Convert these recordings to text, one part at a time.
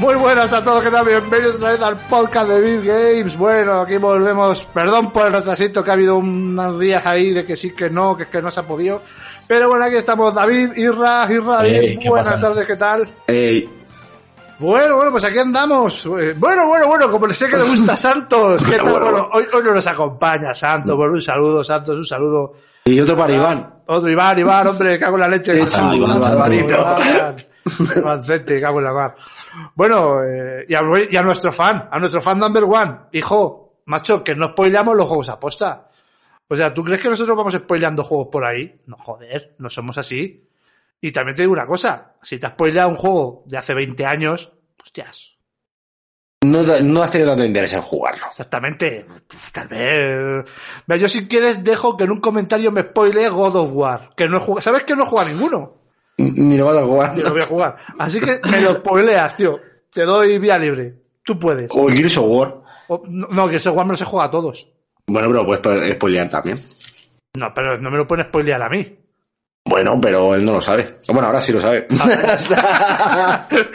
Muy buenas a todos, ¿qué tal? Bienvenidos otra vez al podcast de Big Games. Bueno, aquí volvemos. Perdón por el retrasito que ha habido unos días ahí de que sí, que no, que es que no se ha podido. Pero bueno, aquí estamos David, Irra, Irra, Ey, ¿qué buenas pasa? tardes, ¿qué tal? Ey, Bueno, bueno, pues aquí andamos. Eh, Bueno, bueno, bueno, como le sé que le gusta Santos. ¿Qué tal? Bueno, hoy, hoy no nos acompaña Santos. Bueno, un saludo, Santos, un saludo. y otro para Iván. Otro Iván, Iván, hombre, cago en la leche. Ah, Iván, Iván. Iván. Cago en la mar. Bueno, eh, y, a, y a nuestro fan, a nuestro fan number one. Hijo, macho, que no spoileamos los juegos a posta. O sea, ¿tú crees que nosotros vamos spoileando juegos por ahí? No, joder, no somos así. Y también te digo una cosa, si te has spoileado un juego de hace 20 años, hostias, No, no has tenido tanto interés en jugarlo. Exactamente. Tal vez. Mira, yo si quieres dejo que en un comentario me spoile God of War. Que no he jugado. ¿Sabes que no he jugado a ninguno? Ni lo vas a jugar. Ni lo voy a jugar. Así que me lo spoileas, tío. Te doy vía libre. Tú puedes. O el Gears of War. O- no, no, que ese War me lo se juega a todos. Bueno, pero puedes po- spoilear también. No, pero no me lo pueden spoilear a mí. Bueno, pero él no lo sabe. Bueno, ahora sí lo sabe.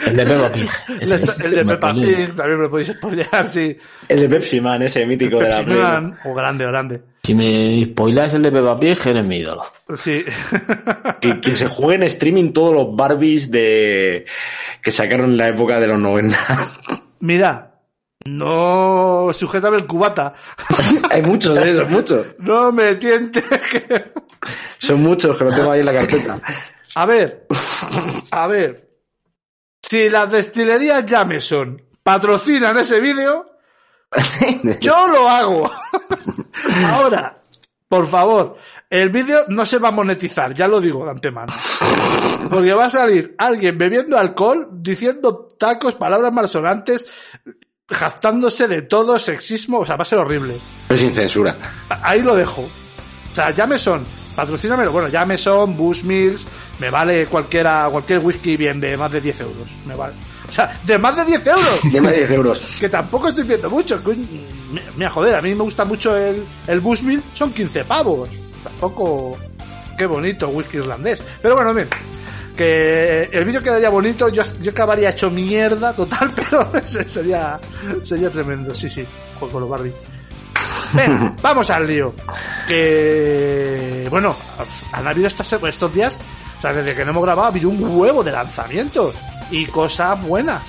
El de Peppa Pig. El, Ese, el de Peppa. Pig también me lo podéis spoilear, sí. el de Pepsi Man, ese mítico de la Pepsi. Man, O grande, grande. Si me spoilas el de Peppa Pig, eres mi ídolo. Sí. Que, que se juegue en streaming todos los Barbies de que sacaron en la época de los 90. Mira. No sujétame el cubata. Hay muchos de esos, muchos. No me tientes que... Son muchos que lo tengo ahí en la carpeta. A ver, a ver. Si las destilerías Jameson patrocinan ese vídeo, yo lo hago. Ahora, por favor, el vídeo no se va a monetizar, ya lo digo de antemano. Porque va a salir alguien bebiendo alcohol, diciendo tacos, palabras malsonantes, jactándose de todo, sexismo, o sea, va a ser horrible. Pero sin censura. Ahí lo dejo. O sea, Jameson, patrocínamelo. Bueno, Jameson, Bushmills, me vale cualquiera, cualquier whisky bien de más de 10 euros. Me vale. O sea, de más de 10 euros. De más de 10 euros. que tampoco estoy viendo mucho. coño. Mira, joder, a mí me gusta mucho el, el Bushmill, son 15 pavos. Tampoco. Qué bonito whisky irlandés. Pero bueno, bien. Que el vídeo quedaría bonito, yo, yo acabaría hecho mierda total, pero sería, sería tremendo. Sí, sí, juego con los Barbie. Venga, vamos al lío. Que, bueno, han habido estas, estos días, o sea, desde que no hemos grabado, ha habido un huevo de lanzamientos y cosas buenas.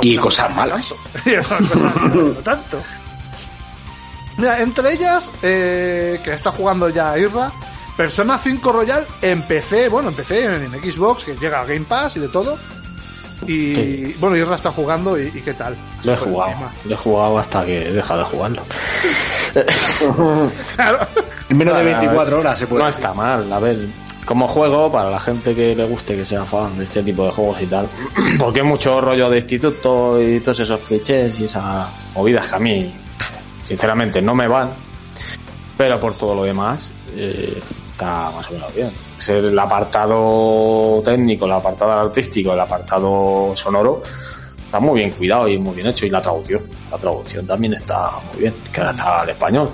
Y cosas no malas. tanto. Cosas no tanto. Mira, entre ellas, eh, que está jugando ya Irra, Persona 5 Royal en PC, bueno, en PC, en, en Xbox, que llega a Game Pass y de todo. Y Sí. bueno, Irra está jugando y, y qué tal. Lo he jugado. Lo he jugado hasta que he dejado de jugarlo. Claro. En menos de Para- 24 horas se puede. No está mal, a ver. Como juego, para la gente que le guste, que sea fan de este tipo de juegos y tal. Porque hay mucho rollo de instituto y todos esos clichés y esas movidas que a mí, sinceramente, no me van. Pero por todo lo demás, eh, está más o menos bien. Es El apartado técnico, el apartado artístico, el apartado sonoro, está muy bien cuidado y muy bien hecho. Y la traducción, la traducción también está muy bien, que ahora está al español.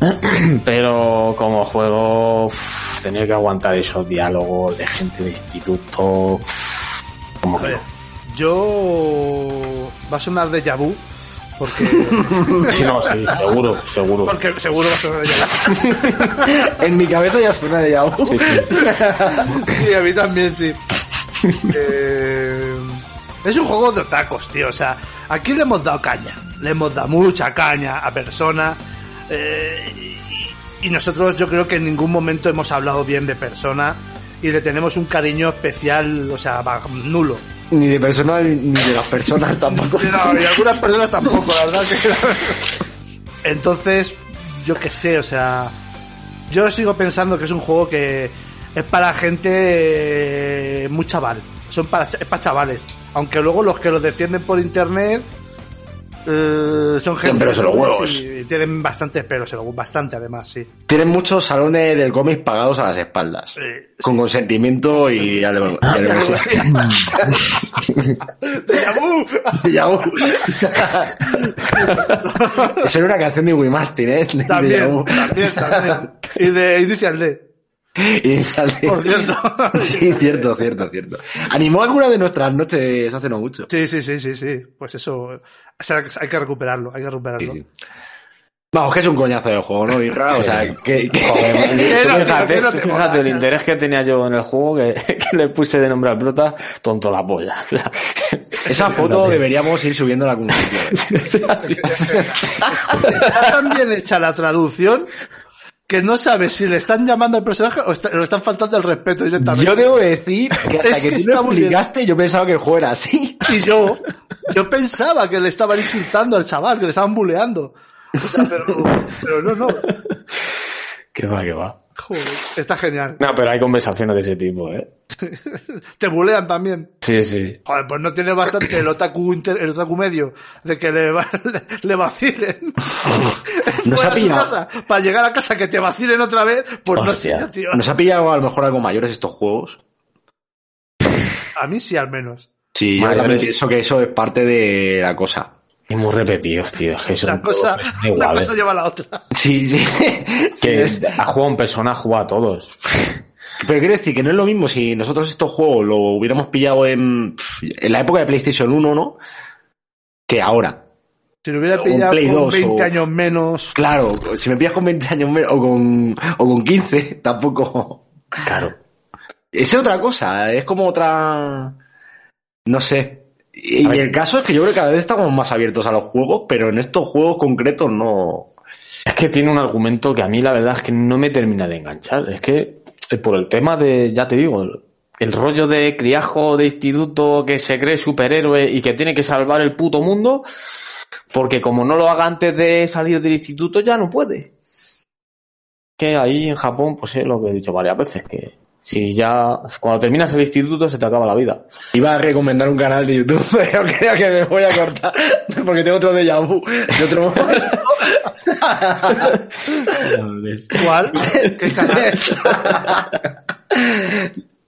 Pero como juego, uf, tenía que aguantar esos diálogos de gente de instituto. uf, Como que no. yo va a sonar de vu porque Sí, no, sí, seguro, seguro. porque seguro va a sonar de vu. En mi cabeza ya suena de Yahoo. Sí, sí. Sí, a mí también sí. Eh, es un juego de otacos, tío. O sea, aquí le hemos dado caña. Le hemos dado mucha caña a Persona. eh, y, y nosotros yo creo que en ningún momento hemos hablado bien de Persona. Y le tenemos un cariño especial, o sea, nulo. Ni de personas ni de las personas tampoco. No, y algunas personas tampoco, la verdad que... Entonces, yo qué sé, o sea... Yo sigo pensando que es un juego que es para gente eh, muy chaval. Son para, cha- es para chavales. Aunque luego los que lo defienden por internet eh, son gente... pelos en los huevos. Y tienen bastantes pelos en los huevos, bastante además, sí. Tienen muchos salones del cómic pagados a las espaldas. Eh, Con consentimiento y ale- y alevosía. ¡Déjà vu! Yahoo. Eso era una canción de Wimastin, ¿eh? De También, también, también. Y de Inicial D. Inicial de- Por cierto. Sí, cierto, cierto, cierto. Animó alguna de nuestras noches hace no mucho. Sí, sí, sí, sí, sí. Pues eso, o sea, hay que recuperarlo, hay que recuperarlo. Sí, sí. Vamos, que es un coñazo de juego, ¿no, Isra? O sea, que... fíjate, el interés que tenía yo en el juego que, que le puse de nombre al prota, tonto la polla. Esa foto deberíamos ir subiendo la comunidad. Está tan bien hecha la traducción que no sabes si le están llamando al personaje o está- le están faltando el respeto directamente. Yo debo decir que hasta Es que, que tú lo explicaste, yo pensaba que el juego era así. Y yo, yo pensaba que le estaban insultando al chaval, que le estaban buleando. O sea, pero, pero no, no. que va, que va. Joder, está genial. No, pero hay conversaciones de ese tipo, ¿eh? Te bulean también. Sí, sí. Joder, pues no tiene bastante el otaku, inter- el otaku medio de que le, va- le, le vacilen. Nos ha Fuera de su pillado. casa, para llegar a casa que te vacilen otra vez, pues Hostia. no sé, tío. Nos ha pillado a lo mejor algo mayores estos juegos. A mí sí, al menos. Sí, yo Mayores. también pienso que eso es parte de la cosa. Y muy repetidos, tío. Es que son Una cosa, todos una iguales. cosa lleva a la otra. Sí, sí. Que Sí. ha jugado un personaje, ha jugado a todos. Pero quiero decir que no es lo mismo si nosotros estos juegos lo hubiéramos pillado en, en la época de PlayStation 1, ¿no? Que ahora. Si lo hubiera pillado Play con 2 20 o- años menos, Claro, si me pillas con 20 años menos, o con, o con 15, tampoco. Claro. Es otra cosa, es como otra. No sé. Y, el caso es que yo creo que cada vez estamos más abiertos a los juegos, pero en estos juegos concretos no. Es que tiene un argumento que a mí la verdad es que no me termina de enganchar. Es que por el tema de, ya te digo, el, rollo de criajo de instituto que se cree superhéroe y que tiene que salvar el puto mundo, porque como no lo haga antes de salir del instituto ya no puede. Que ahí en Japón, pues es lo que he dicho varias veces, que si ya, cuando terminas el instituto se te acaba la vida. Iba a recomendar un canal de YouTube, pero creo que me voy a cortar, porque tengo otro de vu de otro momento. ¿cuál? ¿Qué canal?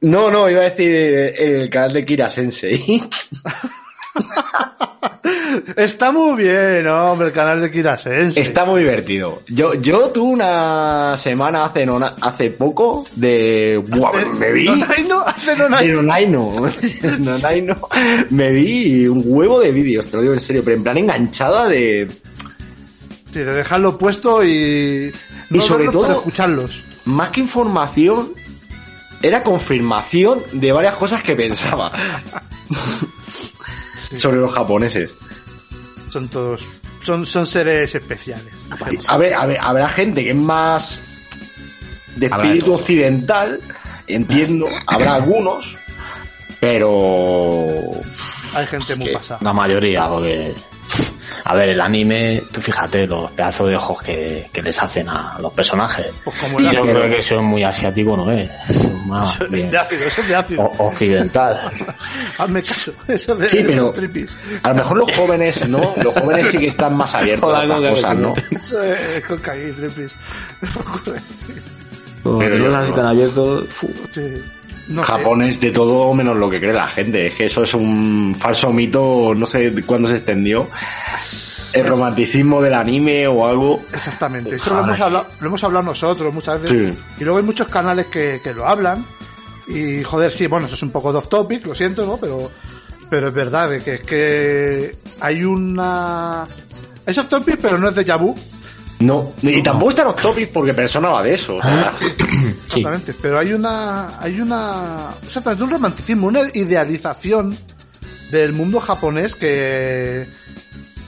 No, no, iba a decir el canal de Kira Sensei. Está muy bien, hombre, el canal de Kira Sensei. Está muy divertido. Yo, yo tuve una semana hace, no, hace poco de... Buah, me vi... Nonaino, hace Nonaino. Nonaino. Nonaino. Me vi un huevo de vídeos, te lo digo en serio, pero en plan enganchada de... Sí, de dejarlo puesto y... Y sobre todo- escucharlos. Más que información, era confirmación de varias cosas que pensaba Sí, sobre los japoneses. Son todos... Son, son seres especiales. A ver, a ver, habrá gente que es más de Habrá espíritu de occidental, entiendo, habrá algunos, pero Hay gente muy pasada. La mayoría, porque... A ver, el anime, tú fíjate los pedazos de ojos que, que les hacen a los personajes. Pues como el Yo creo que eso es muy asiático, ¿no es? Más bien De ácido, eso es de ácido. o- occidental. Hazme caso. Eso de Sí, pero- los tripis. a lo mejor los jóvenes, ¿no? Los jóvenes sí que están más abiertos a no, cosas, ¿no? Eso es cocaína y tripis. Pero Pero yo yo así no. tan abierto, fu, Sí. No sé. Japón es de todo menos lo que cree la gente. Es que eso es un falso mito, no sé de cuándo se extendió. El romanticismo del anime o algo. Exactamente. Eso lo hemos, hablado, lo hemos hablado nosotros muchas veces. Sí. Y luego hay muchos canales que, que lo hablan. Y joder, sí, bueno, eso es un poco off topic, lo siento, ¿no? Pero, pero es verdad, de que es que hay una... Es off topic, pero no es de Yabu. No, y tampoco están los topics porque persona va de eso. sea, sí. Exactamente. Pero hay una, hay una, exactamente, un romanticismo, una idealización del mundo japonés que,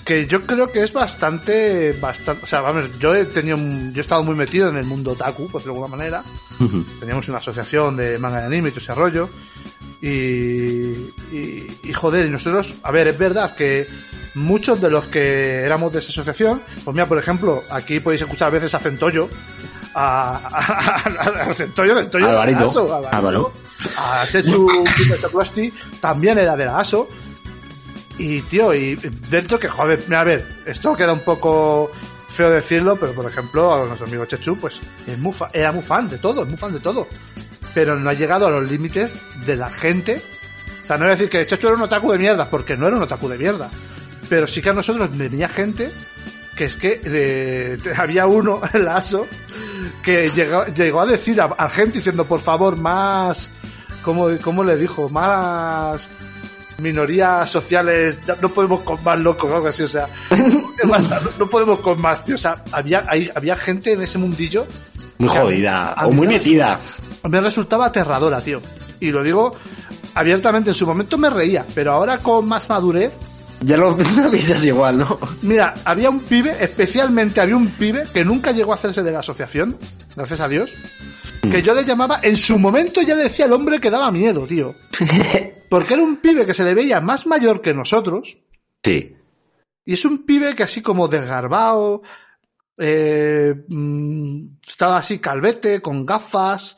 que yo creo que es bastante, bastante, o sea, vamos, yo he tenido, yo he estado muy metido en el mundo otaku, pues de alguna manera. Teníamos una asociación de manga y anime y todo ese rollo. Y, y, y, joder, y nosotros, a ver, es verdad que muchos de los que éramos de esa asociación, pues mira, por ejemplo, aquí podéis escuchar a veces a Centollo, a, a, a, a Centollo, Centollo, Alvarito. Aso, Alvarito, Álvaro. a Chechu Peter también era de la ASO. Y tío, y dentro que, joder, a ver, esto queda un poco feo decirlo, pero por ejemplo, a nuestro amigo Chechu, pues es muy era muy fan de todo, es muy fan de todo. Pero no ha llegado a los límites de la gente. O sea, no voy a decir que Chechu era un otaku de mierda, porque no era un otaku de mierda. Pero sí que a nosotros venía gente que es que eh, había uno en la ASO que llegó, llegó a decir a, a gente diciendo, por favor, más, ¿cómo, cómo le dijo? Más minorías sociales, no podemos con más locos o algo así, o sea, basta, no, no podemos con más, tío, o sea, había, hay- había gente en ese mundillo Muy a- jodida. a O muy me- metida. me resultaba aterradora, tío. Y lo digo abiertamente, en su momento me reía, pero ahora con más madurez, Ya lo piensas igual, ¿no? Mira, había un pibe, especialmente había un pibe que nunca llegó a hacerse de la asociación, gracias a Dios, que yo le llamaba, en su momento ya decía el hombre que daba miedo, tío. Porque era un pibe que se le veía más mayor que nosotros, Sí. y es un pibe que así como desgarbado, eh, mm, estaba así calvete, con gafas,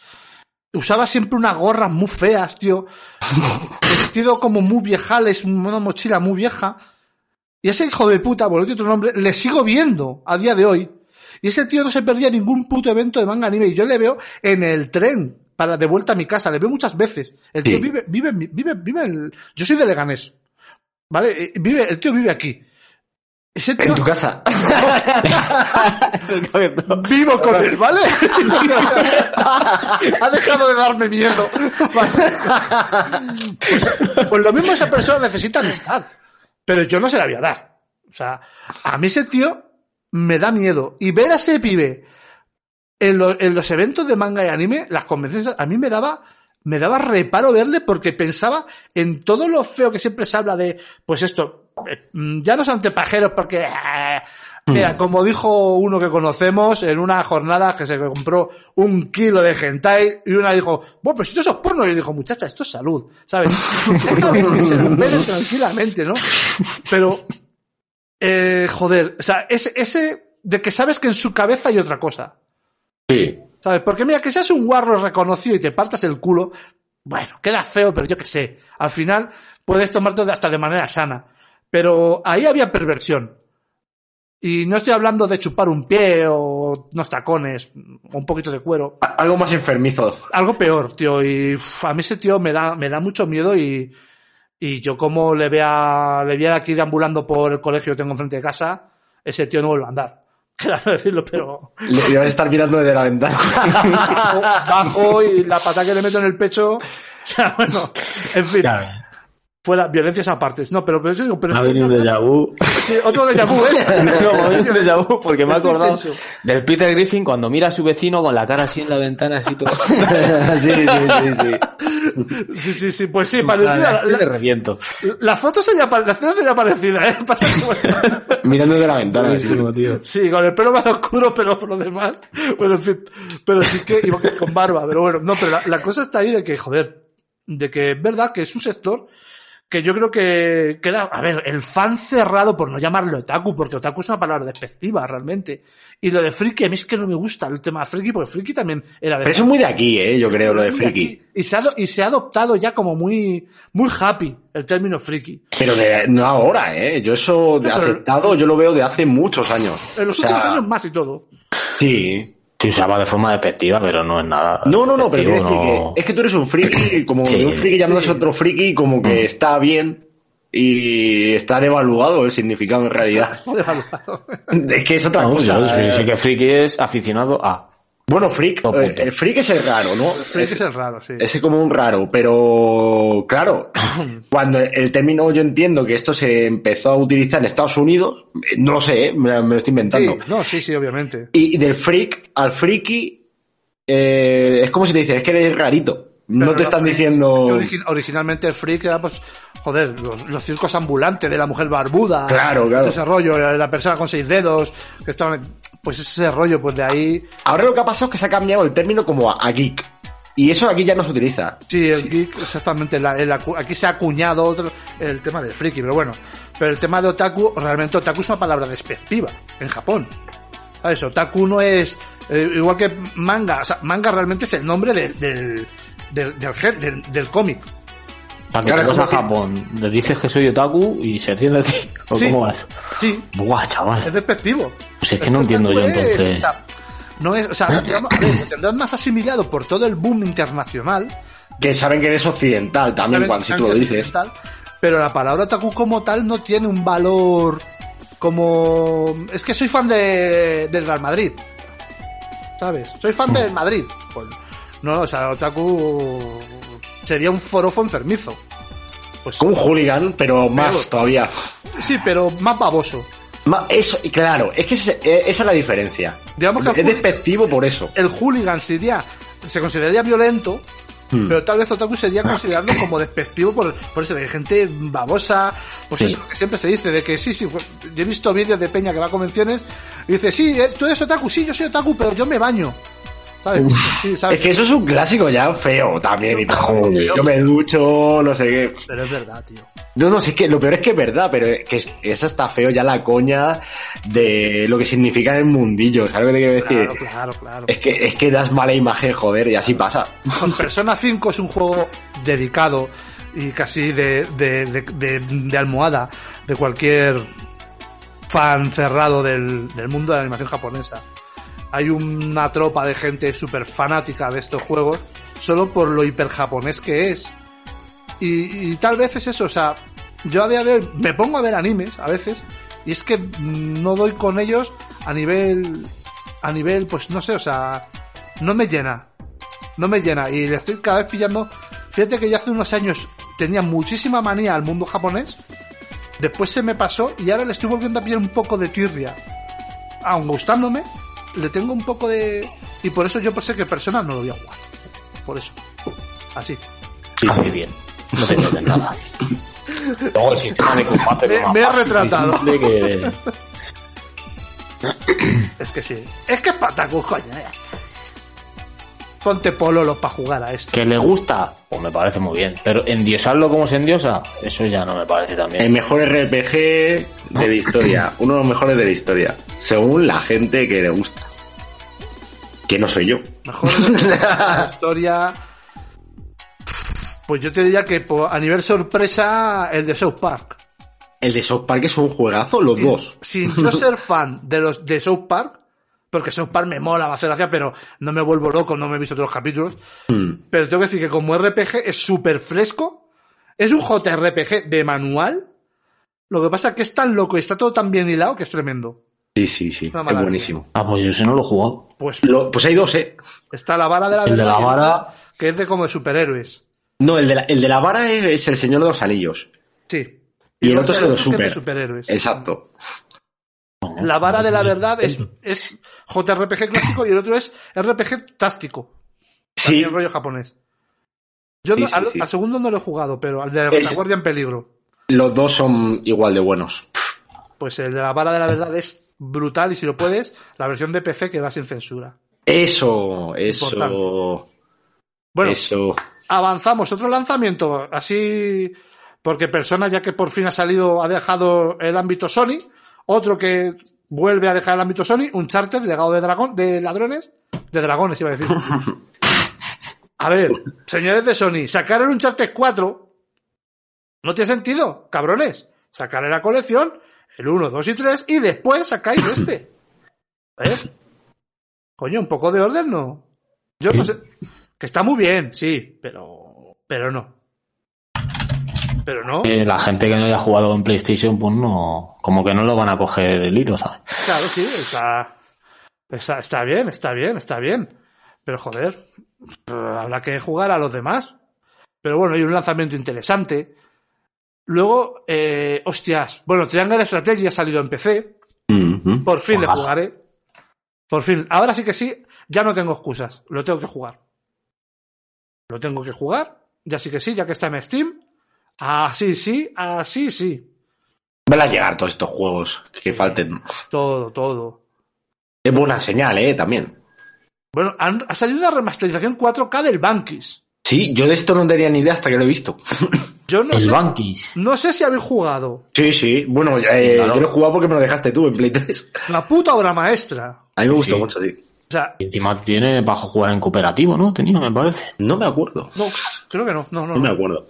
usaba siempre unas gorras muy feas, tío, vestido como muy viejales, una mochila muy vieja, y ese hijo de puta, por otro nombre, le sigo viendo a día de hoy. Y ese tío no se perdía ningún puto evento de manga anime. Y yo le veo en el tren para de vuelta a mi casa. Le veo muchas veces. El tío Sí. vive, vive, vive, vive en... Yo soy de Leganés. ¿Vale? Eh, Vive, el tío vive aquí. Ese tío... En tu casa. Vivo con él, ¿vale? ha dejado de darme miedo. pues, pues lo mismo esa persona necesita amistad. Pero yo no se la voy a dar. O sea, a mí ese tío me da miedo. Y ver a ese pibe en, lo- en los eventos de manga y anime, las convenciones, a mí me daba, me daba reparo verle porque pensaba en todo lo feo que siempre se habla de, pues esto, eh, mm, ya no son antepajeros porque, eh, mira, como dijo uno que conocemos en una jornada que se compró un kilo de hentai y una dijo, bueno, pues esto es porno. Y dijo, muchacha, esto es salud, ¿sabes? Esto que se la tranquilamente, ¿no? Pero, eh, joder, o sea, ese, ese de que sabes que en su cabeza hay otra cosa. Sí. ¿Sabes? Porque mira, que seas un guarro reconocido y te partas el culo, bueno, queda feo, pero yo qué sé. Al final puedes tomarte hasta de manera sana. Pero ahí había perversión. Y no estoy hablando de chupar un pie o unos tacones o un poquito de cuero. Algo más enfermizo. Algo peor, tío. Y uf, a mí ese tío me da, me da mucho miedo y, y yo como le vea, le vea aquí deambulando por el colegio que tengo enfrente de casa, ese tío no vuelve a andar. Queda decirlo, pero Le, le vas a estar mirando desde la ventana. bajo y la pata que le meto en el pecho. O sea, bueno, en fin, Ya ves. fuera violencias aparte. No, pero, pero, eso- pero ha venido un déjà vu. Sí, otro de vu, ¿eh? No, ha venido un déjà vu porque me he Estoy acordado tenso. del Peter Griffin cuando mira a su vecino con la cara así en la ventana, así todo. sí, sí, sí, sí. Sí, sí, sí, pues sí, parecida. La, le la- reviento. la foto sería, la escena sería parecida, ¿eh? Mirando desde la ventana. sí. Buenísimo, tío. Sí, con el pelo más oscuro, pero por lo demás. Bueno, en fin. Pero sí que iba con barba, pero bueno. No, pero la, la cosa está ahí de que, joder, de que es verdad que es un sector que yo creo que queda, a ver, el fan cerrado, por no llamarlo otaku, porque otaku es una palabra despectiva realmente. Y lo de friki, a mí es que no me gusta el tema friki, porque friki también era de... Pero eso es muy de aquí, eh, yo creo, lo de friki. aquí. Y se, ha, y se ha adoptado ya como muy, muy happy el término friki. Pero de, no ahora, eh. Yo eso de No, aceptado, yo lo veo de hace muchos años. En los O sea, últimos años más y todo. Sí. Se usaba de forma despectiva, pero no es nada. No, no, no, pero decir no- que es que tú eres un friki, como Sí. un friki llamándose otro friki, como que está bien y está devaluado el significado en realidad. Está devaluado. Es que es otra No, cosa. yo sí, eh. sí que friki es aficionado a. Bueno, freak, eh, el freak es el raro, ¿no? Friki es el raro, sí. Es como un raro, pero claro, cuando el término yo entiendo que esto se empezó a utilizar en Estados Unidos, eh, no lo sé, eh, me, me lo estoy inventando. Sí, no, sí, sí, obviamente. Y, y del freak al friki, eh, es como si te dices, es que eres rarito. No te están freaks- diciendo... origi- originalmente el freak era, pues, joder, los, los circos ambulantes de la mujer barbuda. Claro, claro. Ese rollo, la, la persona con seis dedos, que estaban, pues ese rollo, pues de ahí. Ahora lo que ha pasado es que se ha cambiado el término como a, a geek. Y eso aquí ya no se utiliza. Sí, el geek, exactamente, la- el acu- aquí se ha acuñado otro, el tema del friki, pero bueno. Pero el tema de otaku, realmente otaku es una palabra despectiva en Japón. ¿Sabes? Otaku no es, eh, igual que manga, o sea, manga realmente es el nombre del, del, del, del- del cómic. Para que Claro, vas es a Japón, le dices que soy otaku y se ríen de ti. ¿O Sí. cómo vas? Sí, Buah, es chaval. despectivo. Pues es que no entiendo yo es, entonces. o sea, no es, o sea, digamos, a ver, lo tendrán más asimilado por todo el boom internacional. Que saben que eres occidental también, saben- cuando si tú lo es dices. pero la palabra otaku como tal no tiene un valor como es que soy fan de, del Real Madrid. ¿Sabes? Soy fan del Madrid. Pues, no, o sea, Otaku sería un forofo enfermizo. Pues Un hooligan, pero más Pero- todavía. sí, pero más baboso. Eso, y claro, es que eh, esa es la diferencia. Digamos que es despectivo por eso. El hooligan sería, se consideraría violento, Hmm. pero tal vez Otaku sería considerarlo como despectivo por, por eso, de gente babosa, pues Sí. eso que siempre se dice, de que sí, sí, pues, yo he visto vídeos de Peña que va a convenciones y dice, sí, eh, tú eres Otaku, sí, yo soy Otaku, pero yo me baño. ¿Sabes? Sí, ¿sabes? Es que eso es un clásico ya feo también. Y todo. Yo me ducho, no sé qué. Pero es verdad, tío. No, no, sé, es que lo peor es que es verdad, pero es que es- eso está feo ya la coña de lo que significa el mundillo, ¿sabes lo que te quiero decir? Claro, claro, claro. Es que, es que das mala imagen, joder, y así pasa. Con Persona 5 es un juego dedicado y casi de, de, de, de- de almohada de cualquier fan cerrado del, del mundo de la animación japonesa. Hay una tropa de gente súper fanática de estos juegos solo por lo hiper japonés que es. Y, tal vez es eso, o sea, yo a día de hoy me pongo a ver animes a veces y es que no doy con ellos a nivel, a nivel, pues no sé, o sea, no me llena no me llena y le estoy cada vez pillando. Fíjate que yo hace unos años tenía muchísima manía al mundo japonés, después se me pasó y ahora le estoy volviendo a pillar un poco de tirria. Aun gustándome, le tengo un poco de... Y por eso yo ser que persona no lo voy a jugar. Por eso. Así. Hace bien. No te metes nada. Luego el sistema de combate. Me- me he retratado. que- Es que sí. Es que es pataco, coño. ya está. Ponte pololos para jugar a esto. Que le gusta, pues me parece muy bien. Pero endiosarlo como se endiosa, eso ya no me parece tan bien. El mejor RPG de la historia, uno de los mejores de la historia, según la gente que le gusta. Que no soy yo. Mejor de la historia. Pues yo te diría que a nivel sorpresa, el de South Park. El de South Park es un juegazo, los dos. Sin yo ser fan de los de South Park, porque South Park me mola, me hace gracia, pero no me vuelvo loco, no me he visto todos los capítulos. Hmm. Pero tengo que decir que como RPG es súper fresco, es un JRPG de manual. Lo que pasa es que es tan loco y está todo tan bien hilado que es tremendo. Sí, sí, sí. Es buenísimo. Ah, pues yo ese no lo he jugado. Pues Lo- pues hay dos, ¿eh? está la vara de la El de verdad la y el vara- que es de como de superhéroes. No, el de la, el de la vara es, es el Señor de los Anillos. Sí. Y el otro es el de que super. de superhéroes. Exacto. La vara de la verdad es, es JRPG clásico y el otro es RPG táctico. Sí, También rollo japonés. Yo Sí, no- sí, al, sí. al segundo no lo he jugado, pero al de la guardia en peligro. los dos son igual de buenos. Pues el de la vara de la verdad es brutal y si lo puedes, la versión de PC que va sin censura. Eso, eso, Importante. Bueno, eso. avanzamos. Otro lanzamiento, así, porque Persona, ya que por fin ha salido, ha dejado el ámbito Sony. Otro que vuelve a dejar el ámbito Sony, un charter legado de dragón, de ladrones, de dragones iba a decir. A ver, señores de Sony, sacar el Uncharted 4 no tiene sentido, cabrones. Sacar la colección, el 1, 2 y 3, y después sacáis este. ¿Eh? Coño, un poco de orden, ¿no? Yo no sé. Que está muy bien, sí, pero. Pero no. Pero no. Eh, la gente que no haya jugado en PlayStation, pues no. Como que no lo van a coger el hilo, ¿sabes? Claro, sí, está, está, está bien, está bien, está bien. Pero joder, habrá que jugar a los demás. Pero bueno, hay un lanzamiento interesante. Luego, eh, hostias, bueno, Triangle Strategy ha salido en PC. Por fin le jugaré. Por fin. Ahora sí que sí, ya no tengo excusas. Lo tengo que jugar. Lo tengo que jugar. Ya sí que sí, ya que está en Steam. Así sí, así sí. Van a llegar todos estos juegos que falten. Todo, todo. Es buena señal, ¿eh? También. Bueno, han- ha salido una remasterización 4K del Bankis. Sí, yo de esto no tenía ni idea hasta que lo he visto. Yo no el sé, Bankis. no sé si habéis jugado. Sí, sí. Bueno, eh, Claro. yo lo he jugado porque me lo dejaste tú en Play 3. La puta obra maestra. A mí me gustó Sí. mucho, sí. O sea, Y encima tiene bajo jugar en cooperativo, ¿no? Tenía, me parece. No me acuerdo. no, creo que no, no, no. No me acuerdo.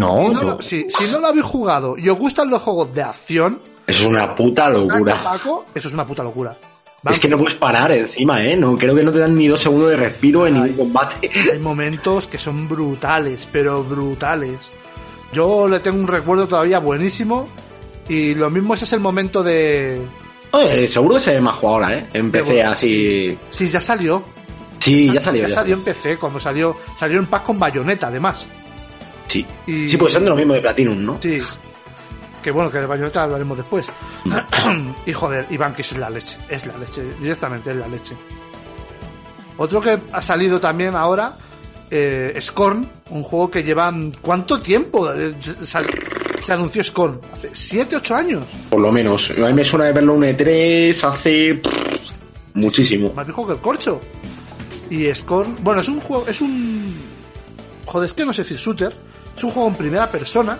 No, Si, no yo- lo, si- si no lo habéis jugado y os gustan los juegos de acción, Eso es una puta locura. Paco, eso es una puta locura. Es que no puedes parar encima, ¿eh? No, creo que no te dan ni dos segundos de respiro en ningún combate. Hay momentos que son brutales, pero brutales. Yo le tengo un recuerdo todavía buenísimo Y lo mismo ese es el momento de... Oye, seguro que se ve más jugado ahora, ¿eh? Empecé bueno. así... Sí, ya salió. Sí, ya salió. Ya ya salió salió. en PC, cuando salió, salió en paz con bayoneta, además. Sí. Y- Sí, pues son de lo mismo de Platinum, ¿no? Sí. Que bueno, que de bayoneta hablaremos después. y joder, Iván que es la leche. Es la leche, directamente es la leche. Otro que ha salido también ahora, eh, Scorn, un juego que llevan... ¿Cuánto tiempo eh, sal- se anunció Scorn? Hace 7, 8 años. Por lo menos. A mí me suena de verlo un E3 hace... pff, muchísimo. Más viejo que el corcho. Y Scorn, bueno, es un juego, es un... Joder, es que no sé si shooter. Es un juego en primera persona.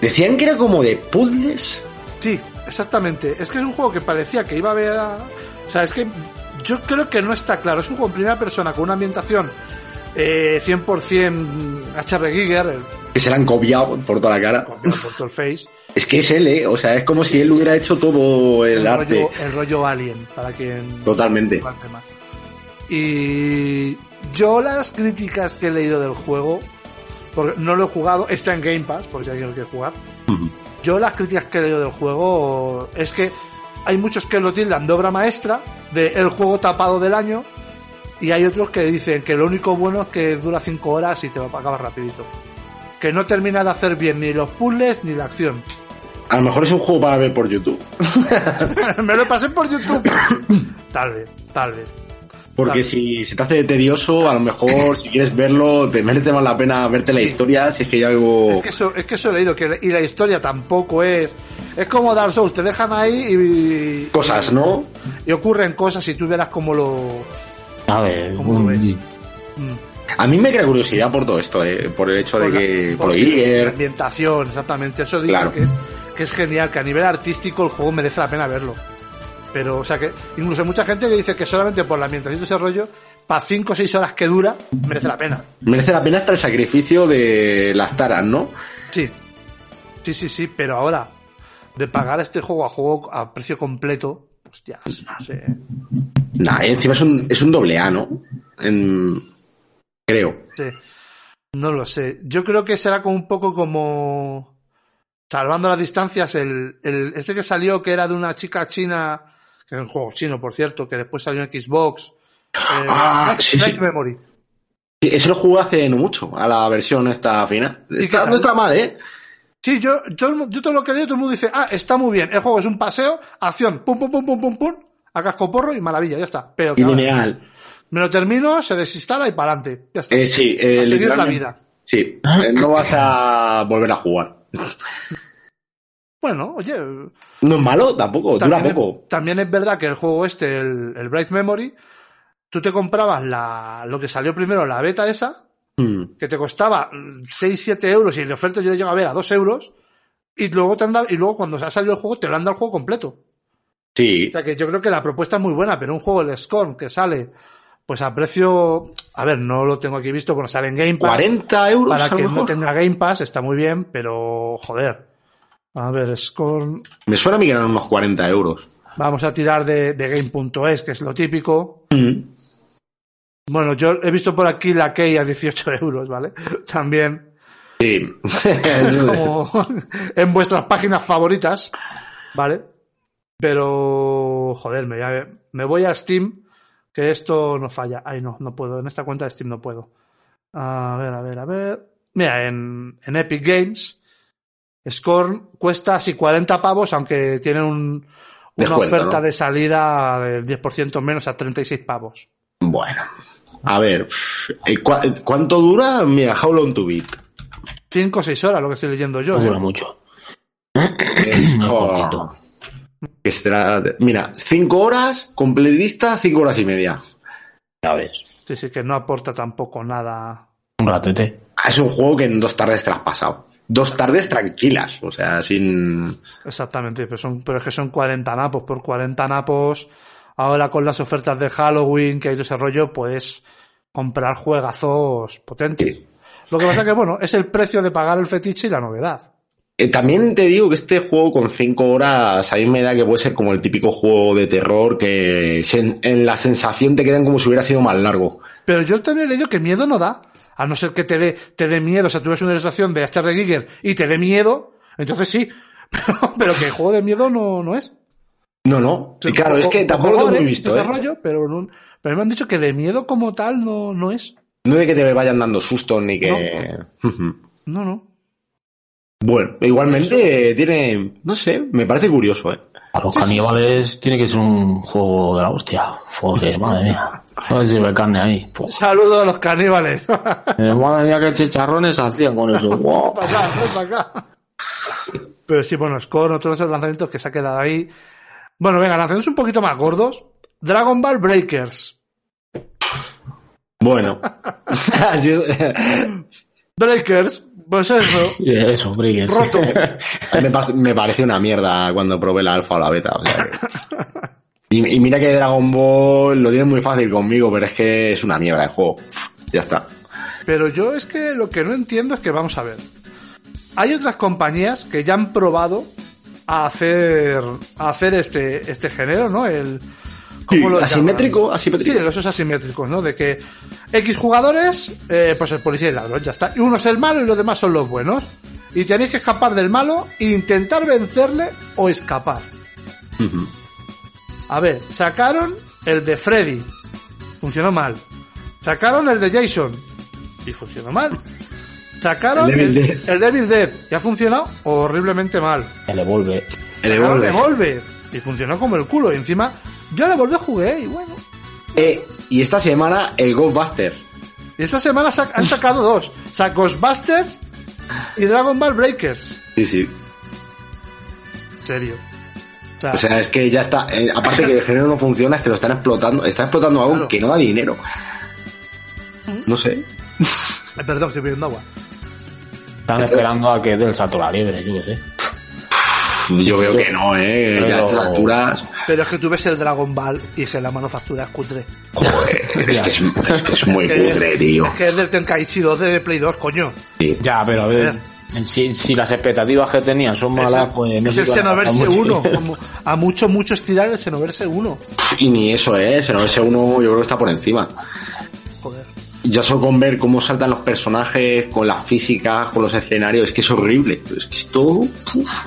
Decían que era como de puzzles. Sí, exactamente. Es que es un juego que parecía que iba a haber... O sea, es que yo creo que no está claro. Es un juego en primera persona con una ambientación eh, 100% HR Giger, Que se le han copiado por toda la cara. copiado por todo el face. Es que es él, ¿eh? O sea, es como si él hubiera hecho todo el, el, arte. rollo, el rollo Alien, para quien... Totalmente. Y yo las críticas que he leído del juego, porque no lo he jugado, está en Game Pass, por si alguien lo quiere jugar. Yo las críticas que leído del juego es que hay muchos que lo tildan de obra maestra, de el juego tapado del año, y hay otros que dicen que lo único bueno es que dura 5 horas y te lo acabas rapidito. Que no termina de hacer bien ni los puzzles ni la acción. A lo mejor es un juego para ver por YouTube. Me lo pasé por YouTube. tal vez, tal vez. Porque Claro. si se te hace tedioso, a lo mejor si quieres verlo, te merece más la pena verte la Sí. historia si es que hay algo... Es que eso, es que eso he leído, que y la historia tampoco es. Es como Dark Souls, te dejan ahí y. Cosas, ¿no? Y ocurren cosas y tú verás cómo lo. A ver, ¿Cómo lo un- ves? Mm. A mí me crea curiosidad por todo esto, ¿eh? Por el hecho de la- que... por Por la ambientación, exactamente. Eso dice Claro. que, es, que es genial, que a nivel artístico el juego merece la pena verlo. Pero, o sea, que incluso mucha gente que dice que solamente por la ambientación de ese rollo, para 5 o 6 horas que dura, merece la pena. Merece la pena hasta el sacrificio de las taras, ¿no? Sí. Sí, sí, sí, pero ahora, de pagar este juego a juego a precio completo, hostias, no sé. Nah, y encima es un, es un doble A, ¿no? En- Creo. Sí. No lo sé. Yo creo que será como un poco como. Salvando las distancias, el, el, este que salió, que era de una chica china, que es un juego chino, por cierto, que después salió en Xbox. eh, Ah, Night- sí, sí. Night Memory. Sí, Eso lo jugué hace no mucho, a la versión esta final. ¿Y qué Está- no está mal, ¿eh? Sí, yo, yo, yo todo lo que leo, todo el mundo dice, ah, está muy bien, el juego es un paseo, acción, pum, pum, pum, pum, pum, pum, a casco porro y maravilla, ya está. Pero Y lineal. me lo termino, se desinstala y para adelante. Ya está. Eh, sí, eh, a seguir la vida. Sí, eh, no vas a volver a jugar. Bueno, oye, No es malo tampoco, dura También poco. Es, también es verdad que el juego este, el, el Bright Memory, tú te comprabas la, lo que salió primero, la beta esa, Mm. que te costaba 6-7 euros y de oferta yo llego a ver a 2 euros, y luego te han dado- y luego cuando se ha salido el juego te lo han dado el juego completo. Sí, O sea que yo creo que la propuesta es muy buena, pero un juego, el Scorn, que sale, pues a precio, a ver, no lo tengo aquí visto, bueno, sale en Game Pass. 40 euros Para quien no tenga Game Pass está muy bien, pero joder. A ver, Scorn, Me suena a mí que eran unos 40 euros. vamos a tirar de, de Game.es, que es lo típico. Mm. Bueno, yo he visto por aquí la Key a 18 euros, ¿vale? También, Sí. como en vuestras páginas favoritas, ¿vale? Pero, joder, me, voy a- me voy a Steam, que esto no falla. Ay, no, no puedo, en esta cuenta de Steam no puedo. A ver, a ver, a ver. Mira, en, en Epic Games, Scorn cuesta así 40 pavos, aunque tiene un, una Descuento, oferta ¿no? de salida del 10% menos a 36 pavos. bueno. A ver, eh, ¿cu- ¿cuánto dura? Mira, How Long to Beat. 5 o 6 horas, lo que estoy leyendo yo. no ¿eh? dura mucho. Es cortito. Mira, 5 horas, completista, 5 horas y media. Ya ves. Sí, sí, que no aporta tampoco nada. Un ratete. Ah, Es un juego que en dos tardes te lo has pasado. Dos tardes tranquilas, o sea, sin... Exactamente, pero, son, pero es que son 40 napos. Por 40 napos, ahora con las ofertas de Halloween que hay desarrollo, pues comprar juegazos potentes. Sí. Lo que pasa que, bueno, es el precio de pagar el fetiche y la novedad. Eh, también te digo que este juego con 5 horas a mí me da que puede ser como el típico juego de terror que en la sensación te quedan como si hubiera sido más largo. Pero yo también he leído que miedo no da. A no ser que te dé, te dé miedo, o sea, tú ves una ilustración de HR Giger y te dé miedo, entonces sí. Pero, pero que juego de miedo no, no es. No, no. Y claro, es que tampoco lo he visto, ¿eh? desarrollo, pero, no- pero me han dicho que de miedo como tal no, no es. No de que te vayan dando sustos ni que... No, no. Bueno, igualmente tiene... No sé, me parece curioso, ¿eh? A los caníbales tiene que ser un juego de la hostia. Porque, madre mía. A ver si ve carne ahí. Saludos a los caníbales. eh, madre mía, qué chicharrones hacían con eso. Guau. para acá, ven para acá. Pero sí, bueno, es con otros de esos lanzamientos que se ha quedado ahí. Bueno, venga, lanzamientos un poquito más gordos. Dragon Ball Breakers. Bueno. Breakers, pues eso. Sí, eso, Brigues. Roto. me, me pareció una mierda cuando probé la alfa o la beta. o sea que- y, y mira que Dragon Ball lo tiene muy fácil conmigo, pero es que es una mierda de juego. Ya está. Pero yo es que lo que no entiendo es que vamos a ver. Hay otras compañías que ya han probado a hacer a hacer este este género, ¿no? El ¿cómo Sí, lo asimétrico, llaman? asimétrico. Sí, los asimétricos, ¿no? De que X jugadores, eh, pues el policía y el ladrón, ya está. Y uno es el malo y los demás son los buenos. Y tenéis que escapar del malo e intentar vencerle o escapar. A ver, sacaron el de Freddy. Funcionó mal. Sacaron el de Jason. Y funcionó mal. Sacaron El el, Devil Dead. el Devil Dead. Y ha funcionado horriblemente mal. El Evolve. El Evolve. Y funcionó como el culo. Y encima, yo el Evolver jugué y bueno. Eh, y esta semana el Ghostbuster. Y esta semana sac- han sacado dos. O sea, Ghostbusters y Dragon Ball Breakers. Sí, sí. En serio. O sea, O sea, es que ya está. eh, aparte que el género no funciona, es que lo están explotando. Está explotando algo Claro. que no da dinero. No sé. perdón, estoy bebiendo agua. Están esperando a que dé el salto a la liebre, yo qué sé. Yo veo que no, eh. Ya a estas Pero- alturas. Pero es que tú ves el Dragon Ball y que la manufactura es cutre. Joder, es que es, es que es muy Que- cutre, tío. Es que es del Tenkaichi 2 de Play 2, coño. Sí. Ya, pero a ver, sí- si las expectativas que tenían son malas, pues no es el Xenoverse gastar mucho 1. dinero. como A mucho, mucho estirar el Xenoverse 1. Y ni eso, eh. No ese uno yo creo que está por encima. Joder. Ya solo con ver cómo saltan los personajes, con las físicas, con los escenarios, es que es horrible. Es que es todo. uf.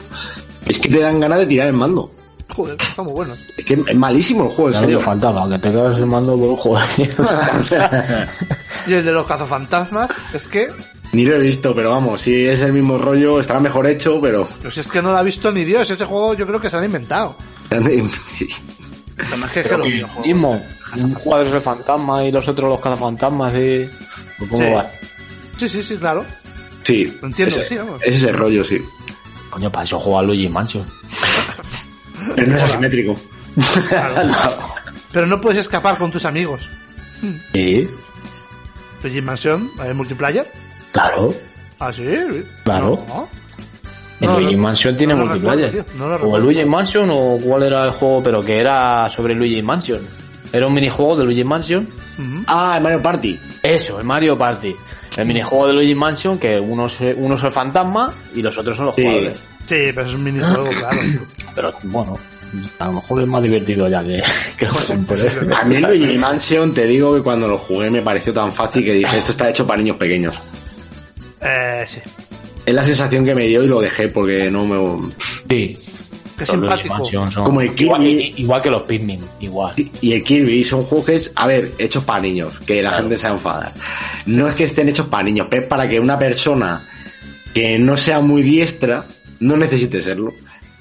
Es que te dan ganas de tirar el mando. Joder, está muy bueno. Es que es malísimo el juego, en serio. faltaba, que te quedas el mando por un juego de mierda. Y el de los cazafantasmas es que, Ni lo he visto, pero vamos, si es el mismo rollo, estará mejor hecho, pero. pues es que no lo ha visto ni Dios. Ese juego yo creo que se lo han inventado. Sí. Además que es que mismo, un jugador es el fantasma y los otros los cazafantasmas y... ¿Cómo Sí. va? Sí, sí, sí, claro. Sí. Lo entiendo, ese, sí, vamos. ese es el rollo, sí. Coño, para eso juega Luigi Mansion. Pero no es asimétrico. Pero no puedes escapar con tus amigos. Sí, Luigi Mansion, ¿el multiplayer? claro. Ah, sí. Claro. No. El No, Luigi no. Mansion tiene No multiplayer. recuerdo, o el Luigi Mansion o cuál era el juego, pero que era sobre Luigi Mansion. Era un minijuego de Luigi Mansion. Ah, el Mario Party. Eso, el Mario Party. El minijuego de Luigi Mansion que uno es, uno es el fantasma y los otros son los Sí. jugadores. Sí, pero es un minijuego, claro. Pero bueno, a lo mejor es más divertido ya que, que entero. A mí el Luigi Mansion, te digo que cuando lo jugué me pareció tan fácil que dije, esto está hecho para niños pequeños. Eh, sí. Es la sensación que me dio y lo dejé porque no me... Sí. Luigi simpático. Son- Como el Kirby. igual, que los Pikmin, igual. Y el Kirby son juegos que a ver, hechos para niños, que la Claro. gente se enfada. No es que estén hechos para niños, pero es para que una persona que no sea muy diestra no necesite serlo.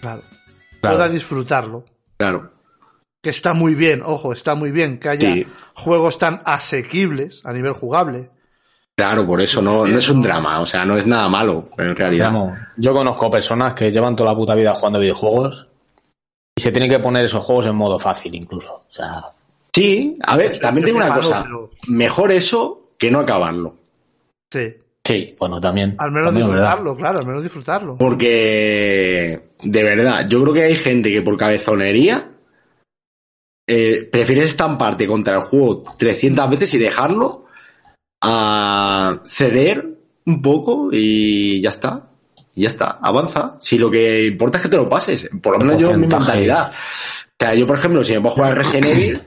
Claro. Claro. Pueda disfrutarlo. Claro. Que está muy bien, ojo, está muy bien que haya Sí. juegos tan asequibles a nivel jugable. Claro, por eso no, no es un drama, o sea, no es nada malo, en realidad. Vamos, yo conozco personas que llevan toda la puta vida jugando videojuegos y se tienen que poner esos juegos en modo fácil incluso. O sea, Sí, a ver, también tengo una cosa. pero- Mejor eso que no acabarlo. Sí. sí, bueno, también. Al menos también disfrutarlo, claro, al menos disfrutarlo. Porque, de verdad, yo creo que hay gente que por cabezonería eh, prefieres estamparte contra el juego 300 veces y dejarlo a ceder un poco y ya está. Y ya está, avanza. Si lo que importa es que te lo pases, por lo menos yo en mi mentalidad. O sea, yo por ejemplo, si me puedo jugar Resident Evil,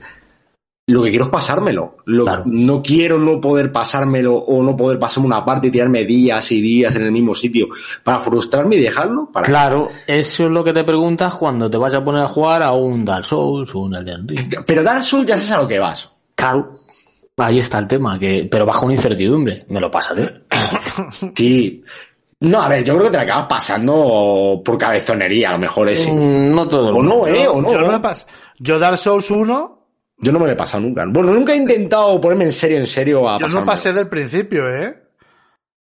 lo que quiero es pasármelo. Lo- Claro. No quiero no poder pasármelo o no poder pasarme una parte y tirarme días y días en el mismo sitio para frustrarme y dejarlo. Para... Claro, eso es lo que te preguntas cuando te vas a poner a jugar a un Dark Souls o un Elden Ring. Pero Dark Souls ya sabes a lo que vas. Claro, ahí está el tema, que pero bajo una incertidumbre. Me lo pasaré. Sí. No, a ver, yo creo que te la acabas pasando por cabezonería, a lo mejor ese. Mm, No todo el O no, ¿eh? O no. yo, no me pas- yo Dark Souls 1, Yo no me lo he pasado nunca. Bueno, nunca he intentado ponerme en serio, en serio a yo no pasé del principio, ¿eh?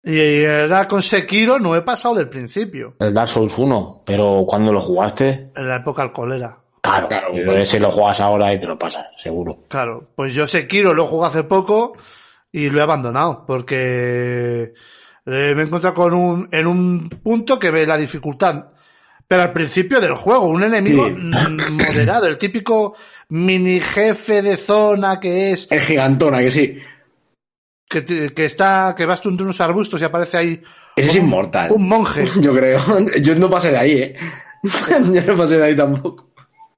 Y era con Sekiro, no he pasado del principio, El Dark Souls 1, pero cuando lo jugaste, en la época alcoholera. Claro, Claro, bueno. si lo juegas ahora y te lo pasas, seguro. Claro, pues yo Sekiro lo jugué hace poco y lo he abandonado porque eh, me he encontrado con un, en un punto que ve la dificultad. Pero al principio del juego, un enemigo Sí. moderado, el típico mini jefe de zona que es, El gigantona, que sí. que, que está, que vas tú entre unos arbustos y aparece ahí Ese es inmortal. un monje, Yo creo. Yo no pasé de ahí, ¿eh? Yo no pasé de ahí tampoco.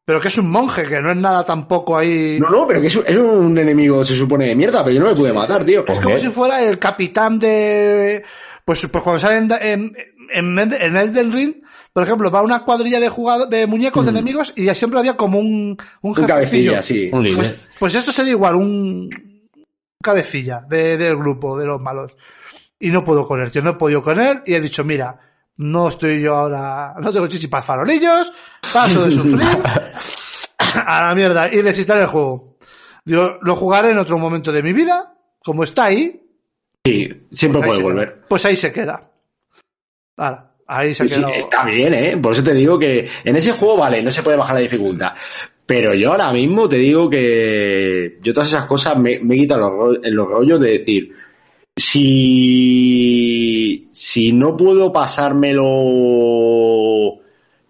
Pero que es un monje, que no es nada tampoco ahí. No, no, pero que es un, es un enemigo, se supone, de mierda, pero yo no le pude matar, tío. Es como si fuera el capitán de. Pues, pues cuando salen en, en, en, en Elden Ring, por ejemplo, va una cuadrilla de jugado- de muñecos de enemigos y ya siempre había como un, un, Un cabecilla, sí. Un líder. Pues, pues esto sería igual, un cabecilla de- del grupo, de los malos. Y no puedo con él, yo no he podido con él y he dicho, mira, no estoy yo ahora, no tengo chichi para farolillos, paso de sufrir, a la mierda, y desinstalar el juego. Digo, lo jugaré en otro momento de mi vida, como está ahí, Sí, siempre ahí puede volver. queda. Pues ahí se queda. Ahora, ahí se Sí, queda. está bien, ¿eh? Por eso te digo que en ese juego, vale, no se puede bajar la dificultad. Pero yo ahora mismo te digo que yo todas esas cosas me, me he quitado los rollos de decir, si, si no puedo pasármelo,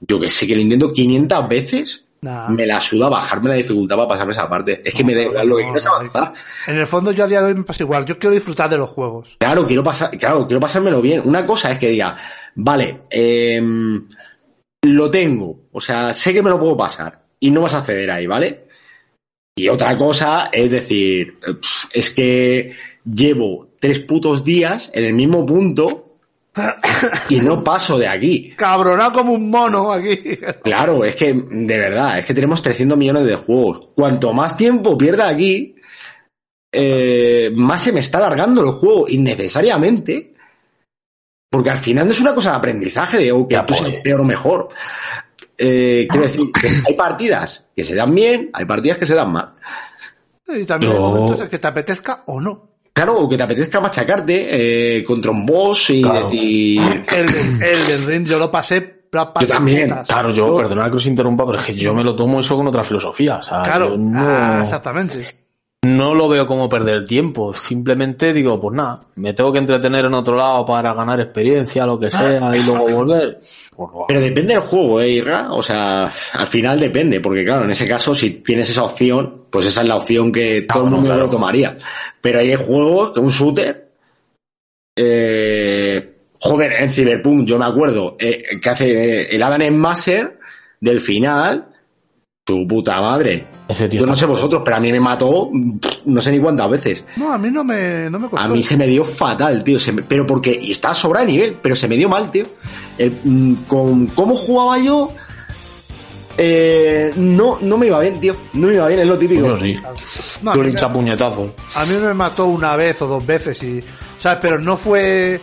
yo que sé, que lo intento 500 veces, Nah. me la suda bajarme la dificultad para pasarme esa parte. Es que me da igual, lo que No, quiero es no, avanzar. En el fondo yo a día de hoy me pasa igual, yo quiero disfrutar de los juegos. Claro, quiero pasar, claro, quiero pasármelo bien. Una cosa es que diga, vale, em, lo tengo, o sea, sé que me lo puedo pasar y no vas a acceder ahí, ¿vale? Y otra cosa es decir, es que llevo tres putos días en el mismo punto y no paso de aquí. Cabronado como un mono aquí. Claro, es que, de verdad, es que tenemos 300 millones de juegos. Cuanto más tiempo pierda aquí, eh, más se me está alargando el juego innecesariamente. Porque al final no es una cosa de aprendizaje de, oh, que tú seas peor o mejor. Eh, quiero decir, que hay partidas que se dan bien, hay partidas que se dan mal. Y también hay Yo- momentos en que te apetezca o no. Claro, o que te apetezca machacarte eh, contra un boss y Claro. decir... El, el del ring yo lo pasé. Yo también, putas. Claro, yo, perdonad que os interrumpa, pero es que yo me lo tomo eso con otra filosofía. O sea, Claro, yo no, ah, exactamente. no lo veo como perder el tiempo. Simplemente digo, pues nada, me tengo que entretener en otro lado para ganar experiencia, lo que sea, y luego volver. Pero depende del juego, ¿eh, Irra? O sea, al final depende, porque claro, en ese caso, si tienes esa opción, pues esa es la opción que todo el mundo claro. lo tomaría. Pero hay juegos, que un shooter, eh, joder, en Cyberpunk, yo me acuerdo, eh, que hace eh, el Adam Master del final, su puta madre. Ese tío Yo no sé vosotros, pero a mí me mató, pff, no sé ni cuántas veces. No, a mí no me, no me costó. A mí se me dio fatal, tío. Se me- pero porque, y está sobra de nivel, pero se me dio mal, tío. El- mm, con cómo jugaba yo, eh, no, no me iba bien, tío. No me iba bien, es lo típico. Yo sí. No, a, Tú puñetazos. a mí me mató una vez o dos veces y, ¿sabes? Pero no fue,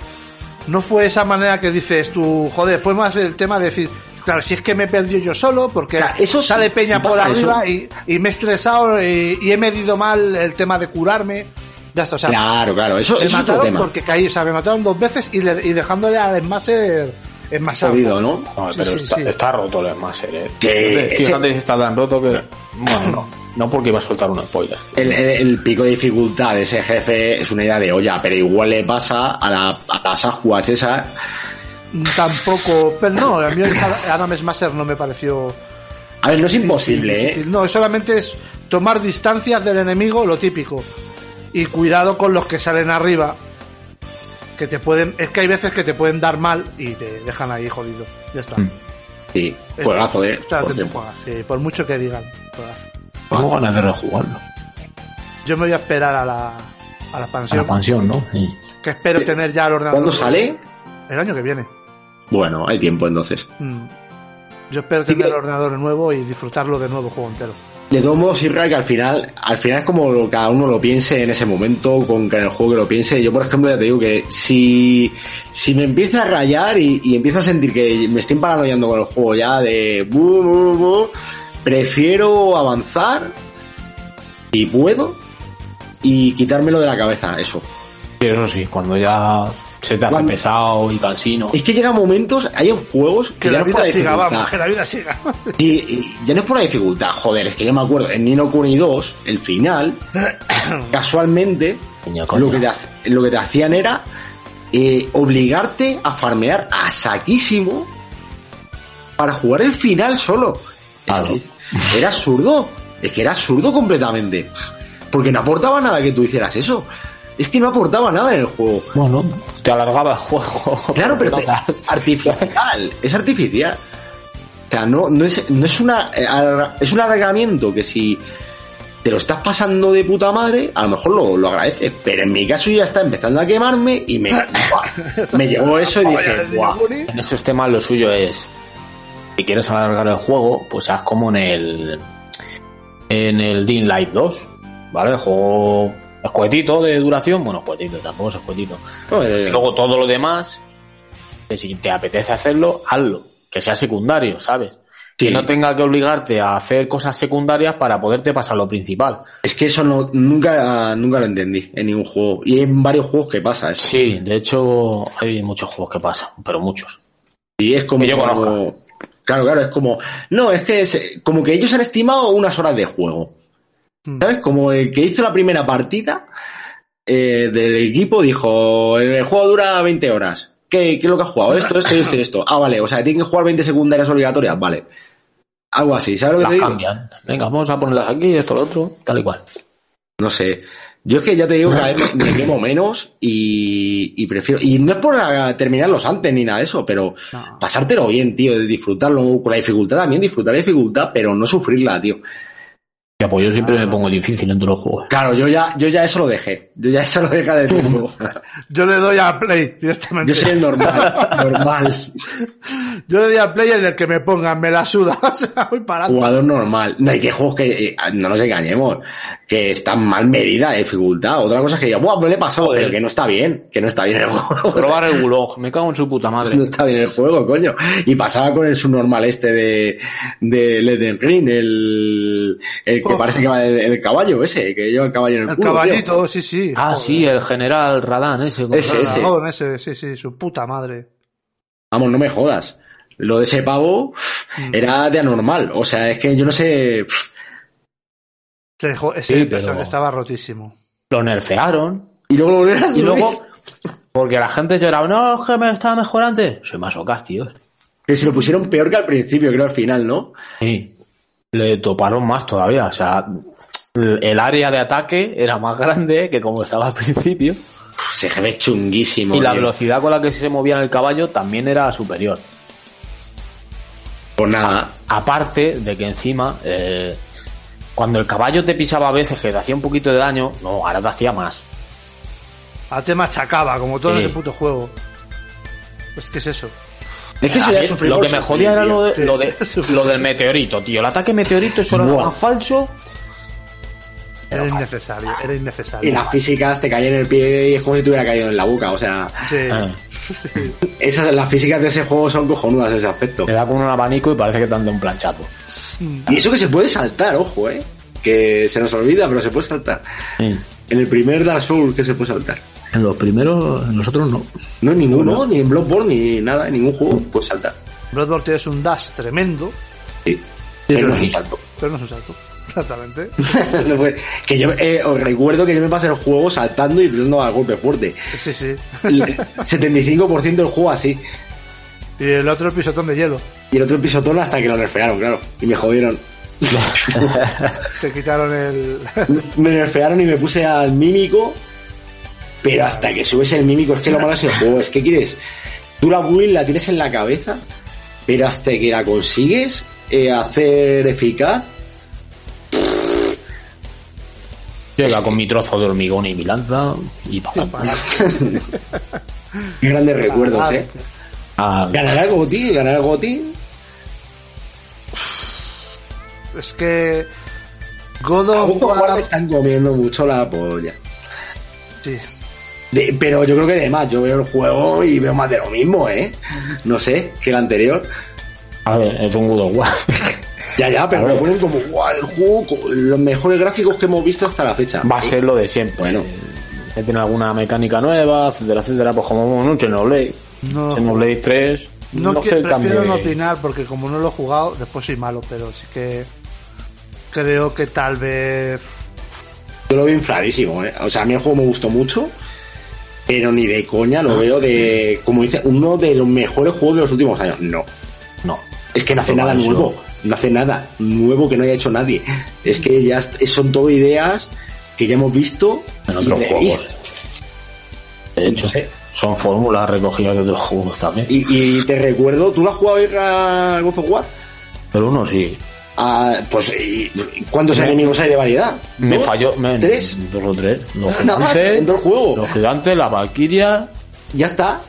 no fue esa manera que dices tú, joder, fue más el tema de decir, claro, si es que me he perdido yo solo porque Claro, eso sí- sale peña sí por arriba y, y me he estresado y, y he medido mal el tema de curarme. Ya está, o sea, Claro, claro, eso, me eso es otro mataron tema. porque caí, o sea, me mataron dos veces y, le- y dejándole al enmaser enmasado. Jodido, ¿no? No, Sí, pero sí, está, sí. está roto el Smash, eh. Fíjate, ese- si está tan roto que. Bueno, no. No porque iba a soltar un spoiler. El, el- el pico de dificultad de ese jefe es una idea de olla, pero igual le pasa a la, a la Sasquatch esa. Tampoco, pero no, a mí el Adam Smasher no me pareció A ver, no es imposible, difícil. ¿eh? No, solamente es tomar distancias del enemigo, lo típico. Y cuidado con los que salen arriba. Que te pueden, es que hay veces que te pueden dar mal y te dejan ahí jodido. Ya está. Mm. Sí, juegazo, ¿eh? Está Por atento, cierto. juegas, sí, por mucho que digan. juegas. Tengo ganas de rejugarlo. yo me voy a esperar a la, a la A la expansión. expansión, ¿no? Sí. Que espero tener ya el ordenador. ¿Cuándo sale? El año que viene. Bueno, hay tiempo entonces. Mm. Yo espero Sí tener que- el ordenador nuevo y disfrutarlo de nuevo juego entero. De todos modos, Irra, que al final, al final es como lo, cada uno lo piense en ese momento, con que en el juego que lo piense. Yo, por ejemplo, ya te digo que si, si me empieza a rayar y, y empiezo a sentir que me estoy paranoiando con el juego ya de bu, bu, bu, prefiero avanzar, si puedo, y quitármelo de la cabeza, eso. Sí, eso sí, cuando ya se te hace Cuando- pesado y cansino. Es que llega momentos, hay juegos que, Que ya la no es por vida la siga, dificultad. vamos, que la vida siga. Y, y ya no es por la dificultad, joder, es que yo me acuerdo, en Nino Kuni 2, el final, casualmente, lo que te, lo que te hacían era eh, obligarte a farmear a saquísimo para jugar el final solo. Es Claro. que era absurdo, es que era absurdo completamente. Porque no aportaba nada que tú hicieras eso. Es que no aportaba nada en el juego. Bueno, te alargaba el juego. Claro, pero te- artificial, es artificial. O sea, no, no es, no es una, eh, es un alargamiento que si te lo estás pasando de puta madre, a lo mejor lo, lo agradeces. Pero en mi caso ya está empezando a quemarme y me, me llegó eso y dije, guau. En esos temas lo suyo es, si quieres alargar el juego, pues haz como en el en el Dean Light 2, ¿vale? El juego escuetito de duración, bueno, escuetito, tampoco es escuetito. Eh, Y luego todo lo demás, que si te apetece hacerlo, hazlo, que sea secundario, ¿sabes? Sí. Que no tenga que obligarte a hacer cosas secundarias para poderte pasar lo principal. Es que eso no, nunca, nunca lo entendí en ningún juego. Y hay varios juegos que pasa eso. Sí, de hecho hay muchos juegos que pasan, pero muchos. Y es como. Que yo conozca. Claro, claro, es como. No, es que es como que ellos han estimado unas horas de juego. Mm. ¿Sabes? Como el que hizo la primera partida eh, del equipo dijo: el juego dura 20 horas. ¿Qué, ¿Qué es lo que has jugado? Esto, esto, esto y esto. Ah, vale, o sea, tienen que jugar 20 secundarias obligatorias, vale. Algo así, ¿sabes lo que Las te digo? cambian. Venga, vamos a ponerlas aquí, esto, lo otro, tal y cual. No sé. Yo es que ya te digo que cada vez me, me quemo menos y, y prefiero. Y no es por terminarlos antes ni nada de eso, pero No. pasártelo bien, tío, disfrutarlo con la dificultad también, disfrutar la dificultad, pero no sufrirla, tío. Ya, pues yo siempre me pongo difícil en todos los juegos. Claro, yo ya, yo ya eso lo dejé. Yo ya eso lo dejé de tiempo. Yo le doy a Play directamente. Yo soy el normal, normal. Yo le doy a Play en el que me pongan, me la suda. O sea, voy parando. Jugador normal. No hay que juegos que, eh, no nos engañemos, que están mal medida de dificultad. Otra cosa es que diga, buah, me lo he pasado, Joder. pero que no está bien, que no está bien el juego. Probar el Gulog, me cago en su puta madre. No está bien el juego, coño. Y pasaba con el subnormal este de, de Leden Green, el, el que parece que va el, el caballo ese, que lleva el caballo en el, El culo, tío. caballito, sí, sí. Ah, Joder. sí, el general Radán ese. ¿cómo Ese, ese. Sí, sí, su puta madre. Vamos, no me jodas. Lo de ese pavo Mm. era de anormal. O sea, es que yo no sé. Se dejó- ese Sí, pero- estaba rotísimo. Lo nerfearon. Y luego lo volvieron a Y subir. luego, porque la gente lloraba, no, es que me estaba mejor antes. Soy masocas, tío. Que se lo pusieron peor que al principio, creo al final, ¿no? Sí. Le toparon más todavía. O sea, el área de ataque era más grande que como estaba al principio. Uf, Se ve chunguísimo. Y la velocidad con la que se movía en el caballo también era superior. Pues nada. Aparte de que encima, eh, cuando el caballo te pisaba a veces que te hacía un poquito de daño, no, ahora te hacía más. A te machacaba, como todo en Sí. ese puto juego. Pues que es eso. Es que eso ya es lo que me jodía era lo, de, lo, de- lo del meteorito, tío. El ataque meteorito eso era Buah. más falso. Era innecesario, era Y innecesario. las físicas te caen en el pie y es como si te hubiera caído en la boca. O sea, Sí. Eh, esas, las físicas de ese juego son cojonudas en ese aspecto. te da con un abanico y parece que te han dado un planchazo. Y eso que se puede saltar, ojo, eh. Que se nos olvida, pero se puede saltar. Sí. En el primer Dark Souls que se puede saltar. En los primeros, en los otros no. No en ninguno, ni en Bloodborne, ni nada, en ningún juego puedes saltar. Bloodborne tienes un dash tremendo, Sí. Sí, Pero no es un salto. pero no es un salto. Exactamente. No que yo eh, os recuerdo que yo me pasé el juego saltando y dando a golpe fuerte. Sí, sí. El 75% del juego así. Y el otro el pisotón de hielo. Y el otro el pisotón hasta que lo nerfearon, claro. Y me jodieron. Te quitaron el... Me nerfearon y me puse al mímico. Pero hasta que subes el mímico, es que lo malo es el juego. Es que quieres. Tú la build la tienes en la cabeza. Pero hasta que la consigues eh, hacer eficaz. Iba con mi trozo de hormigón y mi lanza y pa- Qué grandes recuerdos, ¿eh? Ah, ¿Ganará el Goti? ¿Ganará el Goti? Es que God A of God of War están comiendo mucho la polla. sí. De- pero yo creo que además yo veo el juego y veo más de lo mismo, ¿eh? No sé, que el anterior. a ver, es un God of War. Ya, ya, pero ver. ponen como "Guau, el juego los mejores gráficos que hemos visto hasta la fecha. Va a ser lo de siempre. Bueno. Que tiene alguna mecánica nueva, etcétera, etcétera, pues como un Xenoblade. No, Xenoblade 3. no, es que- prefiero cambie- no opinar porque como no lo he jugado, después soy malo, pero sí que creo que tal vez Yo lo veo infladísimo, ¿eh? O sea, a mí el juego me gustó mucho, pero ni de coña lo veo de, como dice, uno de los mejores juegos de los últimos años. No. No. Es que no hace nada nuevo. No hace nada nuevo que no haya hecho nadie. Es que ya son todo ideas que ya hemos visto En otros juegos. De hecho, No sé. son fórmulas recogidas de otros juegos también. Y, y te recuerdo, ¿tú lo has jugado a of War? Pero uno sí. Ah, pues, ¿y ¿cuántos Me- enemigos hay de variedad? Me ¿Dos? falló. me- ¿Tres? Dos o tres. Los Nada más, gigantes, en todo el juego. los gigantes, la valquiria Ya está.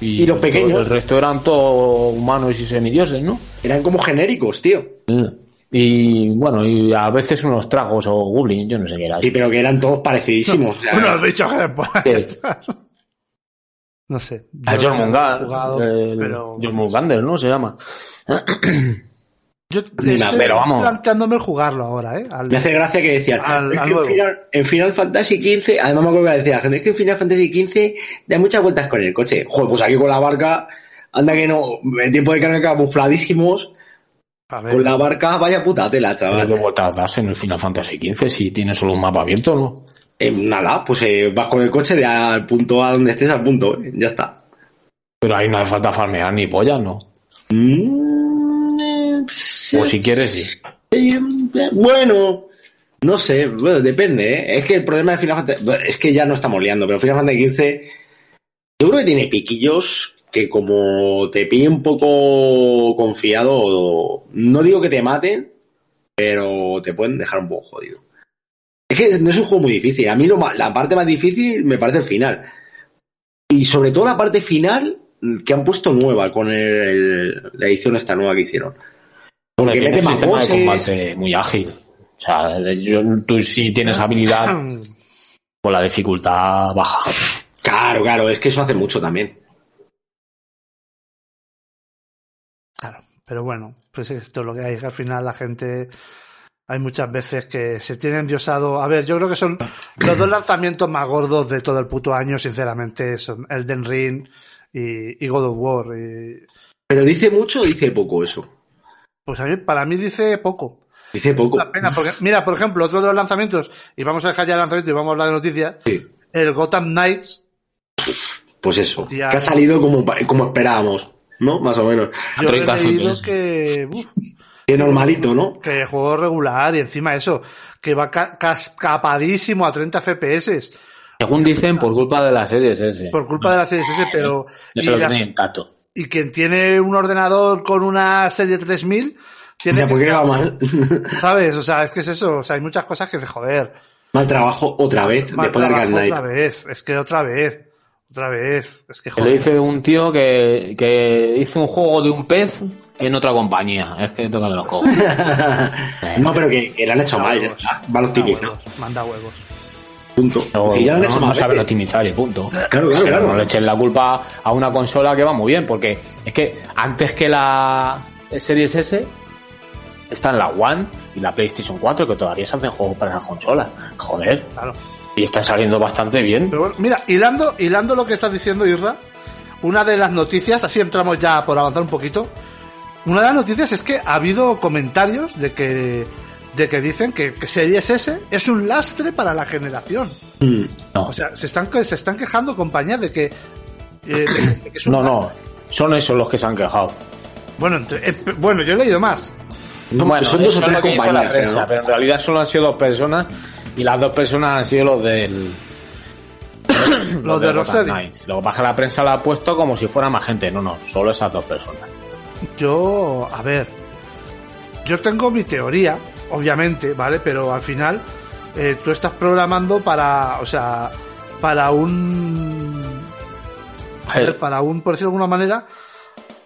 y, Y los pequeños. El resto eran todos humanos y semidioses, ¿no? Eran como genéricos, tío. Y bueno, y a veces unos tragos o goblins, yo no sé qué era. Sí, pero que eran todos parecidísimos. o sea, unos bichos que. ¿Qué? No sé. A yo John no he Mungar, jugado, el- pero John Mungander, ¿no? Se llama. yo Ni estoy pero vamos. planteándome el jugarlo ahora, ¿eh? Al- Me hace gracia que decían, Al- es al que en. Final, en Final Fantasy XV, además me acuerdo que decía la gente, es que en Final Fantasy XV da muchas vueltas con el coche. Joder, pues aquí con la barca, anda que no, en tiempo de carga camufladísimos, a ver, con la barca, vaya puta tela, chaval. qué vueltas das en el Final Fantasy XV si tiene solo un mapa abierto, ¿no? Eh, nada, pues eh, vas con el coche de al punto a donde estés al punto, eh, ya está. Pero ahí no hace falta farmear ni pollas, ¿no? Mm, O si quieres, Bueno, no sé, depende, ¿eh? Es que el problema de Final es que ya no estamos liando, pero Final Fantasy XV, yo creo que tiene piquillos que como te pille un poco confiado, no digo que te maten, pero te pueden dejar un poco jodido. Es que no es un juego muy difícil. A mí lo ma- la parte más difícil me parece el final. Y sobre todo la parte final que han puesto nueva con el- la edición esta nueva que hicieron. Porque Tiene un sistema de combate muy ágil. O sea, yo- tú si tienes habilidad, pues la dificultad baja. Claro, claro, es que eso hace mucho también. Claro, pero bueno, pues esto es lo que hay, que al final la gente hay muchas veces que se tiene endiosado. A ver, yo creo que son los dos lanzamientos más gordos de todo el puto año, sinceramente, son Elden Ring y, y God of War. Y, Pero dice mucho o dice poco eso. Pues a mí, para mí dice poco. Dice poco. Una pena, porque, mira, por ejemplo, otro de los lanzamientos, y vamos a dejar ya el lanzamiento y vamos a hablar de noticias, Sí. el Gotham Knights. Pues eso. Que ha salido como, como esperábamos, ¿no? Más o menos. Yo 30 he leído FPS. que, uf, Que normalito, ¿no? que juego regular y encima eso, que va ca- cascapadísimo a 30 FPS Según dicen, por culpa de las series ese. por culpa de la CSS, pero No y, se lo la- tienen tato. Y quien tiene un ordenador con una serie 3000 O tiene sea, que ¿por qué ser- va mal? ¿sabes? O sea, es que es eso, o sea, hay muchas cosas que de joder. mal trabajo otra vez Mal después de trabajo Knight. otra vez, es que otra vez, otra vez, es que Que le joder. dice un tío que, que hizo un juego de un pez en otra compañía. Es que toca de los juegos. no, pero que, que lo han hecho Manda mal, ya está. Mal Manda huevos, manda huevos. Punto. No, si ya lo han no, no saben optimizar y punto. Claro, claro, Pero claro. no le echen la culpa a una consola que va muy bien, porque es que antes que la Series S está en la One y la PlayStation 4, que todavía se hacen juegos para esas consolas. Joder, Claro. y están saliendo bastante bien. Pero bueno, mira, hilando, hilando lo que estás diciendo, Irra, una de las noticias, así entramos ya por avanzar un poquito, una de las noticias es que ha habido comentarios de que, de que dicen que, que Series S es un lastre para la generación. Mm. No, O sea, se están, se están quejando compañías de que, eh, de- de que es un no, no, son esos los que se han quejado. Bueno, entre- eh, bueno, yo he leído más. Bueno, son dos o es tres compañías, prensa, pero no. pero en realidad solo han sido dos personas y las dos personas han sido los del Los de Rocksteady. Knights. Lo que pasa la prensa la ha puesto como si fuera más gente. No, no, solo esas dos personas. Yo, a ver, yo tengo mi teoría, obviamente, ¿vale? Pero al final, eh, tú estás programando para, o sea, para un, para un, por decirlo de alguna manera,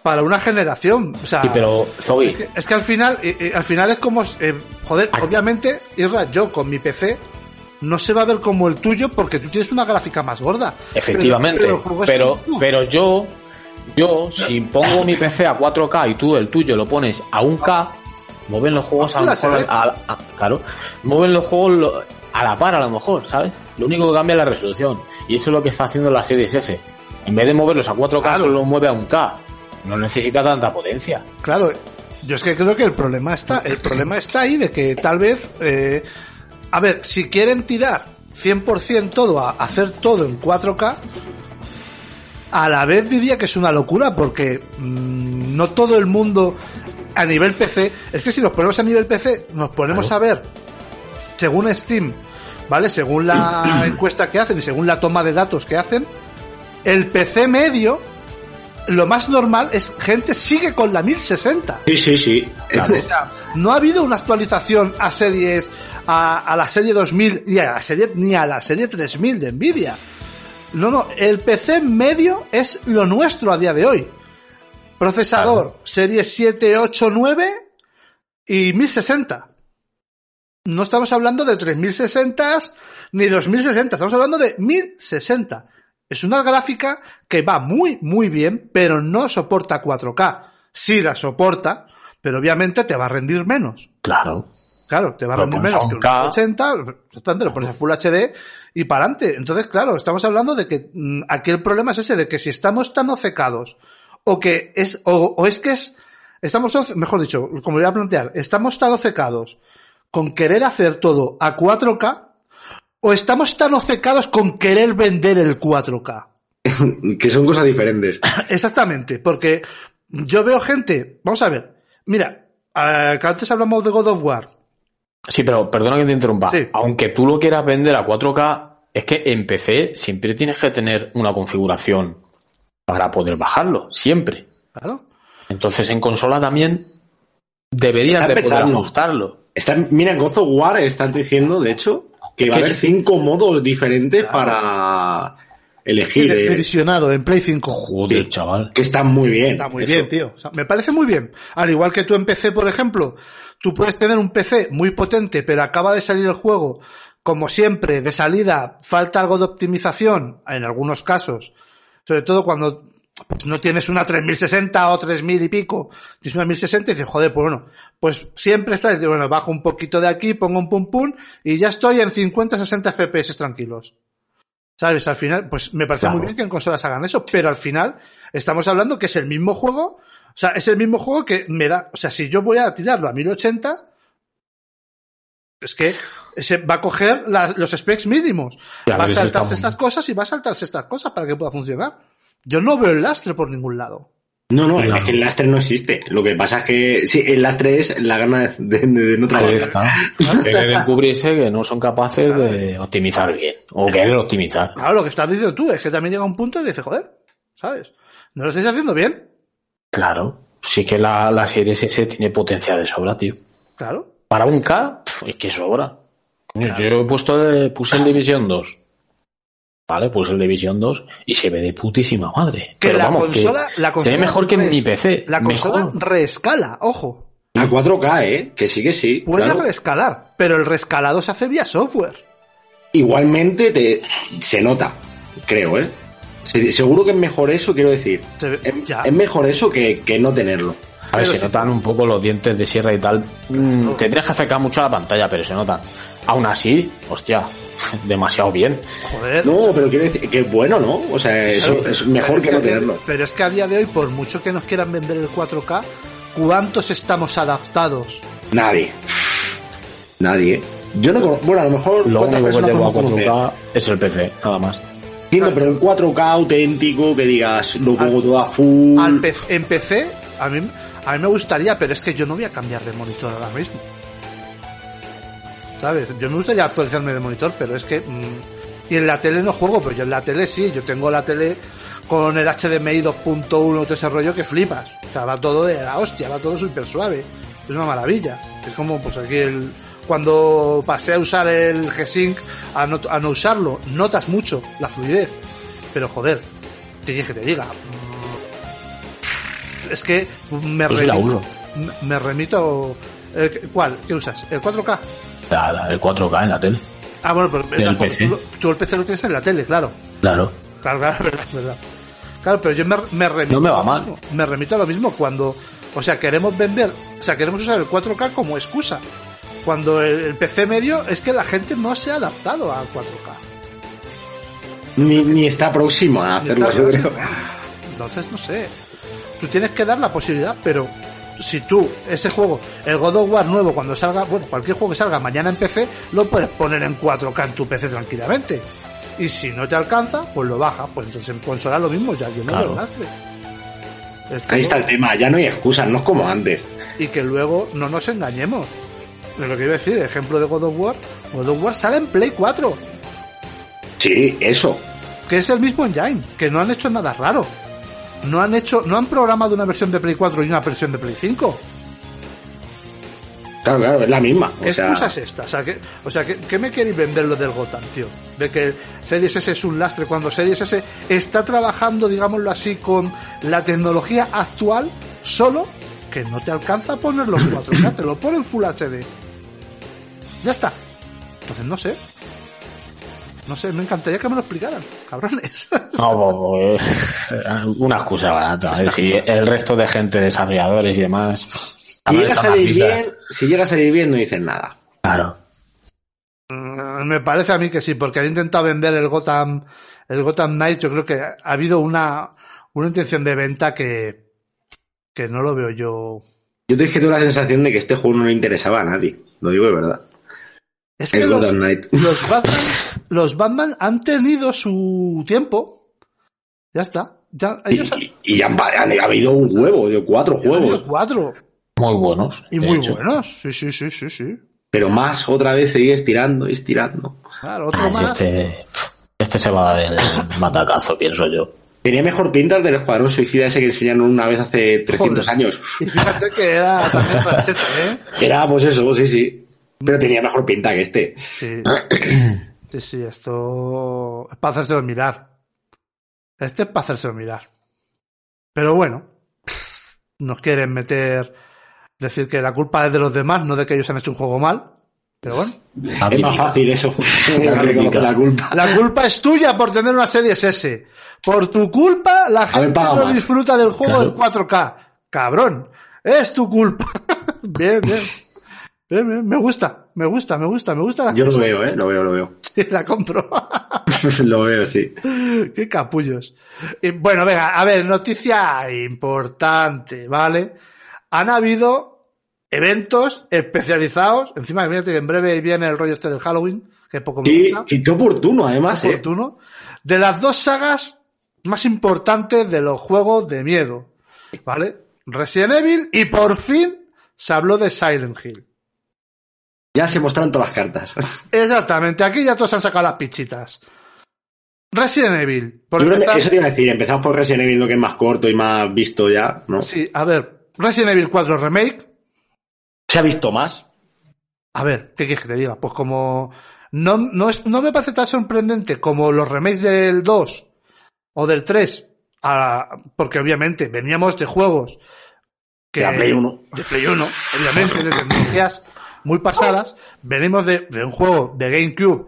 para una generación. O sea, Sí, pero, es, que, es que al final, eh, eh, al final es como, eh, joder, obviamente, Irra, yo con mi PC no se va a ver como el tuyo porque tú tienes una gráfica más gorda. efectivamente. Pero, Pero, pero yo, yo, si pongo mi PC a 4K y tú el tuyo lo pones a 1K, mueven los juegos a lo Full mejor, HD. a- a- claro, mueven los juegos a la par a lo mejor, ¿sabes? Lo único que cambia es la resolución. Y eso es lo que está haciendo la Series S. En vez de moverlos a 4K, Claro. solo mueve a 1K. No necesita tanta potencia. Claro, yo es que creo que el problema está, el problema está ahí de que tal vez, eh, a ver, si quieren tirar 100% todo a hacer todo en 4K, a la vez diría que es una locura porque mm, no todo el mundo a nivel PC, es que si nos ponemos a nivel PC, nos ponemos a ver, según Steam, ¿vale? Según la encuesta que hacen y según la toma de datos que hacen, el PC medio, lo más normal es gente sigue con la 1060. Sí, sí, sí. O sea, no ha habido una actualización a series, a, a la serie 2000 y a la serie, ni a la serie 3000 de Nvidia. No, no, el PC medio es lo nuestro a día de hoy. Procesador, serie 7, 8, 9 y 1060. No estamos hablando de 3060 ni 2060, estamos hablando de 1060. Es una gráfica que va muy, muy bien, pero no soporta 4K. Sí la soporta, pero obviamente te va a rendir menos. Claro. Claro, te va a rendir menos que un un K. 80, exactamente, lo pones a Full HD y para adelante. Entonces, claro, estamos hablando de que mm, aquí el problema es ese, de que si estamos tan obcecados, o que es, o, o es que es, estamos, mejor dicho, como voy a plantear, estamos tan obcecados con querer hacer todo a 4K, o estamos tan obcecados con querer vender el 4K. que son cosas diferentes. Exactamente, porque yo veo gente, vamos a ver, mira, eh, que antes hablamos de God of War, Sí, pero perdona que te interrumpa. Sí. Aunque tú lo quieras vender a 4K, es que en PC siempre tienes que tener una configuración para poder bajarlo, siempre. claro. Entonces en consola también deberías Está de poder ajustarlo. Está, mira, en God of War están diciendo, de hecho, que va a haber sí. cinco modos diferentes para elegir. Sí, eh, en Play 5. Joder, Sí. chaval. que está muy bien. Está muy eso. bien, tío. O sea, me parece muy bien. Al igual que tú en PC, por ejemplo, tú puedes tener un PC muy potente, pero acaba de salir el juego, como siempre, de salida, falta algo de optimización, en algunos casos. Sobre todo cuando pues, no tienes una 3060 o 3000 y pico, tienes una 1060 y dices, joder, pues bueno, pues siempre estás, de, bueno, bajo un poquito de aquí, pongo un pum pum y ya estoy en 50-60 FPS tranquilos. ¿Sabes? Al final, pues me parece Claro. muy bien que en consolas hagan eso, pero al final estamos hablando que es el mismo juego, o sea, es el mismo juego que me da, o sea, si yo voy a tirarlo a 1080, es que se va a coger las- los specs mínimos, Ya, va a saltarse estas cosas y va a saltarse estas cosas para que pueda funcionar. Yo no veo el lastre por ningún lado. No, no, Claro. es que el lastre no existe. Lo que pasa es que, sí, el lastre es la gana de, de- de no trabajar. está. Quieren encubrirse que no son capaces de optimizar bien. O querer optimizar. Claro, lo que estás diciendo tú es que también llega un punto y dices, joder, ¿sabes? No lo estáis haciendo bien, Claro. Sí que la, la serie S tiene potencia de sobra, tío. claro. Para un K, pf, es que sobra. Yo he puesto de- puse el Division 2. Vale, puse el Division 2 y se ve de putísima madre. Que Pero la vamos, consola, que la se consola ve mejor que en res- mi PC. La consola Mejor. reescala, ojo. A 4K, ¿eh? Que sí, que sí. Puede claro. reescalar, pero el reescalado se hace vía software. Igualmente te, se nota, creo, ¿eh? Se- seguro que es mejor eso, quiero decir. Se ve- Es, ya. es mejor eso que, que no tenerlo. A ver, Pero se sí. notan un poco los dientes de sierra y tal. Mm, Tendrías que acercar mucho a la pantalla, pero se notan. Aún así, hostia, demasiado bien. Joder. No, pero quiero decir que es bueno, ¿no? O sea, eso Claro, es mejor que no es tenerlo. Pero es que a día de hoy, por mucho que nos quieran vender el 4K, ¿cuántos estamos adaptados? Nadie. Nadie. Yo no Bueno, a lo mejor Lo único que llevo a podemos conocer. 4K es el PC, nada más. Sí, no, pero el 4K auténtico, que digas, lo pongo todo a full. Al en PC, a mí, a mí me gustaría, pero es que yo no voy a cambiar de monitor ahora mismo. ¿Sabes? Yo me gustaría actualizarme de monitor, pero es que... mm, y en la tele no juego, pero yo en la tele sí. Yo tengo la tele con el HDMI 2.1, todo ese rollo que flipas. O sea, va todo de la hostia, va todo súper suave. Es una maravilla. Es como, pues aquí el cuando pasé a usar el G-Sync a no, a no usarlo, notas mucho la fluidez. Pero joder, que quieres que te diga. Es que me Pues remito. Me remito. eh, ¿Cuál? ¿Qué usas? ¿El 4K? La, la del 4K en la tele. Ah, bueno, pero porque PC. Tú, tú el PC lo tienes en la tele, claro. Claro. Claro, claro, verdad, verdad. Claro, pero yo me, me remito. No me va a lo mal. mismo. Me remito a lo mismo cuando. O sea, queremos vender. O sea, queremos usar el 4K como excusa. Cuando el, el PC medio es que la gente no se ha adaptado al 4K. Ni, ni está próximo a hacerlo, yo creo. Entonces, no sé. Tú tienes que dar la posibilidad, pero si tú, ese juego, el God of War nuevo, cuando salga, bueno, cualquier juego que salga mañana en PC, lo puedes poner en 4K en tu PC tranquilamente. Y si no te alcanza, pues lo baja. Pues entonces en consola lo mismo, ya yo no Claro. veo lastre. Es Ahí está el tema, ya no hay excusas, no es como antes. Y que luego no nos engañemos. Es lo que iba a decir, ejemplo de God of War. God of War sale en Play 4, Sí, eso. que es el mismo engine, que no han hecho nada raro. No han hecho, no han programado una versión de Play 4 y una versión de Play 5. Claro, claro, es la misma. O ¿Qué sea, excusa es esta? O sea, que, o sea ¿qué, qué me queréis vender lo del Gotham, tío? De que Series S es un lastre cuando Series S está trabajando, digámoslo así, con la tecnología actual, solo que no te alcanza a poner los 4K, te lo pone en Full HD. Ya está. Entonces, no sé. No sé, me encantaría que me lo explicaran, cabrones. No, pues, pues, una excusa barata. ¿eh? Si el resto de gente, desarrolladores y demás. si llega a salir bien, si llega a salir bien, no dicen nada. Claro. Mm, Me parece a mí que sí, porque han intentado vender el Gotham, el Gotham Knights. Yo creo que ha habido una, una intención de venta que, que no lo veo yo. Yo te dije que tengo la sensación de que este juego no le interesaba a nadie. Lo digo de verdad. Es que El los, Gotham Knight. los Batman, los Batman han tenido su tiempo. Ya está. Ya, Y, ellos han, y- y ya han, habido un huevo, cuatro tenido juegos. cuatro. Muy buenos. Y muy hecho. buenos. Sí, sí, sí, sí, sí. Pero más, otra vez seguir estirando y estirando. Claro, otro Ah, más. este, este se va a dar el matacazo, pienso yo. Tenía mejor pinta el del Escuadrón Suicida ese que enseñaron una vez hace 300 Joder. años. Y fíjate que era también francés, ¿eh? Era pues eso, sí, sí. Pero tenía mejor pinta que este. Sí. Sí, sí, esto es para hacérselo mirar. Este es para hacérselo mirar. Pero bueno, nos quieren meter, decir que la culpa es de los demás, no de que ellos han hecho un juego mal. Pero bueno, Es más fácil eso. La culpa. la culpa es tuya por tener una serie SS. Por tu culpa, la gente no más. disfruta del juego Claro. en 4K. Cabrón, es tu culpa. bien, bien. Me gusta, me gusta, me gusta, me gusta la Yo lo veo, ¿eh? Lo veo, lo veo. Sí, la compro. lo veo, sí. Qué capullos. Y bueno, venga, a ver, noticia importante, ¿vale? Han habido eventos especializados. Encima, que en breve viene el rollo este del Halloween, que poco me gusta. y qué oportuno, además, ¿eh? oportuno. De las dos sagas más importantes de los juegos de miedo, ¿vale? Resident Evil y por fin se habló de Silent Hill. Ya se mostraron todas las cartas. Exactamente, aquí ya todos han sacado las pichitas. Resident Evil, por empezar- eso te iba a decir, empezamos por Resident Evil, lo que es más corto y más visto ya, ¿no? Sí, a ver, Resident Evil 4 Remake. Se ha visto más. A ver, ¿qué quieres que te diga? Pues como no, no, es, no me parece tan sorprendente como los remakes del 2 o del 3, a- porque obviamente veníamos de juegos que, De la Play 1. de Play 1, obviamente, de tecnologías muy pasadas. Venimos de, de un juego de GameCube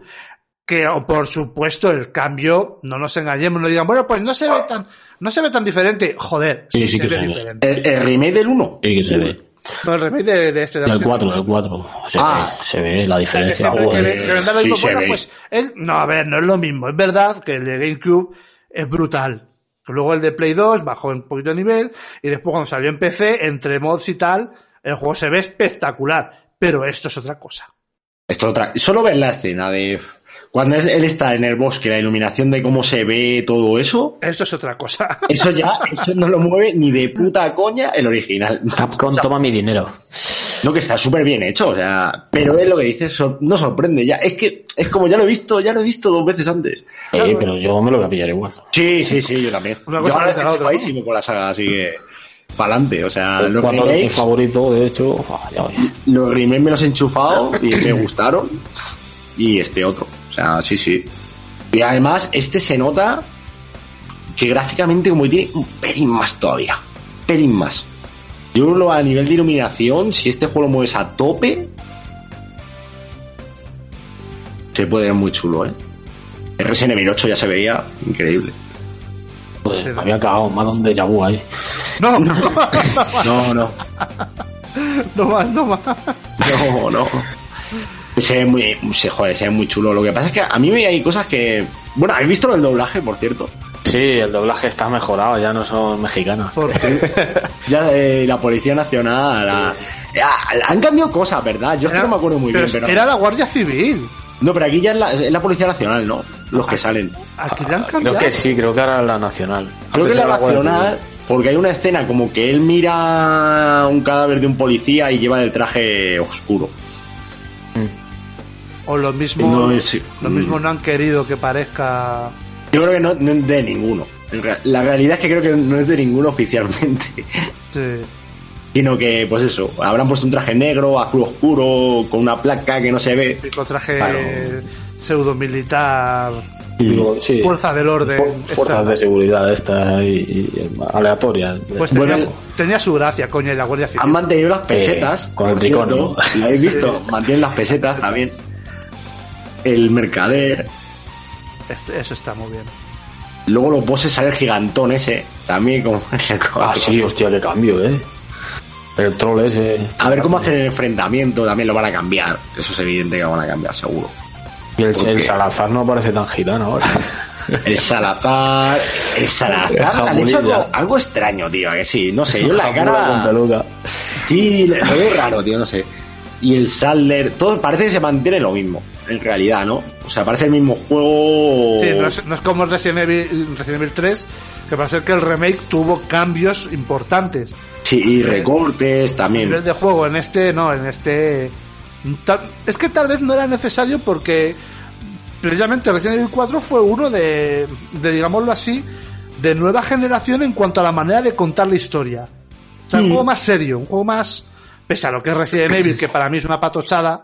que, o por supuesto, el cambio, no nos engañemos, no digan, bueno, pues no se ve tan, no se ve tan diferente. Joder, sí, Sí, sí se que ve se ve. diferente. El, el remake del 1. Sí que se ve. No, el remake de, de este de El Resident 4, el 4. Se, Ah. ve, se ve la que diferencia. siempre que, que sí Bueno, pues, el- no, a ver, no es lo mismo. Es verdad que el de GameCube es brutal. Luego el de Play 2 bajó un poquito de nivel y después cuando salió en PC, entre mods y tal, el juego se ve espectacular. Pero esto es otra cosa. Esto otra. Solo ver la escena de cuando es- él está en el bosque, la iluminación de cómo se ve todo eso, Esto es otra cosa. eso ya, eso no lo mueve ni de puta coña el original. Capcom toma mi dinero. No, que está súper bien hecho, o sea, pero es lo que dices, no sorprende ya. Es que es como ya lo he visto, ya lo he visto dos veces antes. Eh, pero yo me lo voy a pillar igual. Sí, sí, sí, yo también. Una yo cosa ahora parece la estoy con la saga, así que pa'lante. O sea, los Cuatro es mi favorito, de hecho. ya los remakes me los he enchufado y me gustaron. Y este otro. O sea, sí, sí. Y además, este se nota que gráficamente como que tiene un pelín más todavía. Pelín más. Yo lo a nivel de iluminación, si este juego lo mueves a tope, se puede ver muy chulo, ¿eh? El Resident Evil 8 ya se veía increíble. Sí, me había cagado más donde Yabu ahí. No, no, No, no, no más, no más. no, no. Se ve muy, se, joder, se ve muy chulo. Lo que pasa es que a mí me hay cosas que... Bueno, ¿habéis visto el doblaje, por cierto? Sí, el doblaje está mejorado, ya no son mexicanos. Porque Ya eh, la Policía Nacional... la- ya, han cambiado cosas, ¿verdad? Yo es que no me acuerdo muy bien, pero... Era la Guardia Civil. No, pero aquí ya es la, es la Policía Nacional, ¿no? Los que salen. Aquí le han Creo que sí, creo que ahora es la nacional. Creo que la Guardia Nacional, porque hay una escena como que él mira un cadáver de un policía y lleva el traje oscuro. O lo mismo, No es- lo mismo no han querido que parezca. Yo creo que no, no es de ninguno. La realidad es que creo que no es de ninguno oficialmente. Sí. Sino que, pues eso, habrán puesto un traje negro, azul oscuro, con una placa que no se ve. Típico traje Claro. pseudo militar, Digo, sí. fuerza del orden. Fu- Fuerzas Esta- de seguridad estas y, y aleatorias. Pues tenía, Bueno, tenía su gracia, coño, y la Guardia Civil. Han mantenido las pesetas. con el tricornio. ¿Lo habéis visto? Mantienen las pesetas también. El mercader. Este- eso está muy bien. Luego los bosses sale el gigantón ese. También como... Ah, sí, hostia, qué cambio, eh. El troll ese. A ver cómo hacen el enfrentamiento, también lo van a cambiar. Eso es evidente que lo van a cambiar, seguro. Y el, ¿Por el? Salazar no parece tan gitano ahora. El Salazar. El Salazar. El Han hecho algo, algo extraño, tío, a que sí. No sé, yo la cara. Sí, lo veo raro, tío, no sé. Y el Salder, todo parece que se mantiene lo mismo, en realidad, ¿no? O sea, parece el mismo juego. Sí, no es, no es como Resident Evil, Resident Evil 3, que parece que el remake tuvo cambios importantes. Sí, y recortes también. nivel de juego, en este, no, en este. Es que tal vez no era necesario porque precisamente Resident Evil 4 fue uno de, de digámoslo así, de nueva generación en cuanto a la manera de contar la historia. O sea, un juego más serio, un juego más. Pese a lo que es Resident Evil, que para mí es una patochada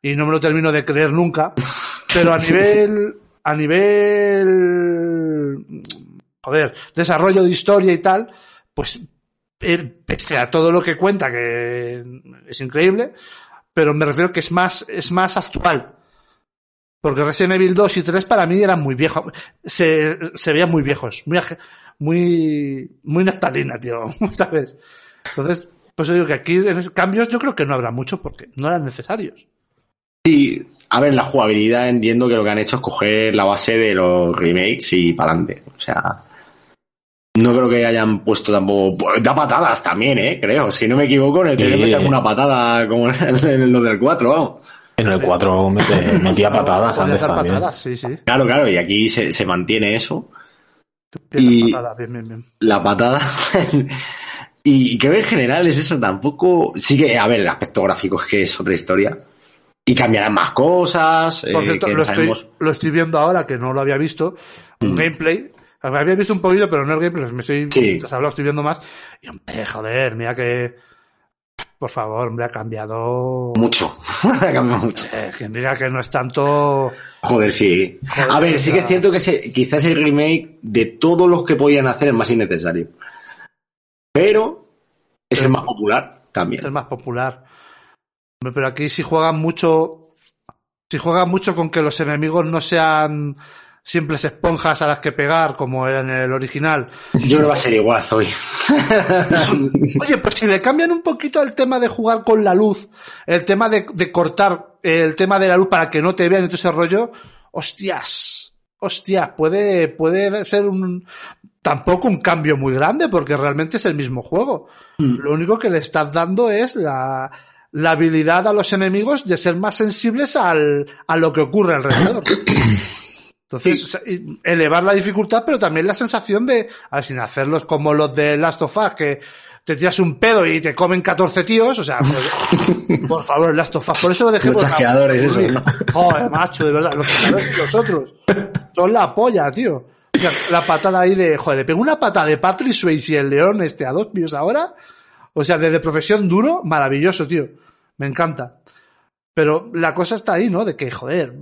y no me lo termino de creer nunca, pero a nivel. A nivel. Joder, desarrollo de historia y tal, pues pese a todo lo que cuenta, que es increíble, pero me refiero que es más, es más actual. Porque Resident Evil 2 y 3 para mí eran muy viejos. Se, se veían muy viejos, muy, muy, muy naftalina, tío. Entonces, pues yo digo que aquí en cambios yo creo que no habrá mucho porque no eran necesarios. Sí, a ver, la jugabilidad entiendo que lo que han hecho es coger la base de los remakes y para adelante. O sea, no creo que hayan puesto tampoco. pues, Da patadas también, ¿eh? Creo. Si no me equivoco, en el 3 Sí. mete alguna patada como en el del 4, vamos. En el 4 mete- metía patadas antes también. patadas, sí, sí. Claro, claro, y aquí se, se mantiene eso. Y- las patadas, bien, bien, bien. La patada. y creo que en general es eso, tampoco. Sí que, a ver, el aspecto gráfico es que es otra historia. Y cambiarán más cosas. Por eh, cierto, lo estoy, lo estoy viendo ahora, que no lo había visto. Un Mm. gameplay. Había visto un poquito, pero no el gameplay. Me estoy, Sí. hablo, estoy viendo más. Y hombre, joder, mira que. Por favor, hombre, ha cambiado. Mucho. ha cambiado mucho. Eh, quien diga que no es tanto. Joder, sí. Joder, a ver, sí que es cierto que ese- quizás el remake de todos los que podían hacer es más innecesario. Pero es el más popular también. Es el más popular. Pero aquí si juegan mucho. Si juegan mucho con que los enemigos no sean simples esponjas a las que pegar, como era en el original. Yo que va a ser igual hoy. Oye, pues si le cambian un poquito el tema de jugar con la luz, el tema de, de cortar el tema de la luz para que no te vean y todo ese rollo, hostias, hostias, puede, puede ser un, tampoco un cambio muy grande porque realmente es el mismo juego. Lo único que le estás dando es la, la habilidad a los enemigos de ser más sensibles al, a lo que ocurre alrededor. Entonces, o sea, elevar la dificultad, pero también la sensación de, a ver, sin hacerlos como los de Last of Us, que te tiras un pedo y te comen 14 tíos, o sea, pues, por favor, Last of Us, por eso lo dejé Los por chasqueadores, eso, ¿no? Joder, macho, de verdad, los chasqueadores y los otros. Son la polla, tío. La patada ahí de, joder, le pegó una patada de Patrick Swayze y el león este a dos pies ahora. O sea, desde profesión duro, maravilloso, tío. Me encanta. Pero la cosa está ahí, ¿no? De que, joder.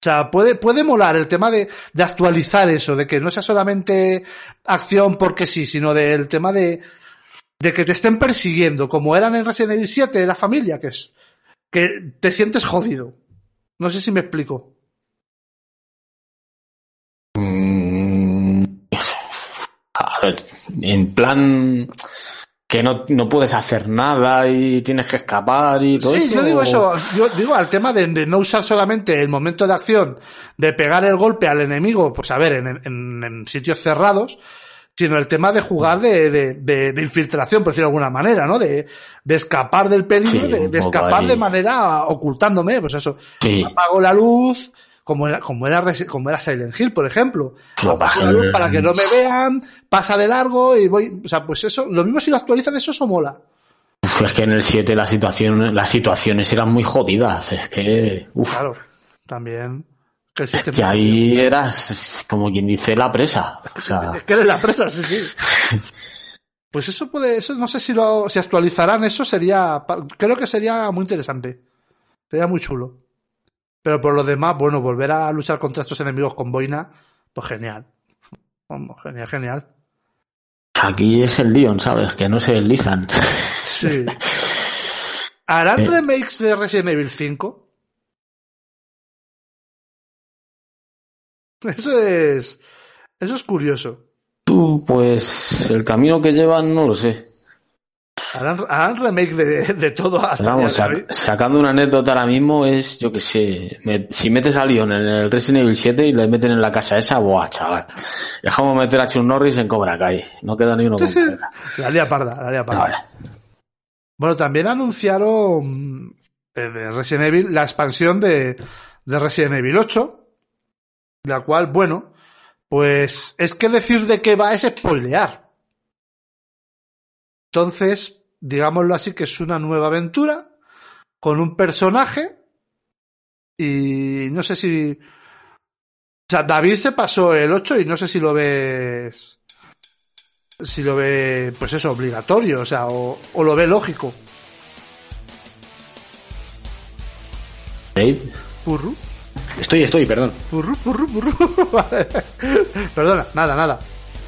O sea, puede, puede molar el tema de, de actualizar eso, de que no sea solamente acción porque sí, sino del tema de, de que te estén persiguiendo, como eran en Resident Evil 7, la familia, que es, que te sientes jodido. No sé si me explico. Mm, a ver, en plan que no, no puedes hacer nada y tienes que escapar y todo Sí, eso, yo digo eso, yo digo al tema de, de no usar solamente el momento de acción, de pegar el golpe al enemigo, pues a ver, en, en- en sitios cerrados, sino el tema de jugar de, de, de- de infiltración, por decirlo de alguna manera, ¿no? De, de escapar del peligro, Sí, de, escapar ahí. de manera ocultándome, pues eso. Sí. Apago la luz, como era, como era, como era Silent Hill, por ejemplo. Para que no me vean, pasa de largo y voy, o sea, pues eso, lo mismo si lo actualizan, eso, eso mola. Uf, es que en el 7 la situación, las situaciones eran muy jodidas. Es que, uf, Claro, también. Que el sistema. que ahí eras como quien dice la presa. O sea, Es que eres la presa, sí, sí. Pues eso puede, eso no sé si lo, si actualizarán eso sería, creo que sería muy interesante. Sería muy chulo. Pero por lo demás, bueno, volver a luchar contra estos enemigos con boina, pues genial. Vamos, genial, genial. aquí es el Leon, ¿sabes? Que no se deslizan. Sí. ¿Harán Eh. remakes de Resident Evil 5? Eso es, eso es curioso. Tú, pues, el camino que llevan no lo sé. ¿Harán, harán remake de, de todo hasta vamos, sac- sacando una anécdota ahora mismo es, yo que sé, me- si metes a Leon en el Resident Evil 7 y le meten en la casa esa, buah, chaval. Dejamos meter a Chun Norris en Cobra Kai. No queda ni uno con cabeza. La lía parda, la lía parda. Vale. Bueno, también anunciaron eh, de Resident Evil la expansión de, de Resident Evil 8, la cual, bueno, pues es que decir de qué va es spoilear. Entonces, digámoslo así, que es una nueva aventura con un personaje y no sé si... O sea, David se pasó el 8 y no sé si lo ves si lo ve, pues eso, obligatorio, o sea, o, o lo ve lógico. Dave, Purru, Estoy, estoy, perdón. purru, purru, purru. Vale. Perdona, nada, nada.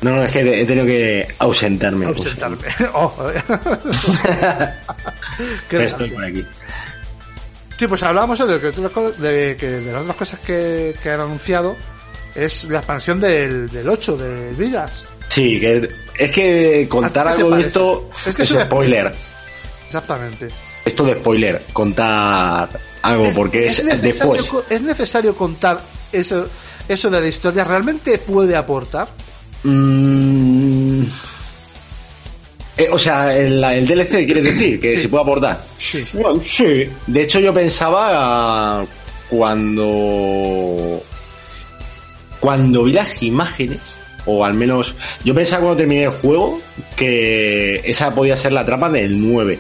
No, no, es que he tenido que ausentarme. Ausentarme. Oh. Qué estoy por aquí. Sí, pues hablábamos de que, de, que de las otras cosas que, que han anunciado es la expansión del, del 8, de Vidas. Sí, que es que contar ¿A ti qué te algo de esto Es es, que es- spoiler. Exactamente. Esto de spoiler, contar algo, porque es, necesario, después. es necesario contar eso, eso de la historia. ¿Realmente puede aportar? Mm, eh, o sea, el, el DLC quiere decir que Sí. se puede aportar. Sí. Bueno, sí. De hecho, yo pensaba cuando. Cuando vi las imágenes, o al menos. Yo pensaba cuando terminé el juego que esa podía ser la trama del 9.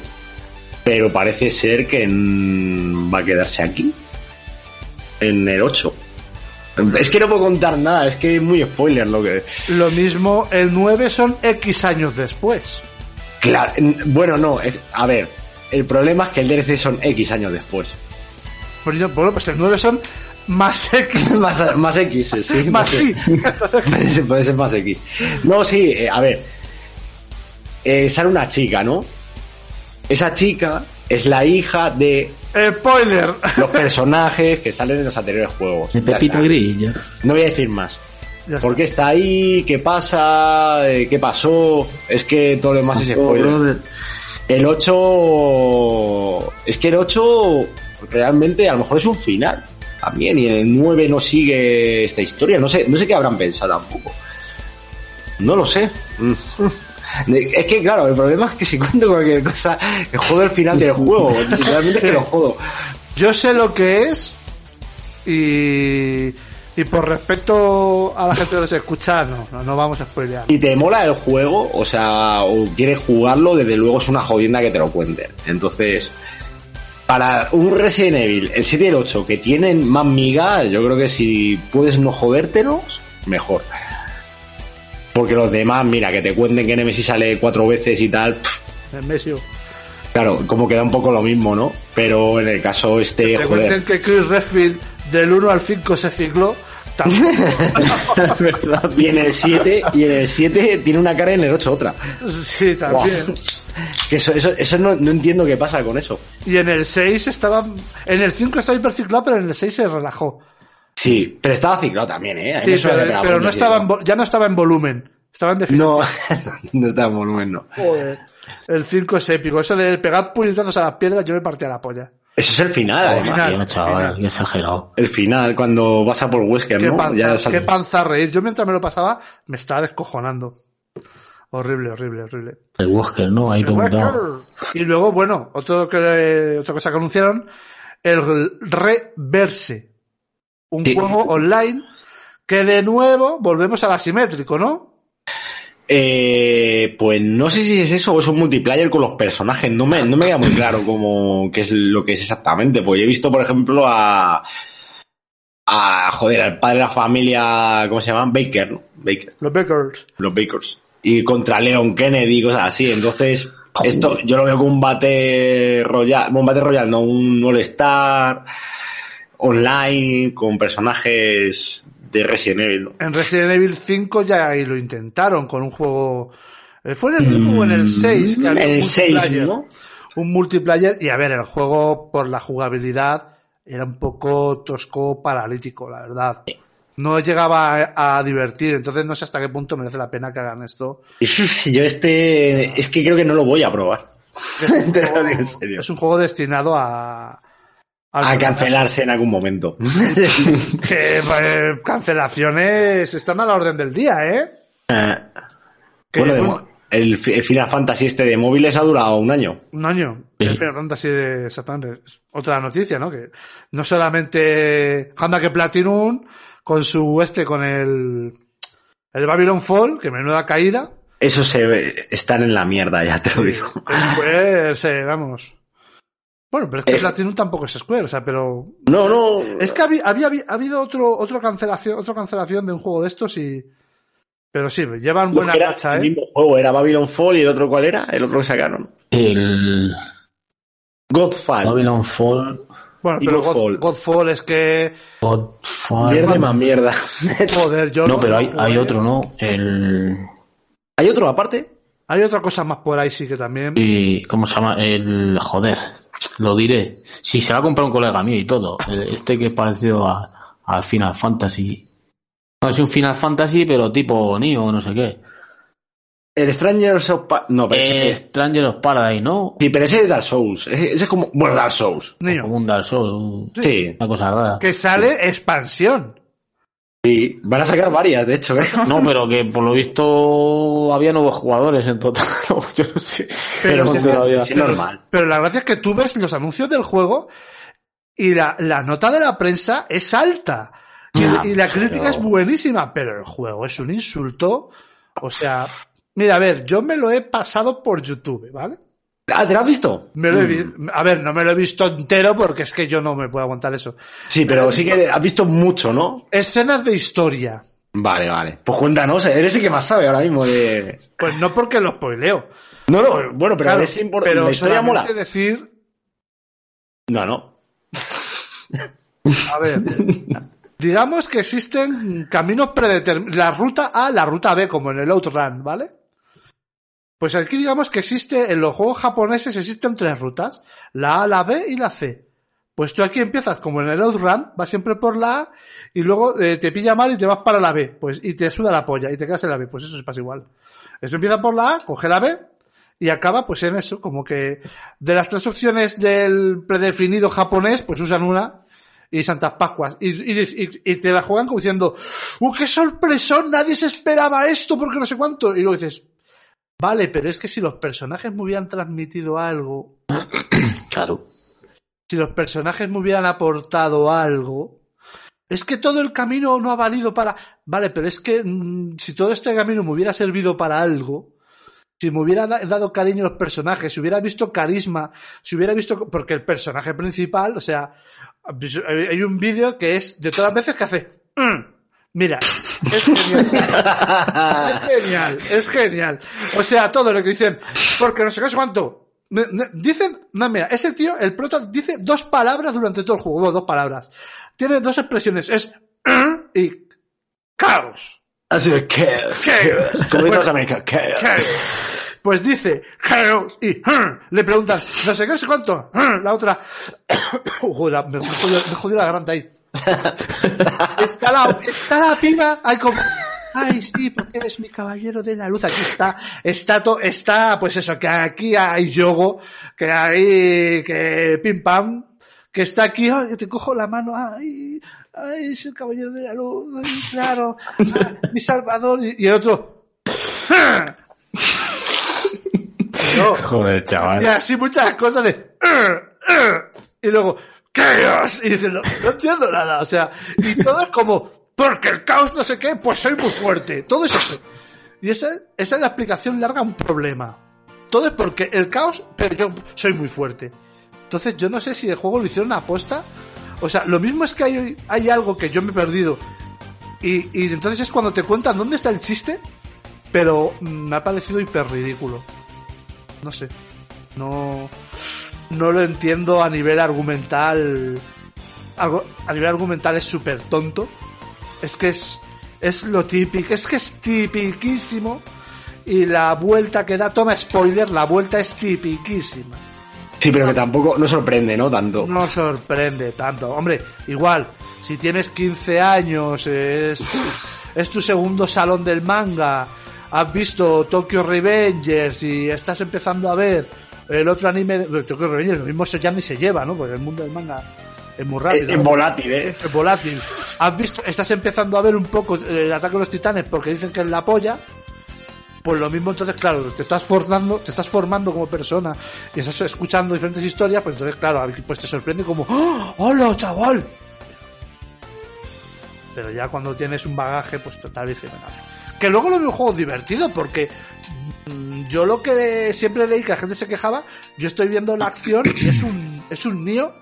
Pero parece ser que va a quedarse aquí. En el 8. Es que no puedo contar nada, es que es muy spoiler lo que. Lo mismo, el 9 son X años después. Claro, bueno, no, es- a ver, el problema es que el DLC son X años después. Por ello- Bueno, pues el 9 son más X. más, más X, sí. Más sí. Puede ser, puede ser más X. No, sí, eh, a ver. Eh, sale una chica, ¿no? Esa chica es la hija de Spoiler. los personajes que salen en los anteriores juegos. de Ya Pepita. Grillo. No voy a decir más. ¿Por qué está ahí? ¿Qué pasa? Eh, ¿Qué pasó? Es que todo lo demás es spoiler. El 8. Es que el 8 realmente a lo mejor es un final también. Y el 9 no sigue esta historia. No sé, no sé qué habrán pensado tampoco. No lo sé. Es que claro, el problema es que si cuento cualquier cosa, que jodo el final del juego. Realmente es que lo jodo. Yo sé lo que es y, y por respeto a la gente que nos escucha, no, no, no vamos a spoilear. Si te mola el juego, o sea, o quieres jugarlo, desde luego es una jodienda que te lo cuenten. Entonces, para un Resident Evil, el 7 y el 8, que tienen más migas, yo creo que si puedes no jodértelos, mejor. Porque los demás, mira, que te cuenten que Nemesis sale cuatro veces y tal, pff, En Mesio. claro, como queda un poco lo mismo, ¿no? Pero en el caso este, Te joder, cuenten que Chris Redfield del 1 al 5 se cicló. verdad. y en el 7, y en el 7 tiene una cara y en el 8 otra. sí, también. Que eso, eso, eso no, no entiendo qué pasa con eso. Y en el 6 estaba. En el 5 estaba hiperciclado, pero en el 6 se relajó. Sí, pero estaba ciclado también, ¿eh? Sí, pero, no estaba en ya no estaba en volumen. Estaba en definición. No, no estaba en volumen, no. Joder. El 5 es épico. Eso de pegar puñetazos a las piedras, yo me partía la polla. Eso es el final, además. final. Hostia, chaval, qué exagerado. El final, cuando vas a por Wesker, Qué, ¿no? panza, Ya sale- qué panza a reír. Yo mientras me lo pasaba, me estaba descojonando. Horrible, horrible, horrible. El Wesker, ¿no? Ahí todo. Y luego, bueno, otro que, otra cosa que anunciaron, el Reverse. Un Sí. juego online que de nuevo volvemos al asimétrico, ¿no? Eh, pues no sé si es eso o es un multiplayer con los personajes. No me, no me queda muy claro cómo, qué es lo que es exactamente. Pues yo he visto, por ejemplo, a, a, joder, al padre de la familia, ¿cómo se llaman? Baker, ¿no? Baker, Los Bakers. los Bakers. Y contra Leon Kennedy y cosas así. Entonces, esto yo lo veo como un bate royal, un bate royal, no un all-star online con personajes de Resident Evil, ¿no? En Resident Evil 5 ya ahí lo intentaron con un juego. eh, ¿Fue en el 5 o en el 6? Que había En un el 6, multiplayer. ¿no? Un multiplayer. Y a ver, el juego por la jugabilidad era un poco tosco paralítico, la verdad. No llegaba a, a divertir, entonces no sé hasta qué punto merece la pena que hagan esto. Yo este, es que creo que no lo voy a probar. Es un juego destinado a. al A cancelarse en algún momento. Que eh, cancelaciones están a la orden del día, ¿eh? Eh, bueno, de el, fi- el Final Fantasy este de móviles ha durado un año. un año. Sí. El Final Fantasy, exactamente. Es Otra noticia, ¿no? Que no solamente Handa que Platinum con su este, con el, el Babylon Fall, que menuda caída. Eso se ve, están en la mierda, ya te lo digo. Después, eh, vamos. Bueno, pero es que Eh. Platinum tampoco es Square, o sea, pero No, no. Es que había, había, había habido otro, otro cancelación, otra cancelación de un juego de estos y. Pero sí, llevan buena era racha, el ¿eh? mismo juego, era Babylon Fall y el otro cuál era, el otro que sacaron. El Godfall. Babylon Fall. Bueno, y pero Godfall. God- Godfall es que. Godfall. Mierda más mierda. Joder, yo No, pero hay, hay otro, ¿no? El. ¿Hay otro aparte? Hay otra cosa más por ahí, sí que también. Y, ¿Cómo se llama? El. Joder. Lo diré. Si se va a comprar un colega mío y todo. el- Este que es parecido a, a Final Fantasy. No, es un Final Fantasy, pero tipo Neo, no sé qué. El Strangers of Pa- No, pero Eh, ese- Stranger of Paradise, ¿no? Sí, pero ese es Dark Souls. Ese, ese es como. Bueno, Dark Souls. Niño, Como un Dark Souls. un- Sí. Una cosa rara. que sale expansión. Sí. Van a sacar varias, de hecho, ¿eh? No, pero que por lo visto había nuevos jugadores en total. Yo no sé. Pero, No es normal. pero la gracia es que tú ves los anuncios del juego y la, la nota de la prensa es alta. Y, y la crítica pero- es buenísima, pero el juego es un insulto. O sea, mira, a ver, yo me lo he pasado por YouTube, ¿vale? Ah, ¿te lo has visto? Me lo he vi- A ver, no me lo he visto entero porque es que yo no me puedo aguantar eso. Sí, pero sí que has visto mucho, ¿no? Escenas de historia. Vale, vale. Pues cuéntanos, eres el que más sabe ahora mismo de... Pues no porque lo spoileo. No, no, bueno, pero Claro, es importante. pero la historia mola. decir, No, no. a ver, digamos que existen caminos predeterminados, la ruta A, la ruta B, como en el Outrun, ¿vale? Pues aquí digamos que existe, en los juegos japoneses existen tres rutas, la A, la B y la C. Pues tú aquí empiezas como en el Outrun, vas siempre por la A y luego eh, te pilla mal y te vas para la B, pues y te suda la polla y te quedas en la B, pues eso se pasa igual. Eso empieza por la A, coge la B y acaba pues en eso, como que de las tres opciones del predefinido japonés, pues usan una y Santas Pascuas. Y, y, te la juegan como diciendo, ¡uh, qué sorpresón! Nadie se esperaba esto porque no sé cuánto. Y luego dices, vale, pero es que si los personajes me hubieran transmitido algo, Claro. si los personajes me hubieran aportado algo, es que todo el camino no ha valido para... Vale, pero es que mm, si todo este camino me hubiera servido para algo, si me hubiera da- dado cariño a los personajes, si hubiera visto carisma, si hubiera visto... Porque el personaje principal, o sea, hay un vídeo que es de todas las veces que hace... "Mm", Mira, es genial. es genial, es genial. O sea, todo lo que dicen, porque no sé qué es cuánto. Me- me- Dicen, no, mira, ese tío, el prota, dice dos palabras durante todo el juego, no, dos palabras. Tiene dos expresiones, es y caos. Así de chaos. Chaos. Como dice Bueno, los americanos, chaos. Chaos. Pues dice chaos y le preguntan, no sé qué, no sé cuánto. La otra, joder, me jodió, me jodió la garganta ahí. Está la, está la piba, hay como, ay sí, porque eres mi caballero de la luz, aquí está, está to, está, pues eso, que aquí hay yogo, que hay, que pim pam, que está aquí, ay, que te cojo la mano, ay, ay, es el caballero de la luz, ay, claro, ah, mi salvador, y, y el otro, no, Joder, chaval. y así muchas cosas de... Y luego, chaos. Y diciendo, no entiendo nada. O sea, y todo es como, porque el caos no sé qué, pues soy muy fuerte. Todo es eso. Y esa, esa es la explicación larga un problema. Todo es porque el caos, pero yo soy muy fuerte. Entonces yo no sé si el juego lo hicieron aposta. O sea, lo mismo es que hay, hay algo que yo me he perdido. Y, y entonces es cuando te cuentan dónde está el chiste. Pero me ha parecido hiper ridículo. No sé. No, no lo entiendo a nivel argumental. Algo, a nivel argumental es súper tonto. Es que es, es lo típico, es que es tipiquísimo. Y la vuelta que da, toma spoiler, la vuelta es tipiquísima. Sí, pero que tampoco no sorprende, ¿no? Tanto. No sorprende tanto. Hombre, igual, si tienes 15 años, es, es tu segundo salón del manga, has visto Tokyo Revengers y estás empezando a ver el otro anime de Tokyo Revengers, lo mismo se llama y se lleva, ¿no? Porque el mundo del manga es muy rápido. Es ¿no? volátil, ¿eh? Es volátil. Has visto, estás empezando a ver un poco eh, el ataque de los titanes porque dicen que es la polla. Pues lo mismo, entonces, claro, te estás formando, te estás formando como persona y estás escuchando diferentes historias, pues entonces, claro, pues te sorprende como, ¡Oh, ¡Hola, chaval! Pero ya cuando tienes un bagaje, pues total y fenomenal. Que luego lo veo un juego divertido porque mm, yo lo que siempre leí que la gente se quejaba, yo estoy viendo la acción y es un, es un Nio,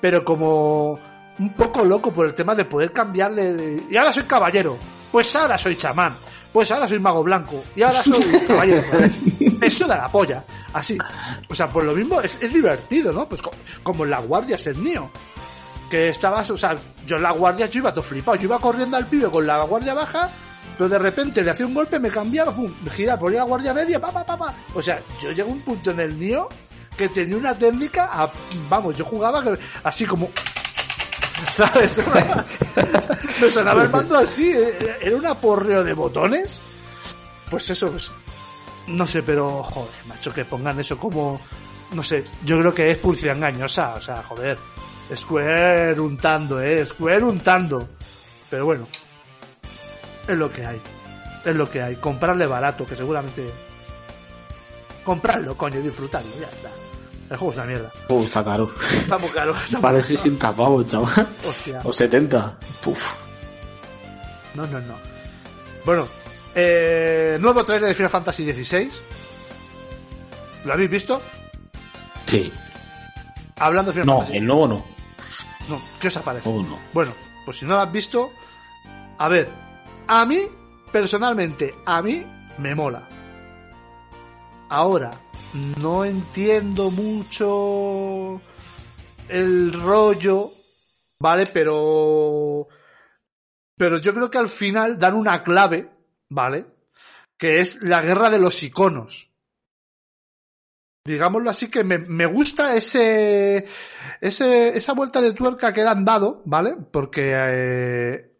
pero como un poco loco por el tema de poder cambiar de, de- y ahora soy caballero, pues ahora soy chamán, pues ahora soy mago blanco y ahora soy caballero. Me suda la polla, así. O sea, pues lo mismo es, es divertido, ¿no? Pues co- como en la guardia es el Nio. Que estabas, o sea, yo en la guardia yo iba todo flipado, yo iba corriendo al pibe con la guardia baja, pero de repente le hacía un golpe, me cambiaba, pum, me giraba, ponía la guardia media, pa, pa, pa, pa. O sea, yo llegué a un punto en el Nio que tenía una técnica, a- vamos, yo jugaba así como, ¿sabes? me sonaba el mando así, era un aporreo de botones. Pues eso, pues, no sé, pero, joder, macho, que pongan eso como, no sé, yo creo que es publicidad engañosa, o sea, joder, Square untando, eh, Square untando. Pero bueno, es lo que hay, es lo que hay, comprarle barato, que seguramente, comprarlo, coño, disfrutarlo, ya está. El juego es una mierda. Uh, está caro. Está muy caro. Está Vale caro. 60 pavos, chaval. Hostia. O 70. Puf. No, no, no. Bueno, eh, nuevo trailer de Final Fantasy XVI. ¿Lo habéis visto? Sí. Hablando de Final No, Fantasy. el nuevo no. No, ¿qué os aparece? Oh, no. Bueno, pues si no lo has visto, a ver, a mí, personalmente, a mí me mola. Ahora, no entiendo mucho el rollo, ¿vale? Pero... Pero yo creo que al final dan una clave, ¿vale? Que es la guerra de los iconos. Digámoslo así, que me, me gusta ese, ese, esa vuelta de tuerca que le han dado, ¿vale? Porque eh,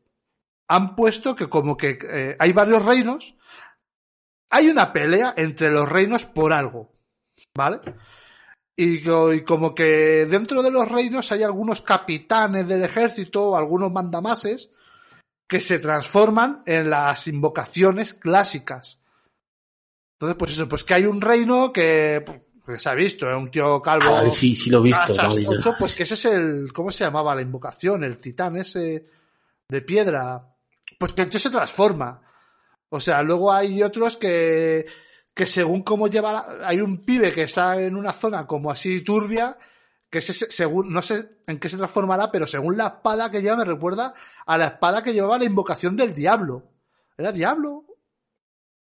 han puesto que como que eh, hay varios reinos, hay una pelea entre los reinos por algo, ¿vale? Y, y como que dentro de los reinos hay algunos capitanes del ejército, algunos mandamases, que se transforman en las invocaciones clásicas. Entonces, pues eso, pues que hay un reino que, pues, se ha visto, es un tío calvo. Ah, sí, sí lo he visto. ocho, pues que ese es el, ¿cómo se llamaba la invocación? El titán ese de piedra. Pues que entonces se transforma. O sea, luego hay otros que, que según cómo lleva, la- hay un pibe que está en una zona como así turbia, que ese, según, no sé en qué se transformará, pero según la espada que lleva me recuerda a la espada que llevaba la invocación del diablo. ¿Era diablo?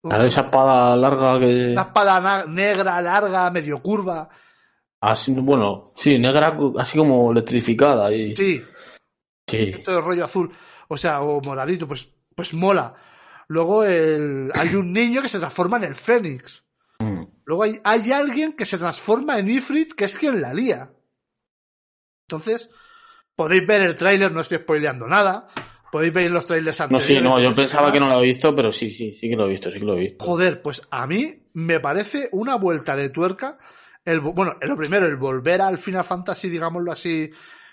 Claro, esa espada larga que. Una espada negra, larga, medio curva. Así, bueno, sí, negra, así como electrificada. Y... Sí, Sí. todo el rollo azul. O sea, o moradito, pues, pues mola. Luego el, hay un niño que se transforma en el Fénix. Mm. Luego hay, hay alguien que se transforma en Ifrit, que es quien la lía. Entonces, podéis ver el tráiler, no estoy spoileando nada. Podéis ver los trailers No, anteriores. sí, no, yo no sé pensaba que no lo había visto, pero sí, sí, sí que lo he visto, sí que lo he visto. Joder, pues a mí me parece una vuelta de tuerca. El, bueno, lo primero, el volver al Final Fantasy, digámoslo así,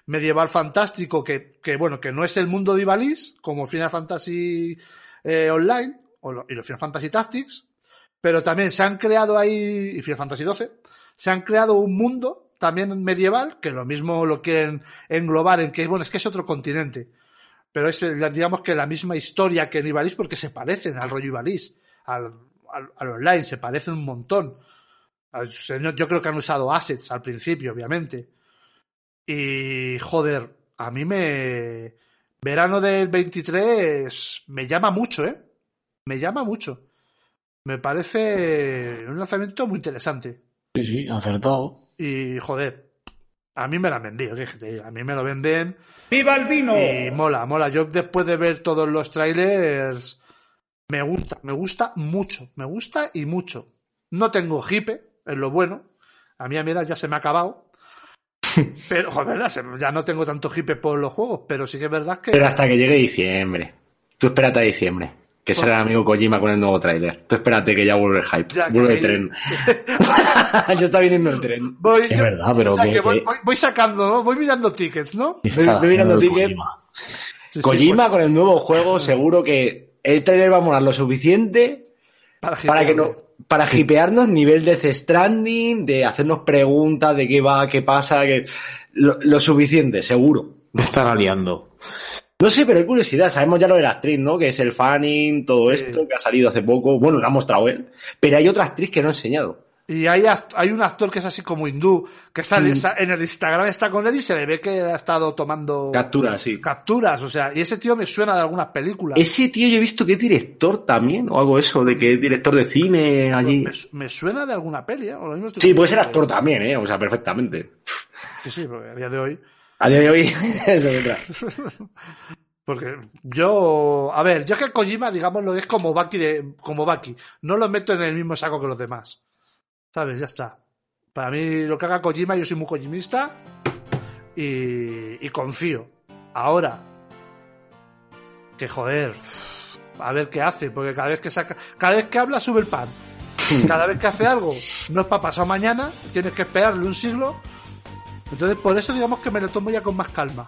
medieval fantástico, que, que bueno, que no es el mundo de Ivalice, como Final Fantasy eh, Online, o lo- y los Final Fantasy Tactics, pero también se han creado ahí, y Final Fantasy XII, se han creado un mundo también medieval, que lo mismo lo quieren englobar en que, bueno, es que es otro continente. Pero es, eh, digamos que la misma historia que en Ivalice porque se parecen al rollo Ivalice, al, al, online, se parecen un montón. Yo creo que han usado assets al principio, obviamente. Y, joder, a mí me... Verano del 23 me llama mucho, ¿eh? Me llama mucho. Me parece un lanzamiento muy interesante. Sí, sí, acertado. Y, joder, a mí me la han vendido, ¿qué te diga? A mí me lo venden ¡Viva el vino! y mola, mola. Yo después de ver todos los trailers, me gusta, me gusta mucho, me gusta y mucho. No tengo hipe, es lo bueno. A mí a mi edad ya se me ha acabado. Pero, joder, ¿verdad? Ya no tengo tanto hipe por los juegos, pero sí que es verdad que... Pero hasta que llegue diciembre. Tú espérate a diciembre. Que será el amigo Kojima con el nuevo tráiler. Tú espérate que ya vuelve el hype. Ya, que vuelve el tren. ya está viniendo el tren. Voy, Es verdad, pero o sea, que- que voy, voy- voy sacando, ¿no? voy mirando tickets, ¿no? ¿Qué Estoy- está estoy mirando haciendo el ticket. Kojima? Sí, pues, con el nuevo juego seguro que el tráiler va a molar lo suficiente para, para que no para hipearnos nivel de Death Stranding, de hacernos preguntas de qué va, qué pasa, que lo, lo suficiente, seguro. Me está liando. No sé, pero hay curiosidad. Sabemos ya lo de la actriz, ¿no? Que es el fanning, todo esto, que ha salido hace poco. Bueno, lo ha mostrado él. Pero hay otra actriz que no ha enseñado. Y hay, hay un actor que es así como hindú, que sale Mm. en el Instagram está con él y se le ve que ha estado tomando Captura, sí. capturas, o sea, y ese tío me suena de algunas películas. Ese tío yo he visto que es director también, o algo eso, de que es director de cine allí. me, su- me suena de alguna peli, ¿eh? O lo mismo estoy Sí, puede ser actor también, ¿eh? O sea, perfectamente. Sí, sí, porque a día de hoy. A día de hoy, eso es. Porque yo, a ver, yo es que Kojima, digamos, lo es como Baki de, como Baki. No lo meto en el mismo saco que los demás. ¿Sabes? Ya está. Para mí, lo que haga Kojima, yo soy muy kojimista y, y confío. Ahora, que joder, a ver qué hace, porque cada vez que saca, cada vez que habla sube el pan. Cada vez que hace algo, no es para pasado mañana, tienes que esperarle un siglo. Entonces, por eso digamos que me lo tomo ya con más calma.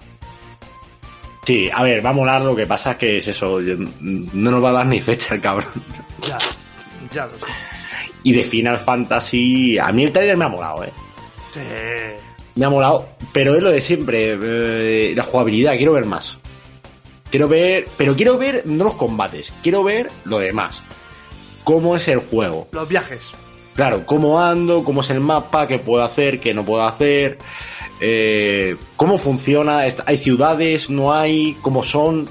Sí, a ver, va a molar, lo que pasa es que es eso, yo- no nos va a dar ni fecha el cabrón. Ya, ya lo sé. Y de Final Fantasy, a mí el trailer me ha molado, ¿eh? Sí. Me ha molado, pero es lo de siempre, eh, la jugabilidad, quiero ver más. Quiero ver, pero quiero ver no los combates, quiero ver lo demás. Cómo es el juego. Los viajes. Claro, cómo ando, cómo es el mapa, qué puedo hacer, qué no puedo hacer, eh, cómo funciona, hay ciudades, no hay, cómo son.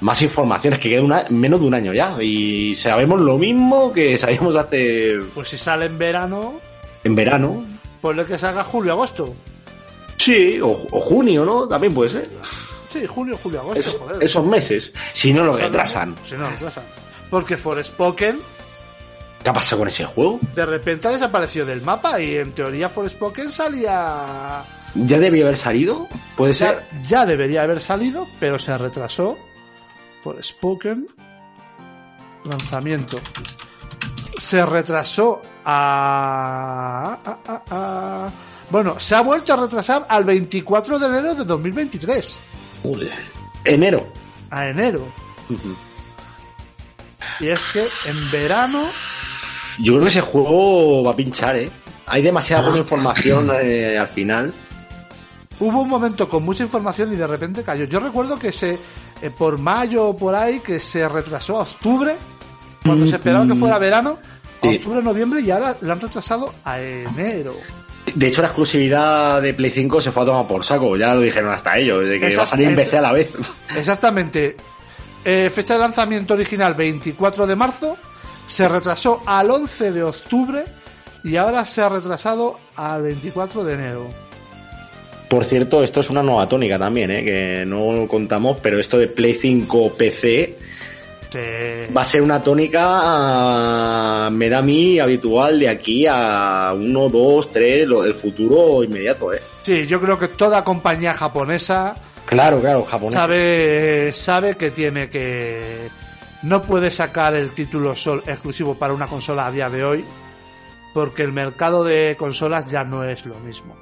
Más informaciones, que queda una- menos de un año ya. Y sabemos lo mismo que sabíamos hace Pues si sale en verano, en verano. ponle que salga julio-agosto. Sí, o, o junio, ¿no? También puede ser. Sí, junio, julio-agosto, Es- joder. esos meses. Si no lo O sea, retrasan. Si no, lo retrasan. Porque Forspoken ¿Qué ha pasado con ese juego? de repente ha desaparecido del mapa y en teoría Forspoken salía... ¿Ya debió haber salido? ¿Puede ser? ya debería haber salido, pero se retrasó. Forspoken lanzamiento. Se retrasó a... a- a- a- Bueno, se ha vuelto a retrasar al 24 de enero de 2023. Joder. Enero. A enero. Y es que en verano Yo creo que ese juego va a pinchar, ¿eh? Hay demasiada poca información eh, al final. Hubo un momento con mucha información y de repente cayó. Yo recuerdo que se eh, por mayo o por ahí que se retrasó a octubre, cuando se esperaba que fuera verano, a octubre, noviembre y ahora lo han retrasado a enero. De hecho, la exclusividad de Play 5 se fue a tomar por saco, ya lo dijeron hasta ellos, de que va a salir en PC a la vez. Exactamente. Eh, fecha de lanzamiento original 24 de marzo. Se retrasó al 11 de octubre. Y ahora se ha retrasado al 24 de enero. Por cierto, esto es una nueva tónica también, ¿eh? que no lo contamos, pero esto de Play 5 PC va a ser una tónica, ah, me da a mí, habitual de aquí a 1, 2, 3, el futuro inmediato. ¿eh? Sí, yo creo que toda compañía japonesa Claro, claro, japonés. sabe, sabe que tiene que... No puede sacar el título sol exclusivo para una consola a día de hoy. Porque el mercado de consolas ya no es lo mismo.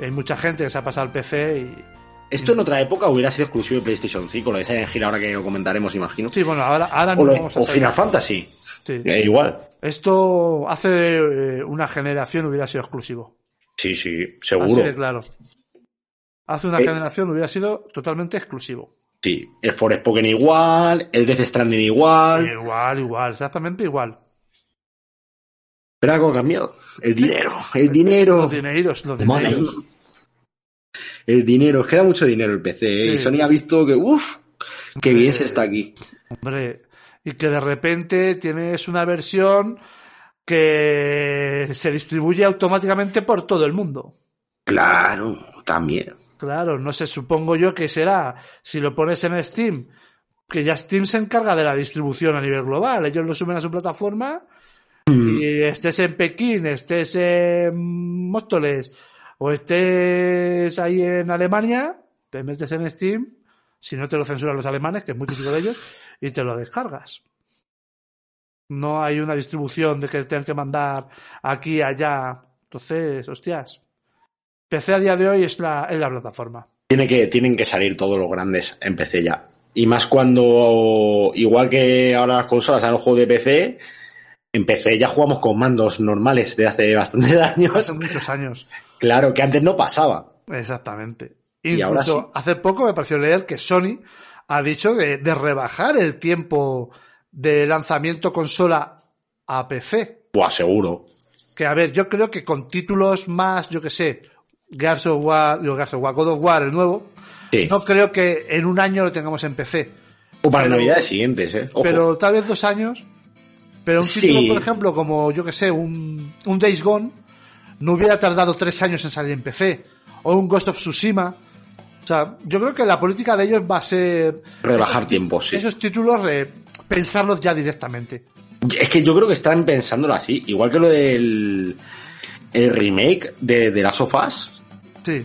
Hay mucha gente que se ha pasado al PC y... Esto en otra época hubiera sido exclusivo de PlayStation 5, lo de Silent Hill ahora que lo comentaremos, imagino. Sí, bueno, ahora, ahora o, lo- vamos a o Final Fantasy, Sí. eh, igual. Esto hace eh, una generación hubiera sido exclusivo. Sí, sí, Así seguro. de claro. Hace una Eh. generación hubiera sido totalmente exclusivo. Sí, el Forspoken igual, el Death Stranding igual. Igual, igual, exactamente igual. Pero algo ha cambiado. El dinero, el dinero. Los dineros, los Money. dineros. El dinero, es que da mucho dinero el PC. ¿eh? Y. Sony ha visto que, uff, qué bien se está aquí. Hombre, y que de repente tienes una versión que se distribuye automáticamente por todo el mundo. Claro, también. Claro, no sé, supongo yo que será, si lo pones en Steam, que ya Steam se encarga de la distribución a nivel global. Ellos lo suben a su plataforma y estés en Pekín, estés en Móstoles o estés ahí en Alemania, te metes en Steam, si no te lo censuran los alemanes, que es muy típico de ellos, y te lo descargas. No hay una distribución de que tengan que mandar aquí, allá. Entonces, hostias. PC a día de hoy es la, es la plataforma. Tiene que, tienen que salir todos los grandes en PC ya. Y más cuando, igual que ahora las consolas han juego de PC, en PC ya jugamos con mandos normales de hace bastantes años. Hace muchos años. Claro, que antes no pasaba. Exactamente. Y ahora sí. hace poco me pareció leer que Sony ha dicho de, de rebajar el tiempo de lanzamiento consola a PC. Buah, seguro. Que a ver, yo creo que con títulos más, yo que sé, Gears of War, digo, Gears of War, God of War, el nuevo, Sí. no creo que en un año lo tengamos en PC. o para pero- navidades siguientes, eh. Ojo. Pero tal vez dos años. Pero un Sí. título, por ejemplo, como yo que sé, un, un Days Gone, no hubiera tardado tres años en salir en PC. O un Ghost of Tsushima. O sea, yo creo que la política de ellos va a ser Rebajar tiempos, sí. esos títulos, pensarlos ya directamente. Es que yo creo que están pensándolo así. Igual que lo del el remake de, de Last of Us. Sí.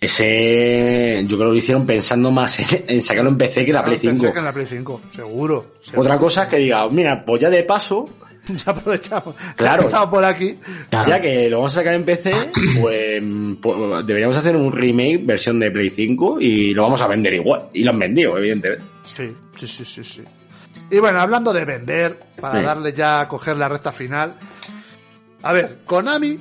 Ese, yo creo que lo hicieron pensando más en, en sacarlo en PC que la Play Pensé 5. que en la Play 5, seguro. seguro. Otra cosa es que diga, mira, pues ya de paso, Ya aprovechamos. Claro. Ya Estamos por aquí. ya que lo vamos a sacar en PC, pues, pues deberíamos hacer un remake versión de Play 5 y lo vamos a vender igual. Y lo han vendido, evidentemente. Sí, sí, sí, sí, sí. Y bueno, hablando de vender, para Sí. darle ya a coger la recta final. A ver, Konami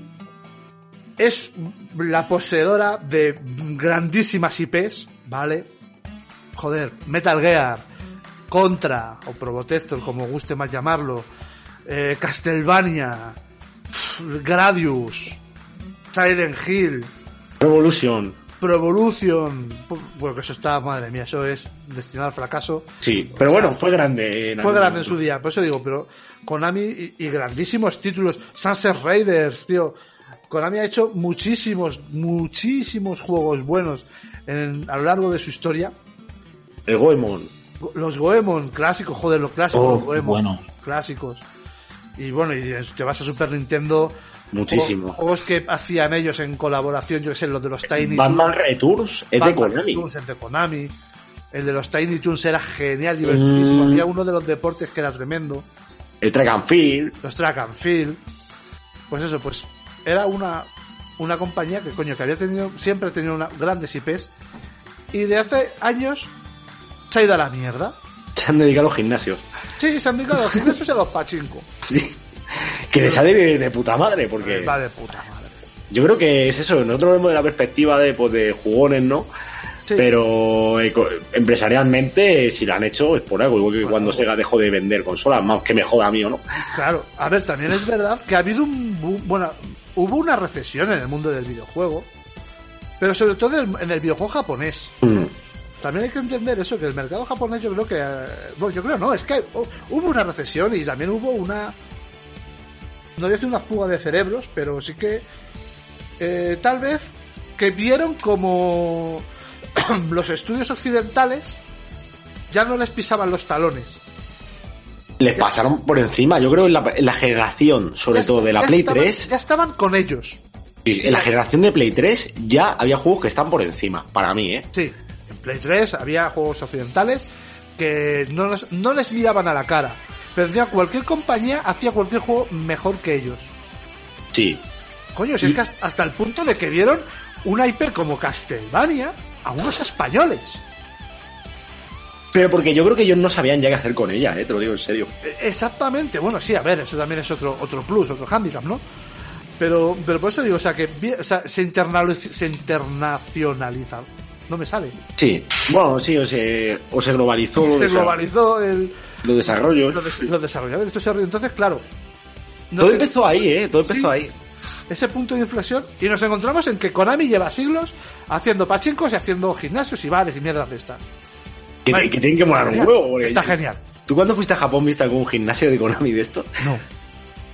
es la poseedora de grandísimas IPs, ¿vale? Joder, Metal Gear, Contra, o Probotector, como guste más llamarlo, eh, Castlevania, Gradius, Silent Hill, Revolution. Pro Evolution, pu- bueno, que eso está, madre mía, eso es destinado al fracaso. Sí, pero O sea, bueno, fue grande. en Fue grande en su día, por eso digo, pero Konami y, y grandísimos títulos, Sunset Raiders, tío. Konami ha hecho muchísimos, muchísimos juegos buenos en- a lo largo de su historia. El Goemon. Go- Los Goemon clásicos, joder, los clásicos, Oh, los Goemon bueno. clásicos. Y bueno, y te vas a Super Nintendo. Muchísimo. Juegos, que hacían ellos en colaboración, yo que sé, los de los Tiny Batman Returns es de Konami. Toons, el de Konami. El de los Tiny Toons era genial, divertidísimo. Mm. Había uno de los deportes que era tremendo. El Track and Field. Los Track and Field. Pues eso, pues era una, una compañía que, coño, que había tenido, siempre ha tenido una, grandes IPs. Y de hace años se ha ido a la mierda. Se han dedicado a los gimnasios. Sí, se han dedicado a los gimnasios y a los pachinko. Sí. Que les sale de, de puta madre, porque Va de puta madre. yo creo que es eso. Nosotros vemos de la perspectiva de, pues, de jugones, ¿no? Sí. Pero eco- empresarialmente, si lo han hecho, es por algo. Igual que cuando Sega dejó de vender consolas, más que me joda a mí o no. Claro, a ver, también es verdad que ha habido un, bu- bueno, hubo una recesión en el mundo del videojuego, pero sobre todo en el, en el videojuego japonés. Mm. También hay que entender eso, que el mercado japonés yo creo que... eh, Bueno, yo creo no, es que hu- hubo una recesión y también hubo una... No voy a decir una fuga de cerebros, pero sí que... eh, tal vez que vieron como los estudios occidentales ya no les pisaban los talones. Les pasaron por encima, yo creo en la, en la generación, sobre Ya- todo de la Play estaban- 3, Ya estaban con ellos. en la generación de Play 3 ya había juegos que están por encima, para mí, ¿eh? Sí, en Play 3 había juegos occidentales que no, no les miraban a la cara. Pero encima cualquier compañía hacía cualquier juego mejor que ellos. Sí. Coño, si es que hasta- hasta el punto de que dieron una IP como Castlevania a unos españoles. Pero porque yo creo que ellos no sabían ya qué hacer con ella, ¿eh? Te lo digo en serio. E- Exactamente, bueno, sí, a ver, eso también es otro, otro plus, otro handicap, ¿no? Pero, pero por eso digo, o sea, que o sea, se, internacionaliza. No me sale. Sí. Bueno, sí, o se, o se globalizó Se globalizó el, los desarrollos. los, des- los desarrolladores. Esto se- Entonces, claro. no Todo empezó ahí, ¿eh? Todo empezó Sí. ahí. ese punto de inflexión y nos encontramos en que Konami lleva siglos haciendo pachincos y haciendo gimnasios y bares y mierdas de estas. Que, Vale. que tienen que molar un huevo. Está genial. ¿Tú cuando fuiste a Japón viste algún gimnasio de Konami de esto? No.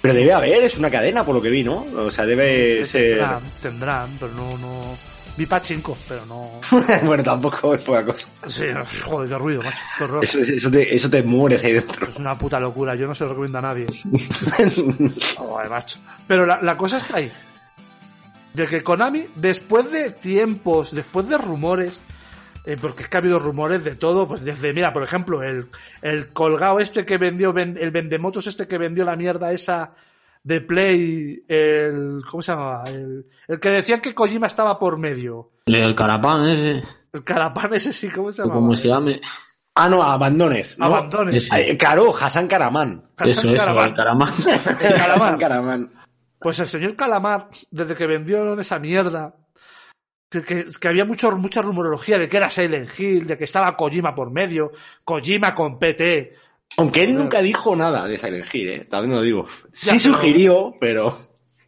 Pero debe haber, es una cadena por lo que vi, ¿no? O sea, debe Sí, ser... tendrán, tendrán, pero no, no. Vi pachinko, pero no. bueno, tampoco es poca cosa. Sí, joder, qué ruido, macho. Qué horror. Eso, eso, te, eso te mueres ahí dentro. Es una puta locura, yo no se lo recomiendo a nadie. Joder, macho. Pero la, la cosa está ahí. De que Konami, después de tiempos, después de rumores, eh, porque es que ha habido rumores de todo, pues desde, mira, por ejemplo, el, el colgado este que vendió, ven- el vendemotos este que vendió la mierda esa de Play, el, ¿cómo se llamaba? El, el que decían que Kojima estaba por medio. El carapán ese, El carapán ese sí, ¿cómo se llamaba? como se llame. ah, no, Abandonez. ¿no? Abandones. Ay, claro, Hassan Karaman. Hassan Eso, eso, Caramán. el caramán. El. Hassan Karaman. Pues el señor Calamar, desde que vendieron esa mierda, que, había mucho, mucha rumorología de que era Silent Hill, de que estaba Kojima por medio, Kojima con PT. Aunque él nunca dijo nada de Silent Hill, ¿eh? También lo digo. Sí Ya, sugirió, pero...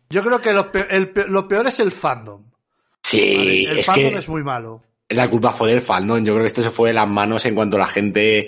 Yo creo que lo peor, el pe- lo peor es el fandom. Sí, ¿vale? El es fandom que es muy malo. la culpa fue del fandom. Yo creo que esto se fue de las manos en cuanto la gente...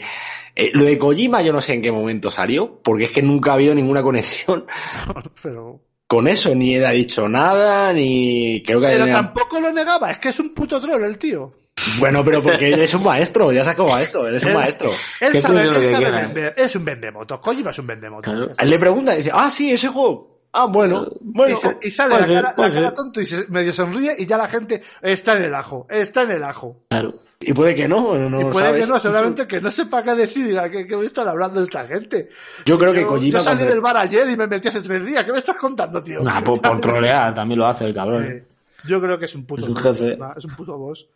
Eh, lo de Kojima yo no sé en qué momento salió, porque es que nunca ha habido ninguna conexión Pero, con eso. Ni él ha dicho nada, ni... Creo que... pero tampoco lo negaba, es que es un puto troll el tío. Bueno, pero porque él es un maestro, ya sacó a esto, él es un maestro. Él sabe, él sabe vender, es un vendemotos. Kojima es un vendemotos. Claro. Él le pregunta y dice, ah, sí, ese juego. Ah, bueno, Y, bueno. y sale la ser, cara, la tonto y se medio sonríe y ya la gente está en el ajo, está en el ajo. Claro. Y puede que no, no y puede sabes. que no, seguramente que no sepa qué decir, diga, ¿qué, qué me están hablando esta gente? Yo creo que Yo, Kojima... yo salí cuando- del bar ayer y me metí hace tres días, ¿qué me estás contando, tío? Nah, por, por trolear también lo hace el cabrón. Eh, yo creo que es un puto Es un jefe. Es un puto boss.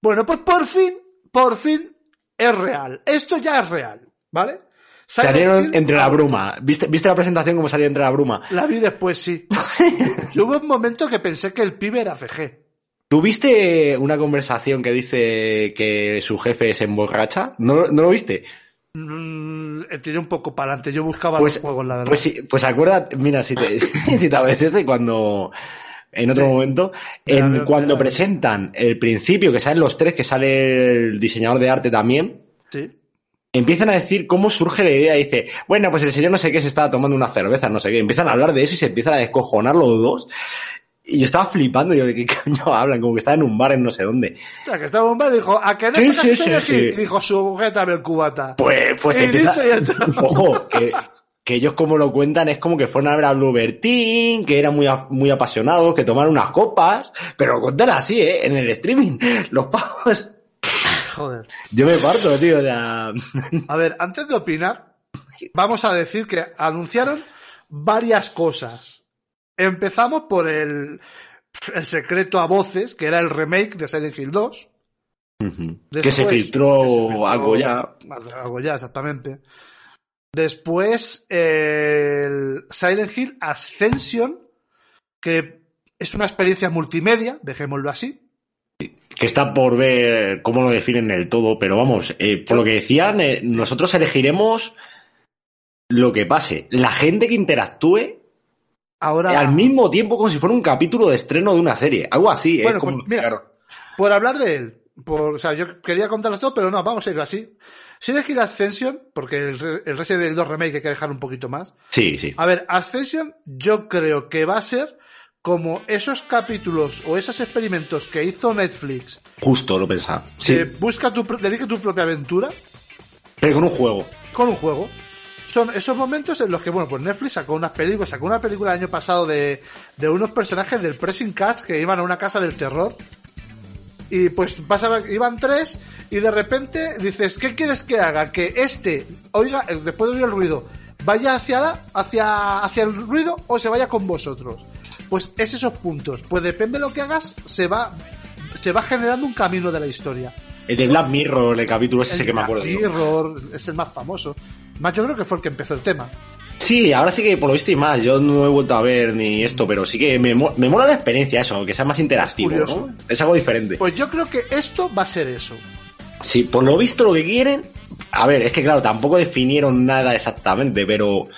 Bueno, pues por fin, por fin es real. Esto ya es real, ¿vale? Salieron Hill- entre la bruma. ¿Viste, ¿Viste la presentación cómo salía entre la bruma? La vi después, sí. Yo hubo un momento que pensé que el pibe era FG. ¿Tuviste una conversación que dice que su jefe se emborracha? ¿No, ¿no lo viste? Mm, tiré un poco para adelante. Yo buscaba Pues, los juegos, la verdad. pues, sí, pues acuérdate, mira, si te, si te apetece cuando, en otro Sí. momento, en cuando presentan el principio, que salen los tres, que sale el diseñador de arte también. Empiezan a decir cómo surge la idea. Dice, bueno, pues el señor no sé qué se estaba tomando una cerveza, no sé qué. Empiezan a hablar de eso y se empiezan a descojonar los dos. Y yo estaba flipando, digo, ¿de qué coño hablan? Como que estaba en un bar en no sé dónde. O sea, que estaba un bar y dijo, ¿a que no Sí, sí, sí, sí. Y dijo, sujétame el cubata. Pues, pues te empieza... Ojo, que, que ellos como lo cuentan es como que fueron a ver a Bluebird Team, que eran muy, muy apasionados, que tomaron unas copas, pero lo cuentan así, ¿eh? En el streaming. Los pavos... Joder. Yo me parto, tío. A ver, antes de opinar, vamos a decir que anunciaron varias cosas. Empezamos por el, el secreto a voces, que era el remake de Silent Hill 2. que se filtró que se filtró algo ya. Algo ya, exactamente. Después, el Silent Hill Ascension, que es una experiencia multimedia, dejémoslo así. Que está por ver cómo lo definen del todo, pero vamos, eh, por lo que decían, eh, nosotros elegiremos lo que pase. La gente que interactúe Ahora. al mismo tiempo como si fuera un capítulo de estreno de una serie. Algo así, ¿eh? Bueno, Como- pues, mira, claro. Por hablar de él, por, o sea, yo quería contarlo todo, pero no, vamos a ir así. Sin elegir Ascension, porque el, el Resident Evil 2 Remake hay que dejar un poquito más. Sí, sí. A ver, Ascension yo creo que va a ser como esos capítulos o esos experimentos que hizo Netflix, Justo lo pensaba. Sí, que busca tu, dedica tu propia aventura pero con un juego. con un juego. Son esos momentos en los que, bueno, pues Netflix sacó unas películas, sacó una película el año pasado de, de unos personajes del Pressing Catch que iban a una casa del terror. Y pues pasaba, iban tres y de repente dices, ¿qué quieres que haga? Que este, oiga, después de oír el ruido, vaya hacia, la, hacia, hacia el ruido o se vaya con vosotros. Pues es esos puntos. Pues depende de lo que hagas, se va, se va generando un camino de la historia. El de Black Mirror, el capítulo ese que me acuerdo. yo. Mirror es el más famoso. Más yo creo que fue el que empezó el tema. Sí, ahora sí que por lo visto y más. Yo no he vuelto a ver ni esto, pero sí que me, me mola la experiencia eso, que sea más interactivo. ¿no? Es algo diferente. Pues yo creo que esto va a ser eso. Sí, por lo visto lo que quieren. A ver, es que claro, tampoco definieron nada exactamente, pero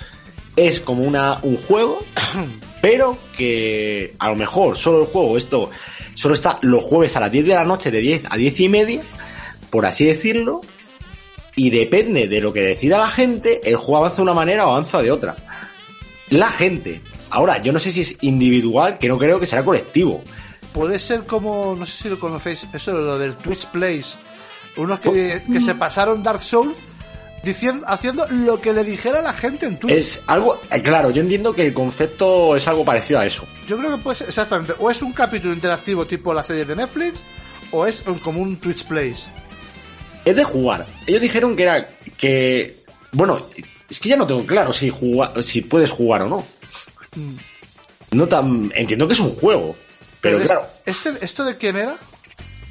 es como una, un juego, pero que a lo mejor solo el juego, esto solo está los jueves a las 10 de la noche, de 10 a 10 y media, por así decirlo, y depende de lo que decida la gente, el juego avanza de una manera o avanza de otra. La gente. Ahora, yo no sé si es individual, que no creo que será colectivo. Puede ser como, no sé si lo conocéis, eso lo del Twitch Plays. Unos que, que se pasaron Dark Souls diciendo, haciendo lo que le dijera la gente en Twitch. Es algo, eh, claro, yo entiendo que el concepto es algo parecido a eso. Yo creo que puede ser exactamente, o es un capítulo interactivo tipo la serie de Netflix, o es como un Twitch Plays. Es de jugar. Ellos dijeron que era que bueno, es que ya no tengo claro si jugar, si puedes jugar o no. No tan entiendo que es un juego, pero es- claro, ¿este, ¿Esto de quién era?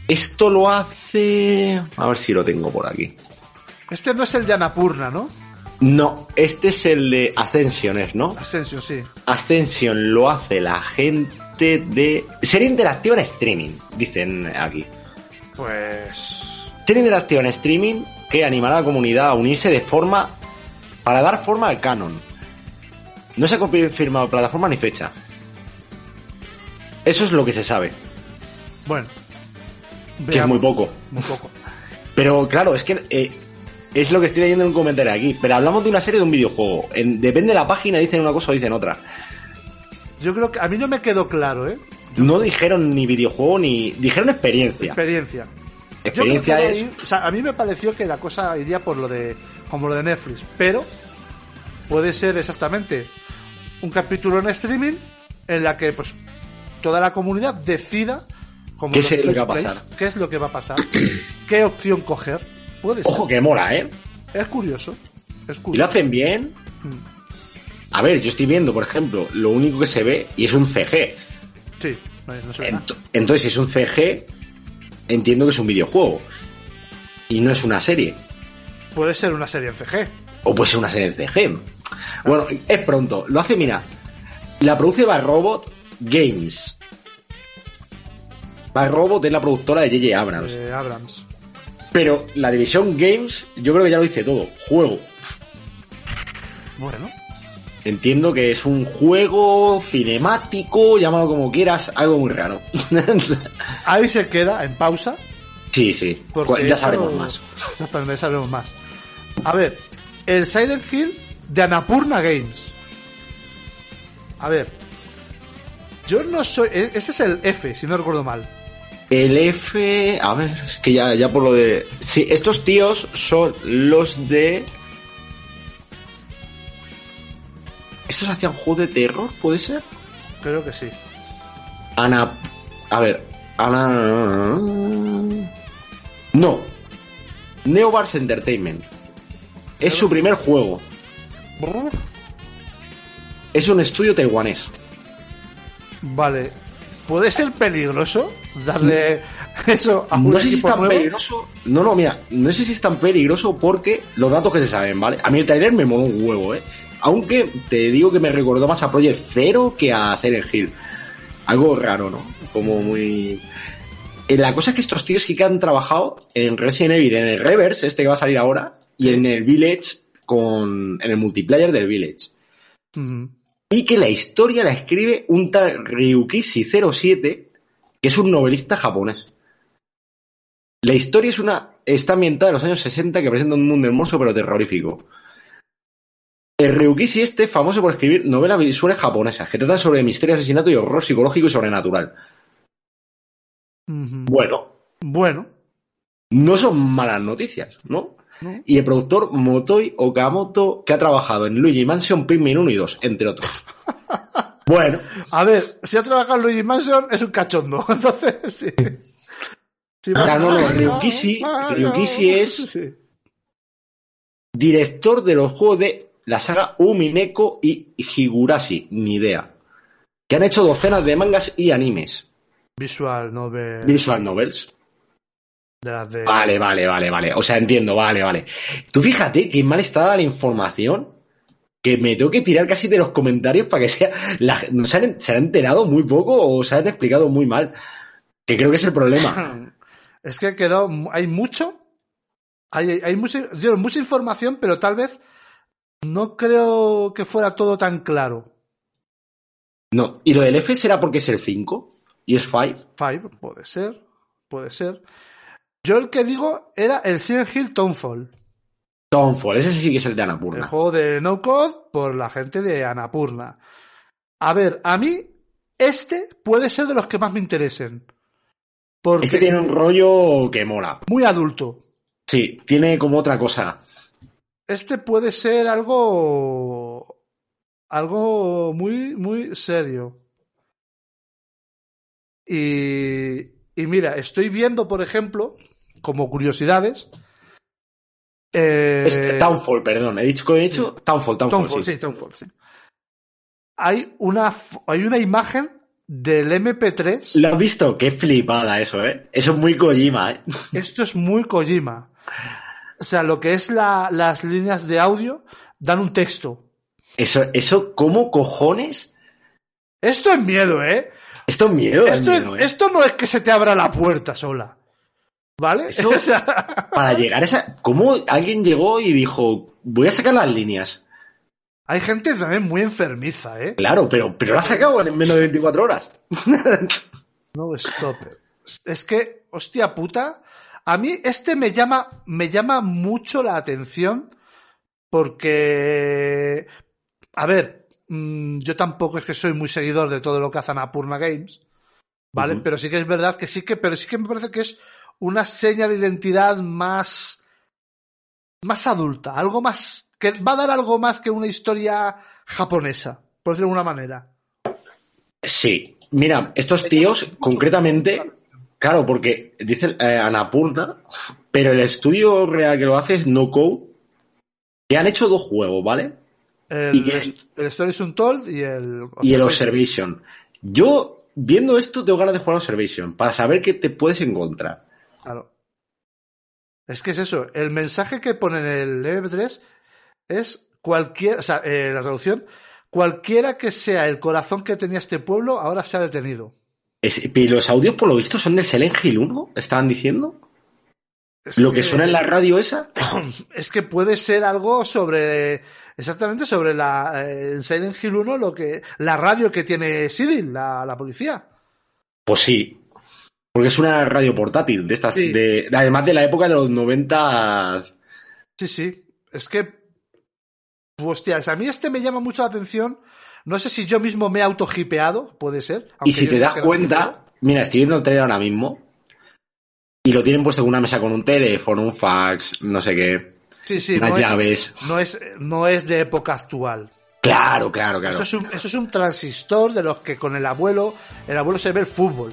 esto lo hace a ver si lo tengo por aquí. Este no es el de Anapurna, ¿no? No, este es el de Ascensiones, ¿no? Ascension, sí. Ascension lo hace la gente de serie interactiva en streaming, dicen aquí. Pues... Serie interactiva en streaming que animará a la comunidad a unirse de forma para dar forma al canon. No se ha confirmado plataforma ni fecha. Eso es lo que se sabe, Bueno. que es muy poco. Muy poco. Pero claro, es que eh, es lo que estoy leyendo en un comentario aquí. Pero hablamos de una serie de un videojuego. En- depende de la página, dicen una cosa o dicen otra. Yo creo que a mí no me quedó claro, ¿eh? No dijeron ni videojuego ni. Dijeron experiencia. Experiencia. Experiencia es. o sea, a mí me pareció que la cosa iría por lo de como lo de Netflix, pero puede ser exactamente un capítulo en streaming en la que pues toda la comunidad decida como ¿Qué los es lo que va a pasar? Qué es lo que va a pasar, qué opción coger. Puede ser. Ojo que mola, ¿eh? Es curioso. Es Y lo curioso. hacen bien. A ver, yo estoy viendo, por ejemplo, lo único que se ve y es un CG. Sí, no, no se ve nada. Entonces, si es un CG, entiendo que es un videojuego. Y no es una serie. Puede ser una serie en CG. O puede ser una serie de CG. Bueno, es pronto. Lo hace, mira. La produce By Robot Games. By Robot es la productora de J.J. Abrams. eh, Abrams. Pero la división Games, yo creo que ya lo dice todo. Juego. Bueno, Entiendo que es un juego cinemático, llámalo como quieras, algo muy raro. ahí se queda en pausa sí, sí. Porque ya sabremos más. Ya sabremos más. A ver, el Silent Hill de Anapurna Games. A ver. Yo no soy. e- Ese es el F, si no recuerdo mal. El F, a ver, es que ya, ya por lo de... Sí, estos tíos son los de... ¿Estos hacían juego de terror, puede ser? Creo que sí. Ana... A ver, Ana... No. Neobars Entertainment. Es su primer juego. Es un estudio taiwanés. Vale. ¿Puede ser peligroso darle eso a un No sé si es tan nuevo? peligroso. No, no, mira, no sé si es tan peligroso porque los datos que se saben, ¿vale? A mí el trailer me moló un huevo, ¿eh? Aunque te digo que me recordó más a Project Zero que a Silent Hill. Algo raro, ¿no? Como muy... Eh, La cosa es que estos tíos sí que han trabajado en Resident Evil, en el Reverse, este que va a salir ahora, y en el Village, con en el multiplayer del Village. Y que la historia la escribe un tal Ryukishi07, que es un novelista japonés. La historia es una, está ambientada en los años 60 que presenta un mundo hermoso pero terrorífico. El Ryukishi este, famoso por escribir novelas visuales japonesas que tratan sobre misterio, asesinato y horror psicológico y sobrenatural. Bueno, Bueno, no son malas noticias, ¿no? ¿no? Y el productor Motoi Okamoto, que ha trabajado en Luigi Mansion, Pikmin 1 y 2, entre otros. bueno, A ver, si ha trabajado en Luigi Mansion es un cachondo. Entonces, sí. Sí, Ah, no, no, Ryukishi- Ryukishi es- Sí. director de los juegos de la saga Umineko y Higurashi, ni idea. Que han hecho docenas de mangas y animes. Visual novel Visual novels. de las de... Vale, vale, vale, vale. O sea, entiendo, vale, vale. Tú fíjate que mal está la información que me tengo que tirar casi de los comentarios para que sea. La, no se, han, se han enterado muy poco o se han explicado muy mal. Que creo que es el problema. Es que quedó, hay mucho, hay, hay mucha, digo, mucha información, pero tal vez no creo que fuera todo tan claro. No. ¿Y lo del F será porque es el 5? ¿Y es 5? Five, puede ser, puede ser. Yo el que digo era el Silent Hill Townfall, Townfall, ese sí que es el de el Annapurna. juego de No Code por la gente de Annapurna. A ver, a mí este puede ser de los que más me interesen. Porque Este tiene un rollo que mola. muy adulto. Sí, tiene como otra cosa. Este puede ser algo. algo muy, muy serio. Y. Y mira, estoy viendo, por ejemplo, como curiosidades. Eh, Este, Townfall, perdón. He dicho que he dicho Townfall, Townfall, Townfall, sí. sí, Townfall, sí. Hay una, hay una imagen del MP3. ¿Lo has visto? Qué flipada eso, ¿eh? Eso es muy Kojima, ¿eh? Esto es muy Kojima. O sea, lo que es la- las líneas de audio dan un texto. Eso, eso, ¿cómo cojones? Esto es miedo, ¿eh? Esto es miedo, es Esto, miedo, ¿eh? esto no es que se te abra la puerta sola. ¿Vale? Eso- O sea, Para llegar a esa... ¿Cómo alguien llegó y dijo, voy a sacar las líneas? hay gente también muy enfermiza, ¿eh? Claro, pero, pero lo ha sacado en menos de 24 horas. No, stop. Es que, hostia puta, a mí este me llama, me llama mucho la atención porque, a ver, mm, yo tampoco es que soy muy seguidor de todo lo que hacen Apurna Games, ¿vale? Pero sí que es verdad que sí que, pero sí que me parece que es una seña de identidad más, más adulta, algo más, que va a dar algo más que una historia japonesa, por decirlo de alguna manera. Sí. Mira, estos tíos, concretamente, claro, porque dicen eh, pero el estudio real que lo hace es No Code, que han hecho dos juegos, ¿vale? El, Y que- el Stories Untold y el... Y el Observation. Yo, viendo esto, tengo ganas de jugar a Observation, para saber qué te puedes encontrar. Claro. Es que es eso. El mensaje que pone en el MP3 es cualquier, o sea, eh, la traducción, cualquiera que sea el corazón que tenía este pueblo, ahora se ha detenido. Es- y los audios, por lo visto, son del Silent Hill 1, estaban diciendo. Es Lo que suena en la radio esa. Es que puede ser algo sobre, exactamente sobre la, eh, en Silent Hill 1, lo que, la radio que tiene Cyril, la, la policía. Pues sí. Porque es una radio portátil, de estas, Sí. de, además de la época de los 90. Sí, sí. Es que. Hostias, a mí este me llama mucho la atención. No sé si yo mismo me he autogipeado, puede ser. Y si te das cuenta, mira, estoy viendo el trailer ahora mismo. Y lo tienen puesto en una mesa con un teléfono, un fax, no sé qué, Sí, sí, unas no es, llaves. no, es, no es de época actual. Claro, claro, claro. Eso, es un, eso es un transistor de los que con el abuelo, el abuelo se ve el fútbol.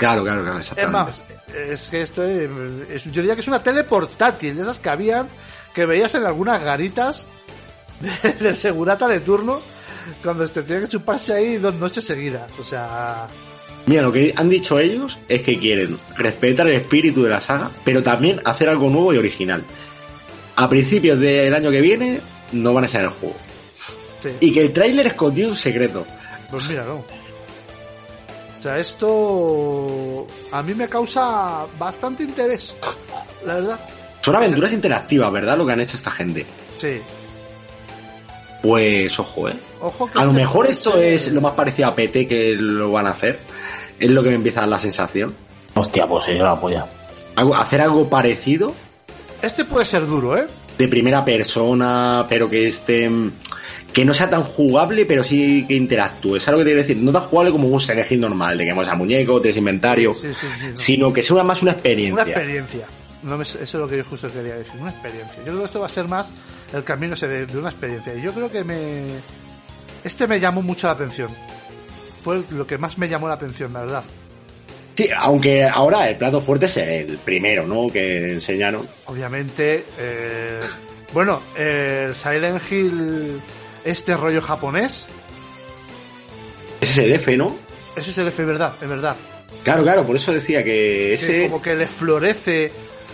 Claro, claro, claro, Es exactamente. más, es que esto es, es- yo diría que es una tele portátil, de esas que habían, que veías en algunas garitas de- del segurata de turno, cuando te tenía que chuparse ahí dos noches seguidas. O sea, Mira, lo que han dicho ellos es que quieren respetar el espíritu de la saga, pero también hacer algo nuevo y original. A principios del año que viene no van a ser el juego. sí. Y que el tráiler escondió un secreto. Pues mira, no. O sea, esto a mí me causa bastante interés, la verdad. Son aventuras interactivas, ¿verdad? Lo que han hecho esta gente. Sí. Pues ojo, ¿eh? Ojo que A lo este mejor esto ser- es lo más parecido a PT que lo van a hacer. Es lo que me empieza a dar la sensación. Hostia, pues sería la polla. Hacer algo parecido Este puede ser duro, ¿eh? de primera persona, pero que esté que no sea tan jugable, pero sí que interactúe. ¿Sabes lo que te quiero decir? No tan jugable como un Silent Hill normal, de que mueves a muñeco, tienes inventario, Sí, sí, sí. no. sino que sea más una experiencia. Una experiencia. No eso es lo que yo justo quería decir, una experiencia. Yo creo que esto va a ser más el camino de, de una experiencia. Y yo creo que me... Este me llamó mucho la atención. Fue lo que más me llamó la atención, la verdad. Sí, aunque ahora el plato fuerte es el primero, ¿no? Que enseñaron. Obviamente, eh, bueno, el Silent Hill, este rollo japonés, Ese es el F, ¿no? ese es el F, verdad, es verdad. Claro, claro, por eso decía que Que ese... como que le florece.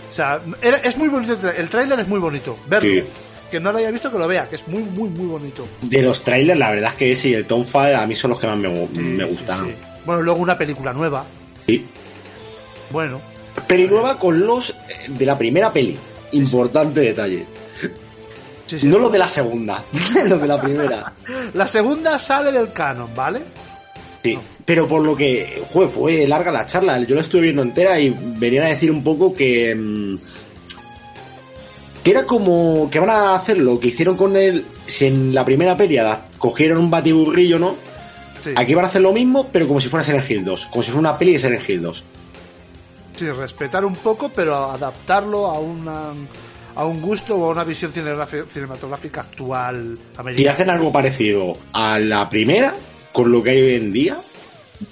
O sea, era- es muy bonito el, tráiler, es muy bonito. Verlo. Sí. Que no lo haya visto, que lo vea, que es muy, muy, muy bonito. De los trailers, la verdad es que ese y el Tonfa a mí son los que más me, gu- Sí, me sí, gustaron. sí. Bueno, luego una película nueva. Sí. Bueno, Peli nueva con los eh, de la primera peli. Importante detalle. Sí, sí. No los de la segunda, los de la primera. La segunda sale del canon, ¿vale? Sí. Pero por lo que, joder, fue larga la charla. Yo la estuve viendo entera y venían a decir un poco que. mm, que era como que van a hacer lo que hicieron con él. Si en la primera peli cogieron un batiburrillo, ¿no? Sí. Aquí van a hacer lo mismo, pero como si fuera Silent Hill 2. Como si fuera una peli de Silent Hill 2. Sí, respetar un poco, pero adaptarlo a una a un gusto o a una visión cinematográfica, actual Si americana. hacen algo parecido a la primera, con lo que hay hoy en día,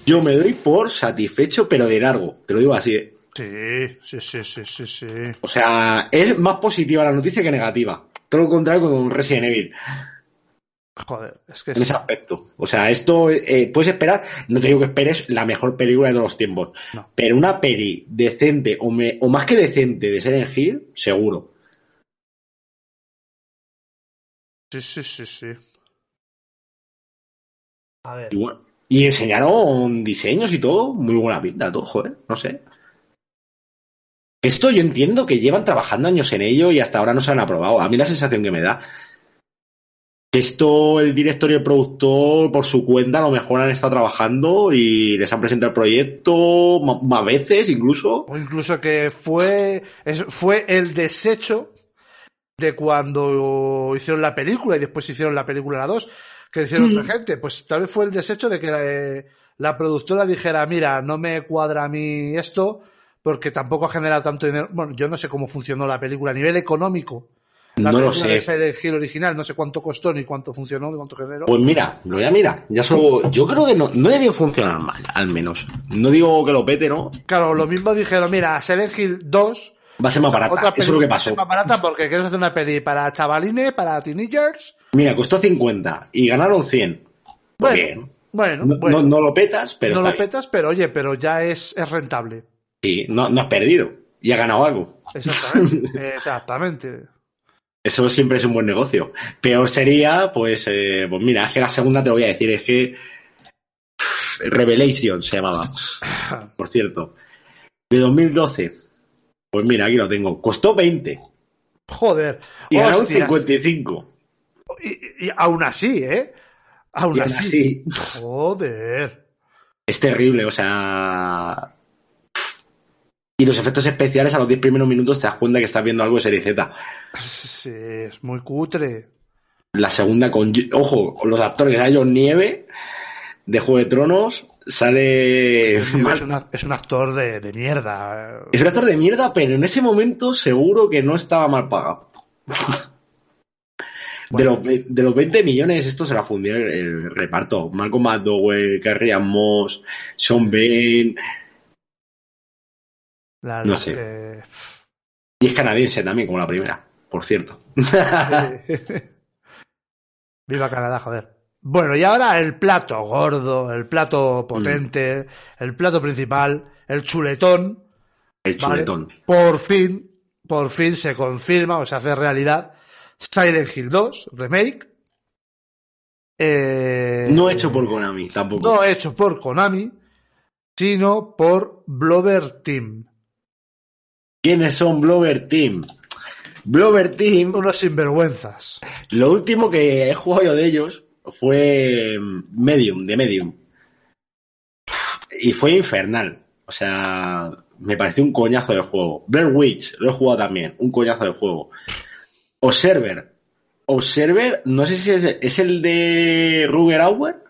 yo me doy por satisfecho, pero de largo. Te lo digo así, ¿eh? Sí, sí, sí, sí, sí, sí. O sea, es más positiva la noticia que negativa. Todo lo contrario con Resident Evil, Joder, es que en sí. ese aspecto. O sea, esto eh, puedes esperar, no te digo que esperes la mejor película de todos los tiempos, No. pero una peli decente o, me- o más que decente de Silent Hill, seguro. Sí, sí, sí, sí. A ver. Y, bueno, y enseñaron diseños y todo, muy buena pinta, todo, joder, no sé. Esto yo entiendo que llevan trabajando años en ello y hasta ahora no se han aprobado. A mí la sensación que me da. que Esto, el director y el productor, por su cuenta, a lo mejor han estado trabajando y les han presentado el proyecto más veces, incluso. O incluso que fue, fue el desecho de cuando hicieron la película y después hicieron la película la 2, que hicieron Mm. otra gente. Pues tal vez fue el desecho de que eh, la productora dijera, mira, no me cuadra a mí esto porque tampoco ha generado tanto dinero. Bueno, yo no sé cómo funcionó la película a nivel económico. La No lo sé. Hill original, no sé cuánto costó ni cuánto funcionó ni cuánto generó. Pues mira, lo voy a mirar. Ya solo, yo creo que no, no debió funcionar mal, al menos. No digo que lo pete, ¿no? Claro, lo mismo dijeron, mira, Silent Hill 2 Va a ser más barata. Otra Eso es lo que pasó. más barata porque quieres hacer una peli para chavalines, para teenagers. Mira, costó 50 y ganaron 100. Bueno, Bien. bueno, No, bueno. no- no lo petas, pero no lo bien. petas, pero oye, pero ya es, es rentable. Sí, no, no has perdido y has ganado algo. Exactamente. Exactamente. Eso siempre es un buen negocio. Peor sería, pues, eh, pues mira, es que la segunda te voy a decir, es que Revelation se llamaba, por cierto, de 2012. Pues mira, aquí lo tengo. Costó 20 Joder. y ganaron Hostias. 55. Y, y- aún así, ¿eh? Aún Y aún así. así, Joder. es terrible, o sea... Y los efectos especiales a los 10 primeros minutos te das cuenta que estás viendo algo de serie Z. Sí, es muy cutre. La segunda con, ojo, los actores, hay John Nieve de Juego de Tronos, sale... Es, una- es un actor de, de mierda. Es un actor de mierda, pero en ese momento seguro que no estaba mal pagado. De, los, de los 20 millones, esto se la fundió el, el reparto. Malcolm McDowell, Carrie Moss, Sean Bain. La no sé. Y es canadiense también, como la primera, por cierto. Viva Canadá, joder. Bueno, y ahora el plato gordo, el plato potente, el plato principal, el chuletón. El ¿vale? chuletón. Por fin, por fin se confirma o se hace realidad Silent Hill 2 Remake. Eh, No hecho por Konami, tampoco. no hecho por Konami, sino por Blover Team. ¿Quiénes son Blover Team? Blover Team, Unos sinvergüenzas. lo último que he jugado yo de ellos fue Medium, de Medium. Y fue infernal. O sea, me pareció un coñazo de juego. Blair Witch, lo he jugado también, un coñazo de juego. Observer. Observer, no sé si es, es el de Ruger Auer.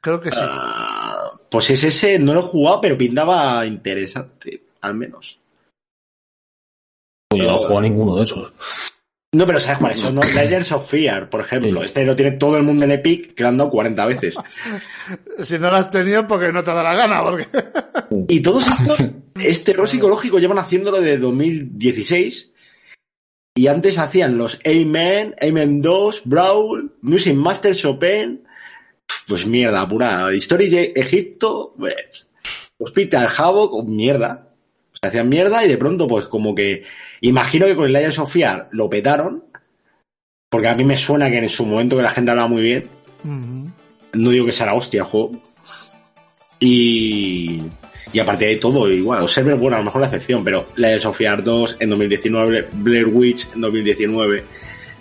Creo que sí. Ah, pues es ese, no lo he jugado, pero pintaba interesante, al menos. Yo no juego a ninguno de esos. No, pero ¿sabes cuáles son? no? Legends of Fear, por ejemplo. Sí. Este lo tiene todo el mundo en Epic, que lo han dado 40 veces. Si no lo has tenido, porque no te da la gana. Porque... Y todos estos, este terror psicológico llevan haciéndolo de 2016. Y antes hacían los Amen, Amen 2, Brawl, Music Master Chopin. Pues mierda, pura. History de Egipto, pues, Hospital Havoc, mierda. Hacían mierda y de pronto, pues como que. Imagino que con el of Fear lo petaron. Porque a mí me suena que en su momento que la gente hablaba muy bien. No digo que sea la hostia el juego. Y, y aparte de todo, igual, Observer, bueno, a lo mejor la excepción, pero la de Sofia 2 en 2019, Blair Witch en 2019,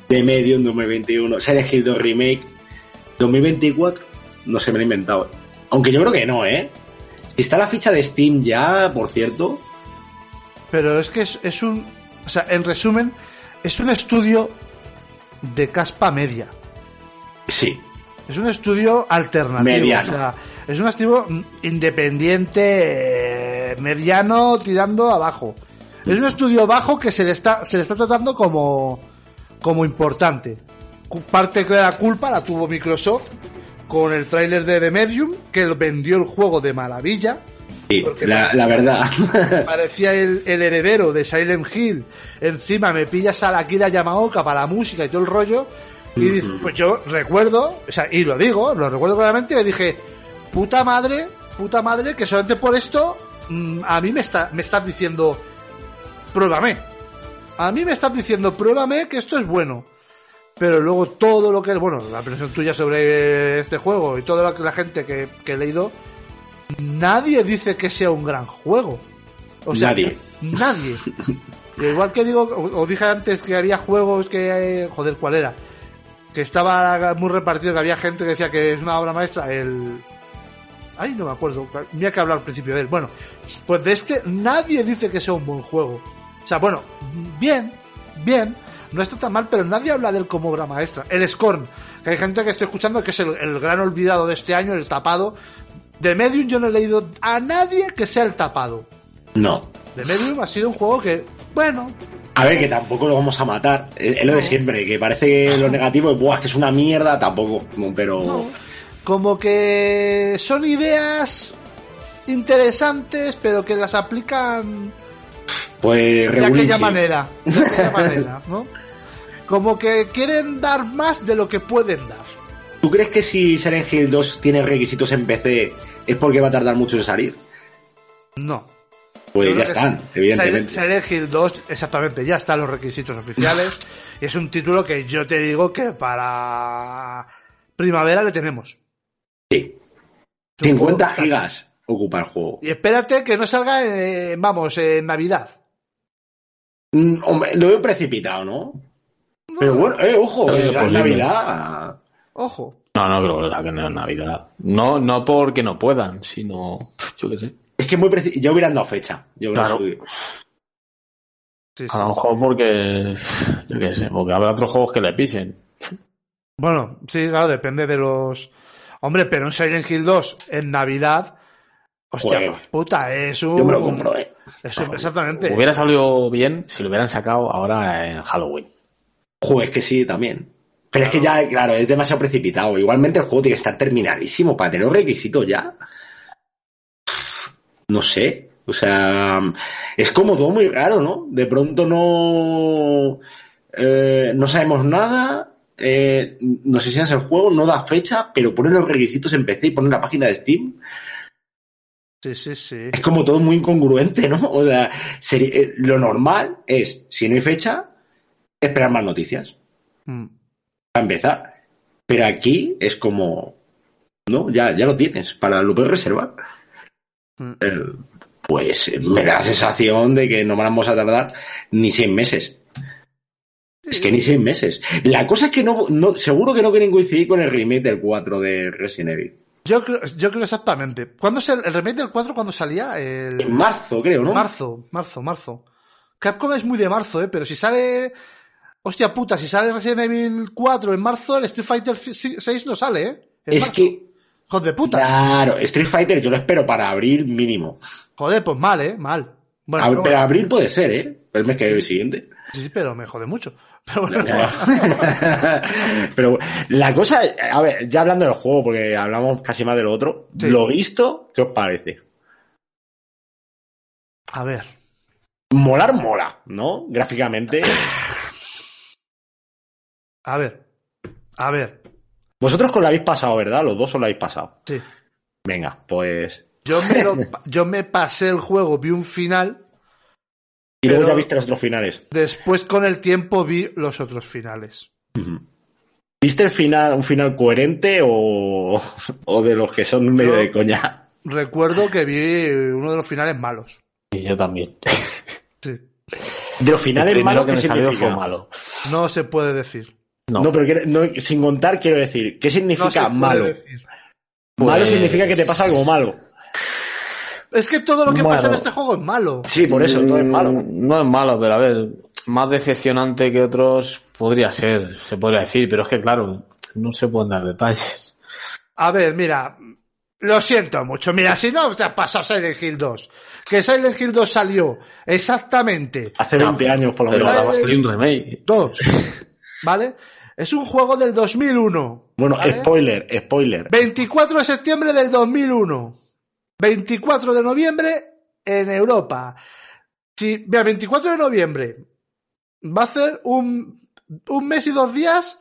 The Medium en 2021, Silent Hill 2 Remake 2024, no se me lo he inventado. Aunque yo creo que no, ¿eh? Si está la ficha de Steam ya, por cierto, Pero es que es, es un. O sea, en resumen, es un estudio de caspa media. sí. Es un estudio alternativo. Mediano. O sea, es un estudio independiente, mediano, tirando abajo. Es un estudio bajo que se le está, se le está tratando como, como importante. Parte de la culpa la tuvo Microsoft con el tráiler de The Medium, que vendió el juego de maravilla. Sí, Porque la, la verdad. Parecía el, el heredero de Silent Hill. Encima me pillas a la Kira Yamaoka para la música y todo el rollo. Y dices, pues yo recuerdo, o sea, y lo digo, lo recuerdo claramente, y le dije, puta madre, puta madre, que solamente por esto mm, a mí me, está, me estás diciendo, pruébame. A mí me estás diciendo, pruébame que esto es bueno. Pero luego todo lo que es, bueno, la impresión tuya sobre este juego y toda la, la gente que, que he leído, nadie dice que sea un gran juego. O sea, Nadie. Nadie. Igual que digo, o- os dije antes que había juegos que, eh, joder, ¿cuál era? Que estaba muy repartido, que había gente que decía que es una obra maestra, el... Ay, no me acuerdo, tenía que hablar al principio de él. Bueno, pues de este nadie dice que sea un buen juego. O sea, bueno, bien, bien, no está tan mal, pero nadie habla de él como obra maestra. El Scorn, que hay gente que estoy escuchando que es el, el gran olvidado de este año, el tapado. De Medium yo no he leído a nadie que sea el tapado. No. De Medium ha sido un juego que, bueno, A ver, que tampoco lo vamos a matar. Es lo de siempre, que parece que lo negativo es, "Buah, que es una mierda, tampoco. Pero. no, como que son ideas interesantes, pero que las aplican Pues de aquella manera, de aquella manera, ¿no? Como que quieren dar más de lo que pueden dar. ¿Tú crees que si Silent Hill 2 tiene requisitos en PC es porque va a tardar mucho en salir? No. Pues ya están, evidentemente. Silent Hill 2, exactamente, ya están los requisitos oficiales. y es un título que yo te digo que para primavera le tenemos. Sí. Es un 50 juego- gigas ocupa el juego. Y espérate que no salga, en, vamos, en Navidad. Mm, hombre, lo veo precipitado, ¿no? Pero bueno, eh, ojo, Pero es es. Navidad. Ojo. No, no creo que saquen en Navidad. No, no porque no puedan, sino. Yo qué sé. Es que es muy preci- Yo hubiera dado fecha. Yo Claro. subido. Sí, sí, A lo sí. mejor porque. Yo qué sé, porque habrá otros juegos que le pisen. Bueno, sí, claro, depende de los. Hombre, pero un Silent Hill 2 en Navidad. Hostia, Joder. puta, es un. Yo me lo compro, eh. es un- exactamente. Hubiera salido bien si lo hubieran sacado ahora en Halloween. Joder, es que sí, también. Pero es que ya, claro, es demasiado precipitado. Igualmente el juego tiene que estar terminadísimo para tener los requisitos ya. No sé. O sea, es como todo muy raro, ¿no? De pronto no. eh, no sabemos nada. eh, no sé si es el juego, no da fecha, pero pone los requisitos en PC y pone la página de Steam. Sí, sí, sí. Es como todo muy incongruente, ¿no? O sea, sería- eh, lo normal es, si no hay fecha, esperar más noticias. Mm. Para empezar. Pero aquí es como, no, ya, ya lo tienes, para lo puedes reservar. Mm. Eh, pues me da la sensación de que no vamos a tardar ni 100 meses. Es que ni seis meses. La cosa es que no, no seguro que no quieren coincidir con el remake del 4 de Resident Evil. Yo creo, yo creo exactamente. ¿Cuándo es el, el remake del 4 cuando salía? El... En marzo, creo, ¿no? Marzo, marzo, marzo. Capcom es muy de marzo, ¿eh? Pero si sale... Hostia puta, si sale Resident Evil 4 en marzo, el Street Fighter 6 no sale, ¿eh? En es marzo. que, Joder de puta. claro, Street Fighter yo lo espero para abril mínimo. Joder, pues mal, ¿eh? Mal. Bueno, pero, pero abril puede ser, ¿eh? El mes que viene siguiente. sí, sí, pero me jode mucho. Pero bueno, Pero la cosa, a ver, ya hablando del juego, porque hablamos casi más de lo otro, Sí. lo visto, ¿qué os parece? a ver. Molar mola, ¿no? Gráficamente. A ver. A ver. Vosotros con lo habéis pasado, ¿verdad? Los dos os lo habéis pasado. Sí. Venga, pues. Yo me, lo- yo me pasé el juego, vi un final, Y luego ya viste los otros finales. después con el tiempo vi los otros finales. ¿Viste el final, un final coherente o, o de los que son medio Yo- de coña? Recuerdo que vi uno de los finales malos. Y yo también. Sí. De los finales malos que que me salió fue malo. No se puede decir. No, No, pero quiere- no, sin contar quiero decir, ¿qué significa malo? decir. Malo Pues- significa que te pasa algo malo. Es que todo lo que pasa en este juego es malo. Sí, por eso, todo es malo. Mm, No es malo, pero a ver, más decepcionante que otros podría ser, se podría decir, pero es que claro, no se pueden dar detalles. A ver, mira, lo siento mucho. Mira, si no te has pasado Silent Hill 2, que Silent Hill 2 salió exactamente Hace 20 años por lo menos. Silent- ahora va a salir un remake. 2, ¿vale? Es un juego del 2001. Bueno, ¿vale? spoiler, spoiler. 24 de septiembre del 2001. 24 de noviembre en Europa. Si, mira, 24 de noviembre va a ser un, un mes y dos días,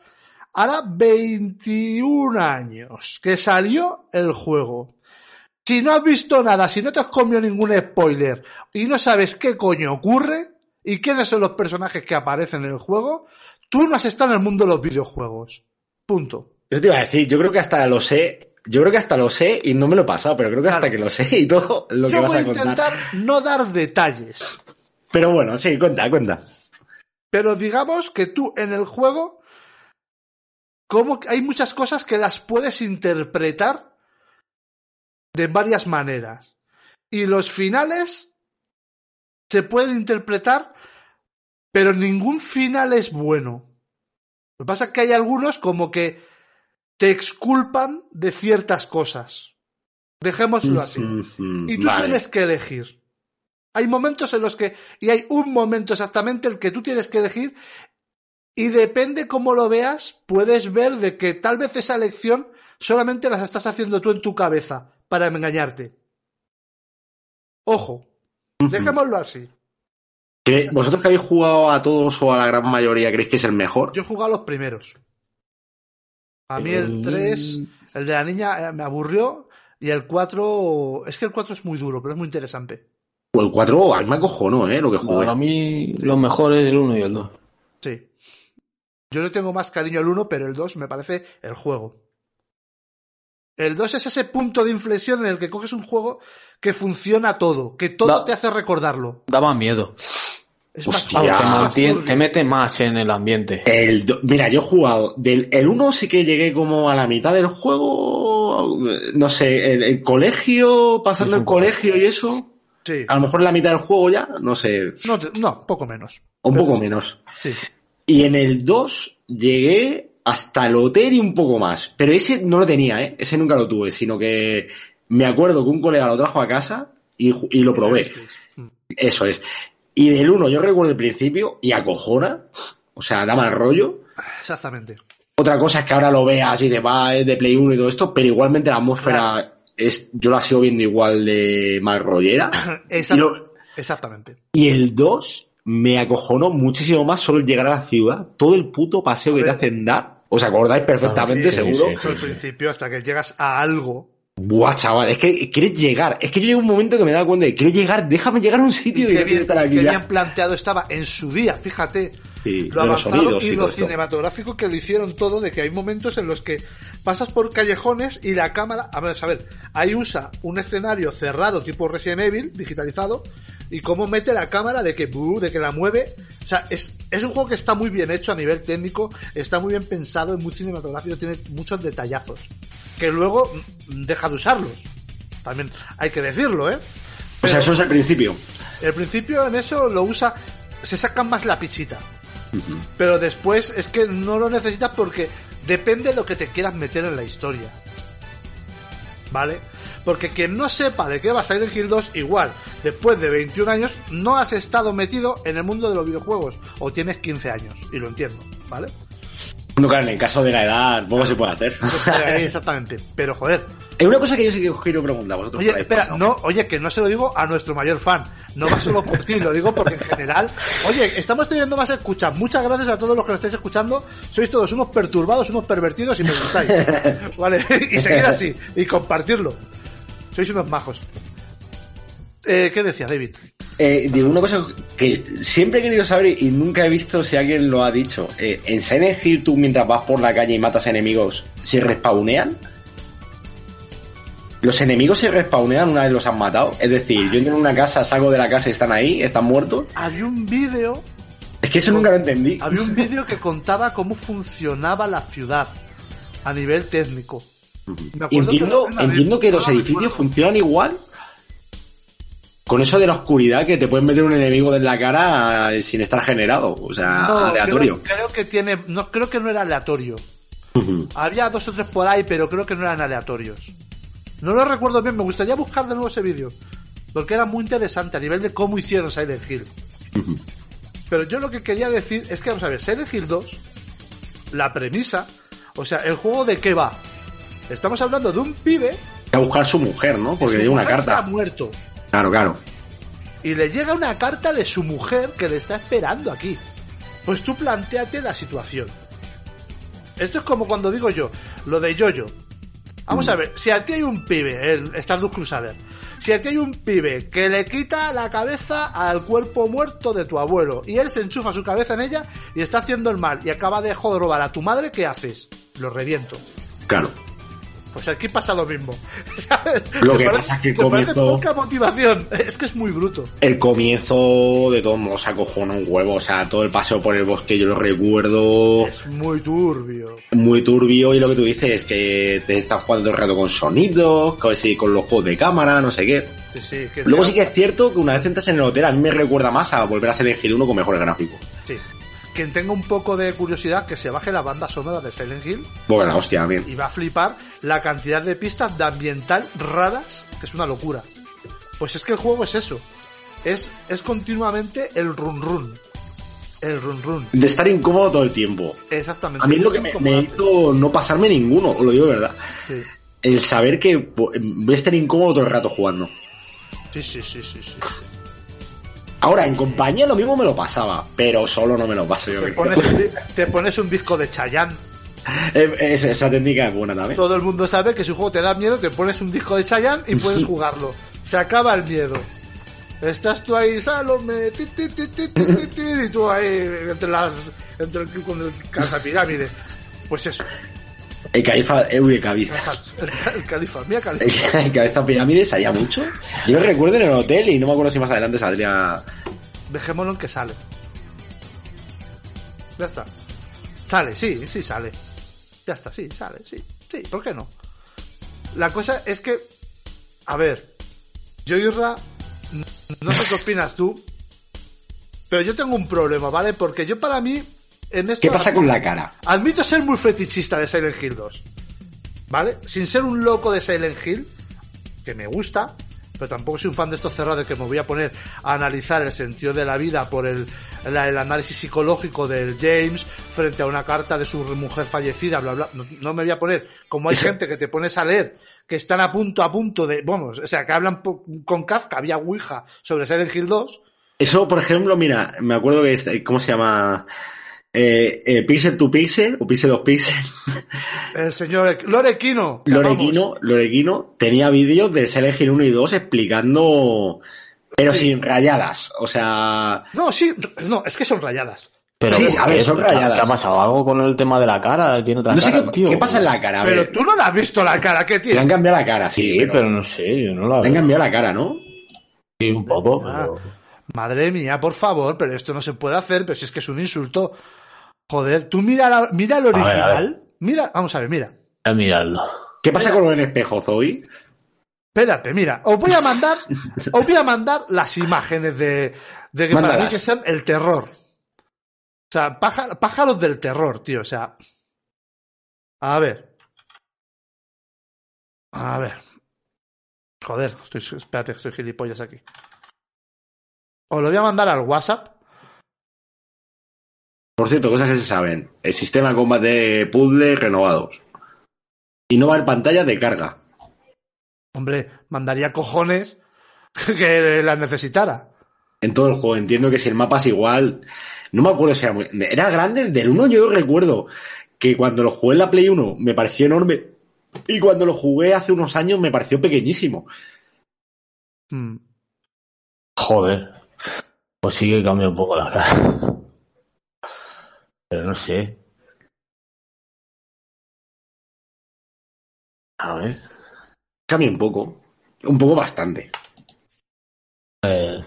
hará 21 años que salió el juego. Si no has visto nada, si no te has comido ningún spoiler y no sabes qué coño ocurre y quiénes son los personajes que aparecen en el juego, tú no has estado en el mundo de los videojuegos. Punto. Yo te iba a decir, yo creo que hasta lo sé, yo creo que hasta lo sé y no me lo he pasado, pero creo que hasta Claro. que lo sé y todo lo que Yo vas voy a a contar. intentar no dar detalles, Pero bueno, sí, cuenta, cuenta. pero digamos que tú en el juego, como hay muchas cosas que las puedes interpretar de varias maneras. Y los finales se pueden interpretar, pero ningún final es bueno. Lo que pasa es que hay algunos como que te exculpan de ciertas cosas. Dejémoslo así. Y tú vale. tienes que elegir. Hay momentos en los que, y hay un momento exactamente el que tú tienes que elegir, y depende cómo lo veas, puedes ver de que tal vez esa elección solamente las estás haciendo tú en tu cabeza para engañarte. Ojo, dejémoslo así. ¿Cre- ¿Vosotros que habéis jugado a todos o a la gran mayoría creéis que es el mejor? Yo he jugado a los primeros. A mí el 3, el de la niña, eh, me aburrió, y el 4, es que el 4 es muy duro, pero es muy interesante. O el 4, a mí me acojonó, ¿eh? Lo que jugué. Para mí, lo mejor es el 1 y el 2. Sí. Yo le tengo más cariño al 1, pero el 2 me parece el juego. El 2 es ese punto de inflexión en el que coges un juego que funciona todo, que todo Da- te hace recordarlo. Daba miedo. Es Hostia. más. Te, más te mete más en el ambiente. El do- Mira, yo he jugado. Del el 1 sí que llegué como a la mitad del juego. No sé, el, el colegio, pasando Es el colegio y eso. Sí. A lo mejor la mitad del juego ya, no sé, No, no, poco menos. un poco sí. menos. Sí. Y en el 2 llegué hasta el hotel y un poco más. Pero ese no lo tenía, ¿eh? Ese nunca lo tuve, sino que me acuerdo que un colega lo trajo a casa y, y lo probé. Mm. Eso es. Y del 1 yo recuerdo el principio y acojona. O sea, da mal rollo. Exactamente. Otra cosa es que ahora lo veas y te va es de Play 1 y todo esto, pero igualmente la atmósfera es, yo la sigo viendo igual de mal rollera. Exact- Y, lo- Exactamente. y el 2 me acojonó muchísimo más solo el llegar a la ciudad. Todo el puto paseo que te hacen dar. ¿Os acordáis perfectamente, Sí, seguro? sí, sí. Al principio, hasta que llegas a algo. Buah, chaval, es que quieres llegar. Es que yo llegué un momento que me daba cuenta de quiero llegar, déjame llegar a un Y sitio y, bien, estar aquí qué ya. bien planteado estaba en su día, fíjate. Sí, lo los avanzado sonidos y y lo cinematográfico que lo hicieron todo, de que hay momentos en los que pasas por callejones y la cámara, a ver, a ver, ahí usa un escenario cerrado tipo Resident Evil, digitalizado, y cómo mete la cámara de que, buh, de que la mueve O sea, es, es un juego que está muy bien hecho a nivel técnico, está muy bien pensado, es muy cinematográfico, tiene muchos detallazos. Que luego mm, deja de usarlos. También hay que decirlo, ¿eh? O sea, eso es el principio. El principio en eso lo usa, se sacan más la pichita. Pero después es que no lo necesitas porque depende de lo que te quieras meter en la historia. ¿Vale? Porque quien no sepa de qué va a salir en Hill 2, igual, después de 21 años, no has estado metido en el mundo de los videojuegos. O tienes 15 años, y lo entiendo, ¿vale? No, claro, en el caso de la edad, poco se puede hacer. Exactamente. Pero joder. Es una cosa que yo sí que quiero preguntar a vosotros. Oye, espera, ¿no? no, oye, que no se lo digo a nuestro mayor fan. No va solo por ti, lo digo porque en general. Oye, estamos teniendo más escuchas. Muchas gracias a todos los que lo estáis escuchando. Sois todos unos perturbados, unos pervertidos y me gustáis. Vale, y seguir así. Y compartirlo. Sois unos majos. Eh, ¿Qué decía David? Eh, digo una cosa que siempre he querido saber y nunca he visto si alguien lo ha dicho. Eh, ¿En Silent Hill tú mientras vas por la calle y matas a enemigos, se respawnean? ¿Los enemigos se respawnean una vez los han matado? Es decir, yo entro en una casa, salgo de la casa y están ahí, están muertos. Había un vídeo Es que eso nunca lo entendí. Había un vídeo que contaba cómo funcionaba la ciudad a nivel técnico. Entiendo, que entiendo que los edificios funcionan igual. Con eso de la oscuridad que te pueden meter un enemigo en la cara eh, sin estar generado, o sea, No, aleatorio. Creo, creo que tiene, no creo que no era aleatorio. Había dos o tres por ahí, pero creo que no eran aleatorios. No lo recuerdo bien, me gustaría buscar de nuevo ese vídeo. Porque era muy interesante a nivel de cómo hicieron Silent Hill. Pero yo lo que quería decir es que, vamos a ver, Silent Hill 2, la premisa, o sea, el juego de qué va. Estamos hablando de un pibe a buscar a su mujer, ¿no? Porque le dio una mujer se ha carta. muerto. Claro, claro. Y le llega una carta de su mujer que le está esperando aquí. Pues tú planteate la situación. Esto es como cuando digo yo, lo de Yoyo. Vamos a ver, si a ti hay un pibe, el Stardust Crusader, si a ti hay un pibe que le quita la cabeza al cuerpo muerto de tu abuelo y él se enchufa su cabeza en ella y está haciendo el mal y acaba de jorobar a tu madre, ¿qué haces? Lo reviento. Claro. Pues aquí pasa lo mismo. ¿sabes? Lo ¿Te que pasa es que parece comienzo- poca motivación. Es que es muy bruto. El comienzo de todos modos acojona un huevo, o sea, todo el paseo por el bosque yo lo recuerdo Es muy turbio. muy turbio y lo que tú dices es que te estás jugando todo el rato con sonidos, con, los juegos de cámara, no sé qué. Sí, sí, que Luego sí que es cierto que una vez entras en el hotel a mí me recuerda más a volver a Hill 1 con mejores gráficos. Sí. Quien tenga un poco de curiosidad, que se baje la banda sonora de Silent Hill Bueno, hostia, bien. y va a flipar la cantidad de pistas de ambiental raras, que es una locura. Pues es que el juego es eso. Es, es continuamente el run run. El run run. De estar incómodo todo el tiempo. Exactamente. A mí es lo que me, me hizo no pasarme ninguno, lo digo de verdad. Sí. El saber que po- voy a estar incómodo todo el rato jugando. Sí, sí, sí, sí, sí. Ahora, en compañía lo mismo me lo pasaba, pero solo no me lo paso yo. Te pones, un, te pones un disco de Chayanne. Es- esa técnica es buena también. Todo el mundo sabe que si un juego te da miedo, te pones un disco de Chayanne y puedes jugarlo. Se acaba el miedo. Estás tú ahí, Salome, ti, ti, ti, y tú ahí entre las, entre el, con el cazapirámide. Pues eso, El califa, eh, uy, el cabeza. el, el califa, mira califa. El, el cabeza pirámide salía mucho. Yo lo recuerdo en el hotel y no me acuerdo si más adelante saldría. Dejémoslo en que sale. Ya está. Sale, sí, sí sale. Ya está, sí, sale, sí, sí, ¿por qué no? La cosa es que, a ver, yo Irra, no sé qué opinas tú, pero yo tengo un problema, ¿vale? Porque yo para mí, ¿Qué pasa con la cara? Admito ser muy fetichista de Silent Hill 2. ¿Vale? Sin ser un loco de Silent Hill, que me gusta, pero tampoco soy un fan de estos cerrados que me voy a poner a analizar el sentido de la vida por el, la- el análisis psicológico del James frente a una carta de su mujer fallecida, bla, bla. No, no me voy a poner, como hay gente que te pones a leer, que están a punto, a punto de, vamos, o sea, que hablan con Kafka, había Ouija sobre Silent Hill 2, Eso, por ejemplo, mira, me acuerdo que, este- ¿cómo se llama? Eh, eh, pixel to Pixel, o Pixel 2 Pixel, el señor Lorequino. Lorequino, Lorequino tenía vídeos de Silent Hill 1 y 2 explicando, pero Sí. sin rayadas, o sea, No, sí, no, es que son rayadas. Pero, Sí, a ver, ¿qué- son qué- rayadas. ¿Qué ha pasado? ¿Algo con el tema de la cara? ¿Tiene otra no sé cara, qué, tío? qué pasa en la cara, a Pero tú no la has visto la cara que le tiene. han cambiado la cara, sí, Sí, pero, no sé, yo no la le han cambiado la cara, ¿no? Sí, un poco, Ah. pero... Madre mía, por favor, pero esto no se puede hacer, pero si es que es un insulto. Joder, tú mira, la- mira el ver, a original. Mira, vamos a ver, mira. A mirarlo. ¿Qué pasa con el espejo, Zoe? Espérate, mira, os voy a mandar, os voy a mandar las imágenes de, de que para mí Mándalas. que sean el terror. O sea, pája- pájaros del terror, tío, o sea. A ver. A ver. Joder, estoy, espérate, que estoy gilipollas aquí. Os lo voy a mandar al WhatsApp. Por cierto, cosas que se saben. El sistema de combate puzzle renovados. Y no va a haber pantalla de carga. Hombre, mandaría cojones que las necesitara. En todo el juego. Entiendo que si el mapa es igual. No me acuerdo si era muy. Era grande. Del 1 yo recuerdo que cuando lo jugué en la Play 1 me pareció enorme. Y cuando lo jugué hace unos años me pareció pequeñísimo. Mm. Joder. Pues sí que cambia un poco la cara. Pero no sé. A ver. Cambia un poco. Un poco bastante. Eh,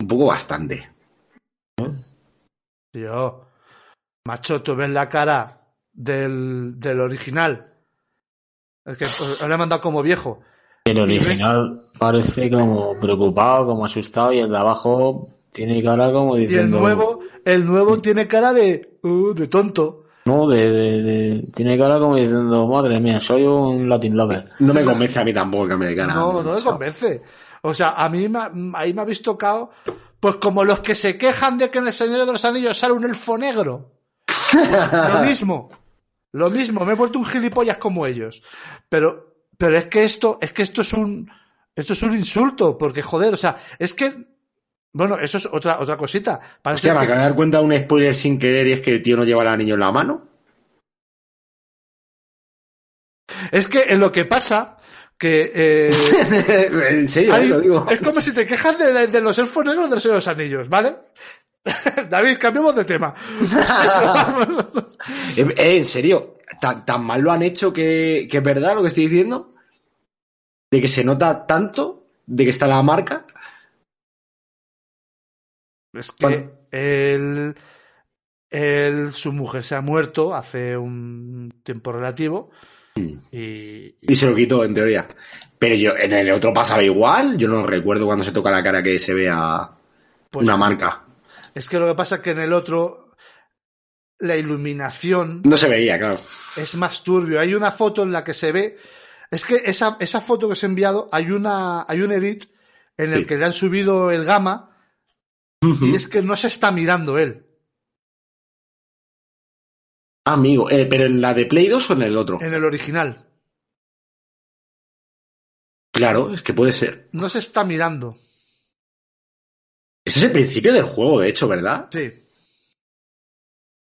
Un poco bastante. Tío, macho, tú ves la cara del, del original. El que os lo he mandado como viejo. el original parece como preocupado, como asustado, y el de abajo tiene cara como Y el diciendo. nuevo, el nuevo tiene cara de, uh, de tonto. No, de, de, de- Tiene cara como diciendo, madre mía, soy un Latin lover. No me convence a mí tampoco de cara. No, no me convence. O sea, a mí me, ha- ahí me habéis tocado, pues como los que se quejan de que en el Señor de los Anillos sale un elfo negro. Pues lo mismo. Lo mismo, me he vuelto un gilipollas como ellos. Pero, pero es que esto, es que esto es un, esto es un insulto, porque joder, o sea, es que, bueno, eso es otra, otra cosita. Parece Hostia, me que- acabo de dar cuenta de un spoiler sin querer y es que el tío no lleva al anillo en la mano. es que en lo que pasa, que, eh, en serio, hay- lo digo. es como si te quejas de, de los elfos negros de los Anillos, ¿vale? David, cambiemos de tema. Eh, eh, en serio, ¿tan, tan mal lo han hecho que, que es verdad lo que estoy diciendo? De que se nota tanto, de que está la marca. Es que él, él, su mujer se ha muerto hace un tiempo relativo y, Y se lo quitó, en teoría. Pero yo, en el otro pasaba igual. Yo no recuerdo cuando se toca la cara que se vea pues, una marca. Es que lo que pasa es que en el otro la iluminación No se veía, claro. es más turbio. Hay una foto en la que se ve. Es que esa, esa foto que os he enviado, hay una, hay un edit en el Sí. que le han subido el gamma y es que no se está mirando él. Amigo, eh, pero en la de Play 2 o en el otro. En el original. Claro, es que puede ser. No se está mirando. Ese es el principio del juego, de hecho, ¿verdad? Sí.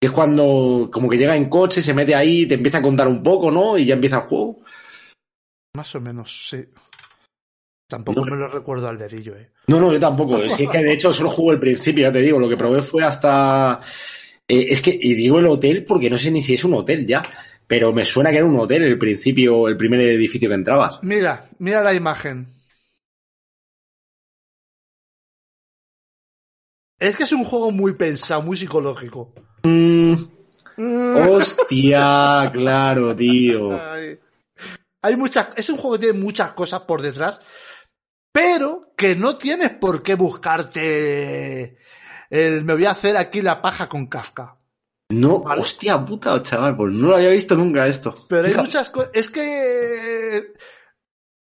Es cuando como que llega en coche, se mete ahí, te empieza a contar un poco, ¿no? Y ya empieza el juego. Más o menos, sí. Tampoco No. me lo recuerdo al dedillo, eh. No, no, yo tampoco. Es que de hecho solo jugué el principio, ya te digo. Lo que probé fue hasta. eh, es que, y digo el hotel porque no sé ni si es un hotel ya. Pero me suena que era un hotel el principio, el primer edificio que entrabas. Mira, mira la imagen. Es que es un juego muy pensado, muy psicológico. Mm, hostia, claro, tío. Ay. Hay muchas, es un juego que tiene muchas cosas por detrás, pero que no tienes por qué buscarte el me voy a hacer aquí la paja con Kafka. No, Vale. hostia puta, chaval, pues no lo había visto nunca esto. Pero hay Fíjate. muchas cosas. Es que.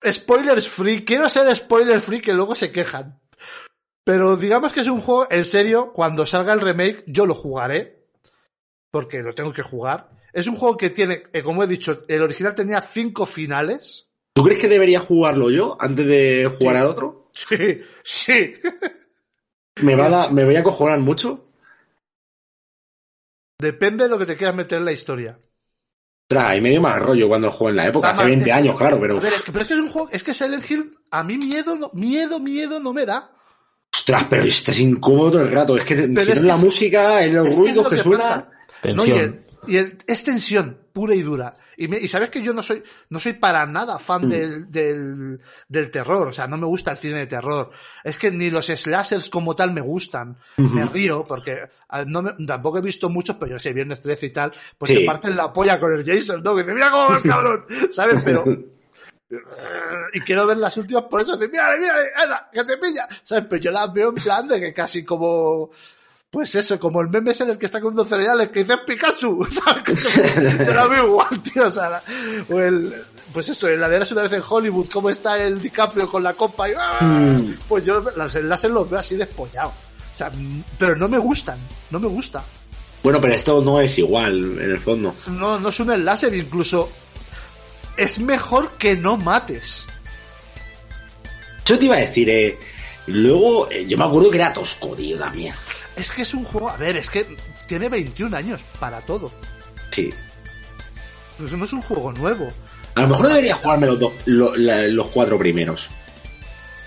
Spoilers free. Quiero ser spoiler free que luego se quejan. Pero digamos que es un juego, en serio, cuando salga el remake, yo lo jugaré. Porque lo tengo que jugar. Es un juego que tiene, eh, como he dicho, el original tenía cinco finales. ¿Tú crees que debería jugarlo yo antes de jugar Sí. al otro? Sí, sí. ¿Me, va a ¿Me voy a cojonar mucho? Depende de lo que te quieras meter en la historia. Ostras, y medio mal rollo cuando lo jugué en la época, hace 20 Es- años, claro, pero. A ver, es que- pero es que es un juego, es que Silent Hill, a mí miedo, miedo, miedo no me da. Ostras, pero estás incómodo todo el rato. Es que si no es que la es- música, es los que ruidos lo que, que suenan. No, Tensión. y el, y el- es tensión. Pura y dura. Y, me- y sabes que yo no soy, no soy para nada fan del, del, del terror, o sea, no me gusta el cine de terror. Es que ni los slashers como tal me gustan. Me río porque ah, no me- tampoco he visto muchos, pero yo sé, Viernes 13 y tal, pues Sí. te parten la polla con el Jason, ¿no? Que dice, mira cómo va el cabrón, ¿sabes? Pero, y quiero ver las últimas por eso, mira, mira, anda, que te pilla, ¿sabes? Pero yo las veo en plan de que casi como, pues eso, como el meme ese en el que está comiendo cereales que dice Pikachu, ¿sabes? Yo veo igual, tío, o sea, la- o el, pues eso, en la de una vez en Hollywood, cómo está el DiCaprio con la copa y, ¡ah! pues yo las enlaces los veo así despollado. O sea, mm, pero no me gustan, no me gusta. Bueno, pero esto no es igual, en el fondo. No, no es un enlace, incluso es mejor que no mates. Yo te iba a decir, eh, luego, eh, yo me acuerdo que era tosco, tío, también. Es que es un juego, a ver, es que tiene 21 años para todo. Sí. Pues no es un juego nuevo. A lo mejor debería jugarme los, dos, lo- la- los cuatro primeros.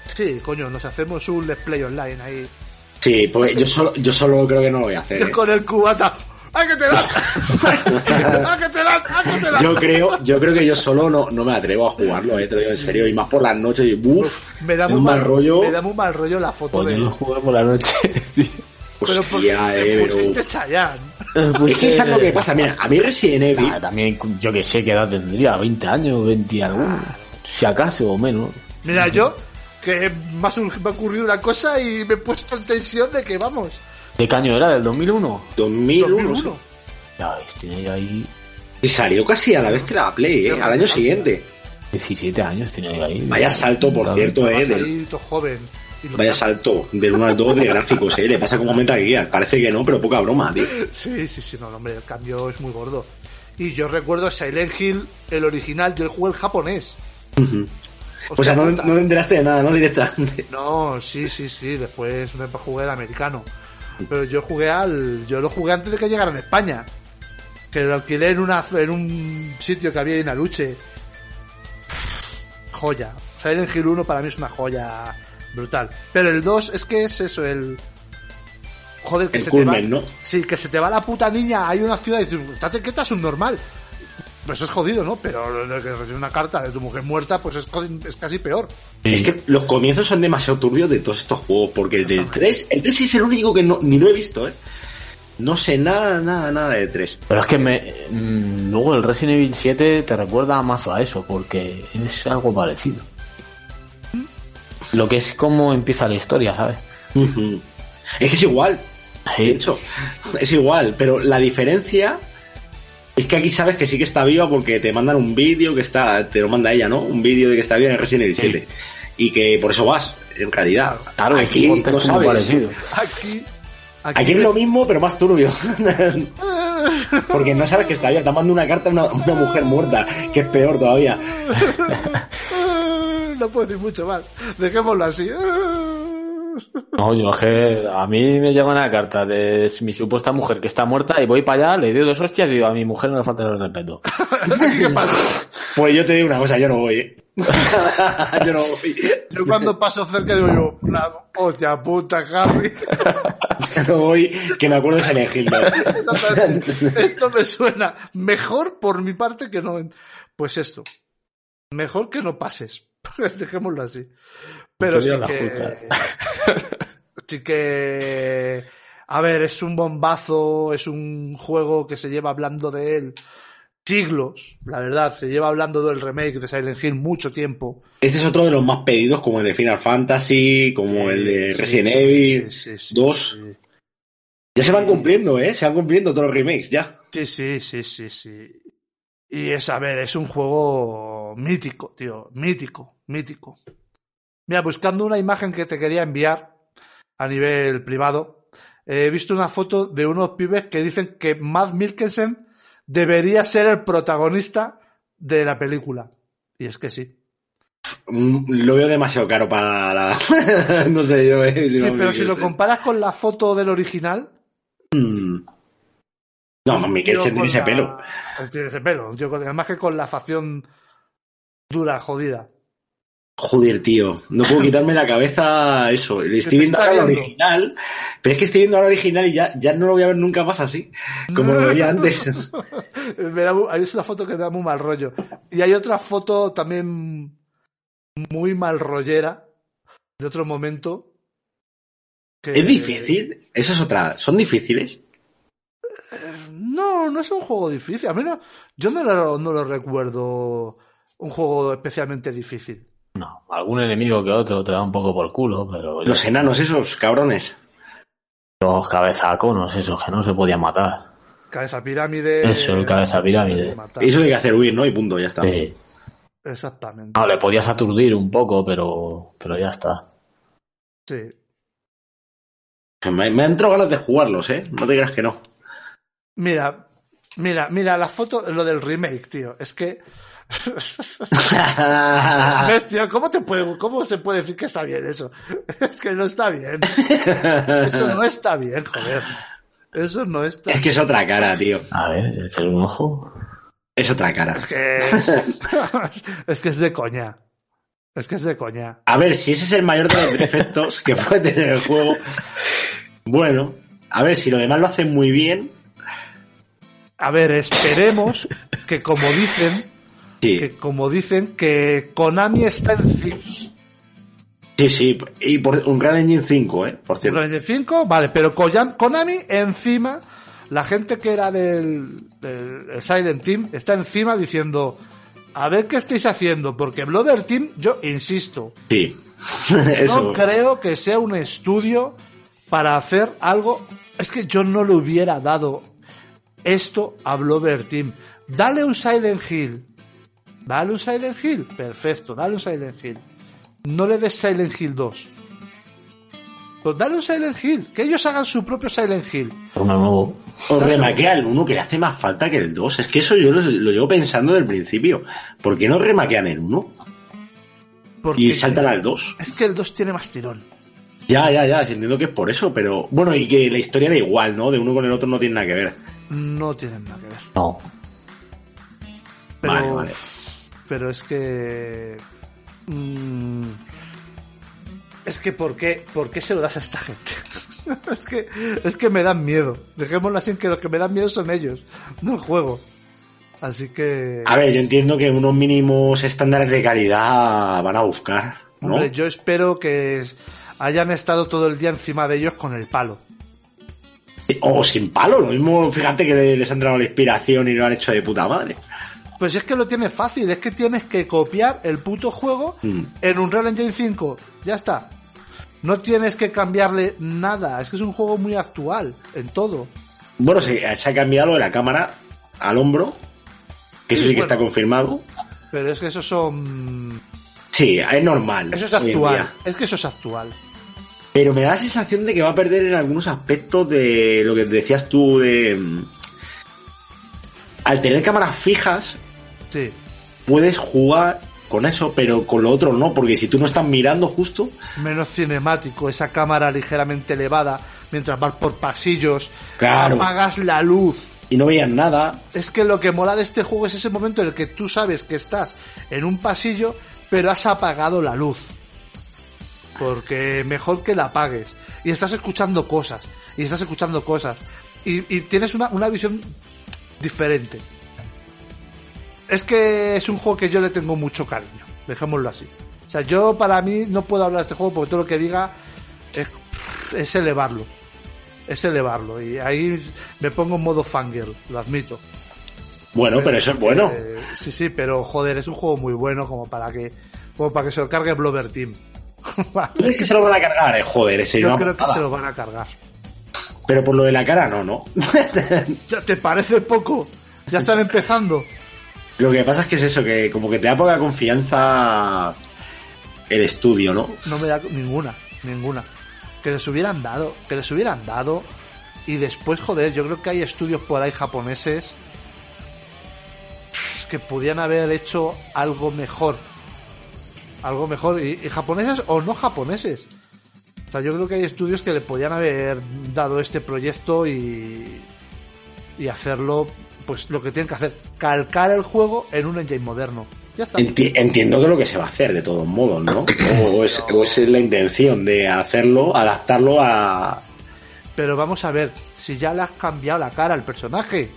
Sí, coño, nos hacemos un let's play online ahí. Sí, pues yo solo, yo solo creo que no lo voy a hacer. Yo eh. con el cubata. ¡Ay, que te dan! ¡Ay, que te dan! ¡Ay, que te dan! Yo creo, yo creo que yo solo no, no me atrevo a jugarlo, eh, te lo digo en serio, y más por las noches, y buf, me da un mal rollo. Me da muy mal rollo la foto Pues de yo lo jugué por la noche. tío. Pero porque Hostia, eh, pero- pusiste Chayanne. Es que es lo que pasa, mira, a mí Resident Evil, Ah, también, yo que sé qué edad tendría, 20 años, 20 y alguno. Si acaso o menos. Mira, yo, que me ha, sur- me ha ocurrido una cosa y me he puesto en tensión de que vamos. ¿De qué año era? ¿Del 2001? 2001, 2001. Ya ves, tiene ahí y salió casi a la vez que la Play, eh, al año siguiente. 17 años, tiene ahí. Vaya salto, por cierto, eh, del- joven. Vaya salto del 1 al 2 de gráficos, eh, le pasa como Metal Gear, parece que no, pero poca broma, tío. Sí, sí, sí, no, hombre, el cambio es muy gordo. Y yo recuerdo Silent Hill, el original, yo jugué el japonés. O sea, no, no te enteraste de nada, ¿no? Directamente. No, sí, sí, sí, después me jugué el americano. Pero yo jugué al, yo lo jugué antes de que llegara en España. Que lo alquilé en una, en un sitio que había en Aluche. Joya. Silent Hill 1 para mí es una joya brutal. Pero el 2 es que es eso, el, joder, que El se te va, culmen, ¿no? sí, que se te va la puta niña, hay una ciudad y dices, estate quieta, es un normal. Pues es jodido, ¿no? Pero de que recibes una carta de tu mujer muerta, pues es, es casi peor. Sí. Es que los comienzos son demasiado turbios de todos estos juegos, porque el del 3, el 3 es el único que no, ni lo he visto, ¿eh? No sé nada, nada, nada del 3. Pero es que me, mm, luego el Resident Evil 7 te recuerda mazo a eso, porque es algo parecido. Lo que es cómo empieza la historia, ¿sabes? Es que es igual, de hecho, es igual, pero la diferencia es que aquí sabes que sí que está viva porque te mandan un vídeo que está, te lo manda ella, ¿no? Un vídeo de que está viva en Resident Evil 7. Y que por eso vas, en realidad. Claro, aquí no sabes. parecido. Aquí, aquí, Aquí es lo mismo, pero más turbio. Porque no sabes que está viva, te manda una carta a una, una mujer muerta, que es peor todavía. No puedo decir mucho más. Dejémoslo así. No, yo que a mí me llama una carta de mi supuesta mujer que está muerta y voy para allá, le doy dos hostias y digo a mi mujer no le falta el respeto. ¿Qué pasa? Pues yo te digo una cosa, yo no voy, ¿eh? yo no voy. Yo cuando paso cerca digo yo, la hostia puta, Harry. Yo no voy, que me acuerdo de. ¿no? Esto me suena mejor por mi parte que no. Pues esto. Mejor que no pases. Dejémoslo así. Pero sí que. Sí que. A ver, es un bombazo, es un juego que se lleva hablando de él siglos, la verdad, se lleva hablando del remake de Silent Hill mucho tiempo. Este es otro de los más pedidos, como el de Final Fantasy, como el de Resident sí, Evil sí, sí, sí, 2. sí. Ya se van cumpliendo, ¿eh? Se van cumpliendo todos los remakes, ya. Sí, sí, sí, sí, sí. Y es, a ver, es un juego mítico, tío, mítico, mítico. Mira, buscando una imagen que te quería enviar a nivel privado, he visto una foto de unos pibes que dicen que Matt Mikkelsen debería ser el protagonista de la película. Y es que sí. Mm, Lo veo demasiado caro para la... no sé yo, ¿eh? Sí, pero si lo comparas con la foto del original, Mm. No, Mikkelsen Yo tiene ese la- pelo. Tiene ese pelo. Yo con, además que con la facción dura, jodida. Joder, tío, no puedo quitarme la cabeza eso. Estoy viendo ahora original, pero es que estoy viendo ahora la original y ya, ya no lo voy a ver nunca más así, como lo veía antes. Me da hay una foto que me da muy mal rollo. Y hay otra foto también muy mal rollera de otro momento. que- ¿Es difícil? Eso es otra. ¿Son difíciles? No, no es un juego difícil. A mí no, yo no lo, no lo recuerdo un juego especialmente difícil. No, algún enemigo que otro te da un poco por culo, pero Los enanos esos, cabrones. los cabezaconos, esos que no se podían matar. Cabeza pirámide. Eso, el cabeza pirámide. matar. Eso hay que hacer huir, ¿no? Y punto, ya está. Sí. Exactamente. No, le podías aturdir un poco, pero, pero ya está. Sí. Me, me han entrado ganas de jugarlos, ¿eh? No te creas que no. Mira, mira, mira la foto, lo del remake, tío. Es que. ¿Ves, tío? ¿Cómo, te puede, ¿Cómo se puede decir que está bien eso? Es que no está bien. Eso no está bien, joder. Eso no está es que es otra cara, tío. A ver, echar un ojo. Es otra cara. Es que es, es que es de coña. Es que es de coña. A ver, si ese es el mayor de los defectos que puede tener el juego. Bueno, a ver, si lo demás lo hacen muy bien. A ver, esperemos que como dicen, Sí, que como dicen que Konami está encima. sí, sí. Y por un Gran Engine 5, ¿eh? Por cierto. Unreal Engine 5, vale, pero Konami encima, la gente que era del, del el Silent Team está encima diciendo, a ver qué estáis haciendo, porque Bloober Team, yo insisto, Sí. no creo que sea un estudio para hacer algo, es que yo no le hubiera dado esto a Bloober Team. Dale un Silent Hill. Dale un Silent Hill. Perfecto, dale un Silent Hill. No le des Silent Hill 2. Pues dale un Silent Hill. Que ellos hagan su propio Silent Hill. Uno nuevo. O remaquea el 1 que le hace más falta que el 2. Es que eso yo lo, lo llevo pensando desde el principio. ¿Por qué no remaquean el 1 Porque y saltan al 2? es que el 2 tiene más tirón. Ya, ya, ya, entiendo que es por eso, pero bueno, y que la historia da igual, ¿no? De uno con el otro no tiene nada que ver. No tienen nada que ver. No. Pero, Vale, vale. pero es que. mm, es que, ¿por qué, ¿por qué se lo das a esta gente? es, que, es que me dan miedo. Dejémoslo así, que los que me dan miedo son ellos, no el juego. Así que. A ver, yo entiendo que unos mínimos estándares de calidad van a buscar, ¿no? Hombre, yo espero que hayan estado todo el día encima de ellos con el palo. O sin palo, lo mismo, fíjate que les han dado la inspiración y lo han hecho de puta madre. Pues es que lo tienes fácil, es que tienes que copiar el puto juego Mm. en un Real Engine 5. Ya está. No tienes que cambiarle nada, es que es un juego muy actual en todo. Bueno, se, se ha cambiado de la cámara al hombro, que eso Sí, que está confirmado. Pero es que eso son. Sí, es normal. Eso es actual. Es que eso es actual. Pero me da la sensación de que va a perder en algunos aspectos de lo que decías tú de... mm, Al tener cámaras fijas, Sí. puedes jugar con eso, pero con lo otro no, porque si tú no estás mirando justo, Menos cinemático, esa cámara ligeramente elevada mientras vas por pasillos. Claro. Apagas la luz. y no veías nada, Es que lo que mola de este juego es ese momento en el que tú sabes que estás en un pasillo, pero has apagado la luz. Porque mejor que la apagues. Y estás escuchando cosas. Y estás escuchando cosas. Y, y tienes una, una visión diferente. Es que es un juego que yo le tengo mucho cariño. Dejémoslo así. O sea, yo para mí no puedo hablar de este juego porque todo lo que diga es, es elevarlo. Es elevarlo. Y ahí me pongo en modo fangirl, lo admito. bueno, pero eso es bueno. Eh, sí, sí, pero joder, es un juego muy bueno como para que, como para que se lo cargue Blover Team. Vale. ¿Tú crees que se lo van a cargar? Eh, joder, ese Yo creo que se lo van a cargar. Pero por lo de la cara, no, no. ¿Ya ¿Te parece poco? Ya están empezando. lo que pasa es que es eso, que como que te da poca confianza el estudio, ¿no? No me da ninguna, ninguna. Que les hubieran dado, que les hubieran dado. Y después, joder, yo creo que hay estudios por ahí japoneses que podían haber hecho algo mejor. Algo mejor. Y, y japoneses o no japoneses. O sea, yo creo que hay estudios que le podían haber dado este proyecto y, y hacerlo, pues lo que tienen que hacer, calcar el juego en un engine moderno. Ya está. Enti- entiendo que es lo que se va a hacer de todos modos, ¿no? O, es, o es la intención de hacerlo, adaptarlo a... Pero vamos a ver, si ya le has cambiado la cara al personaje.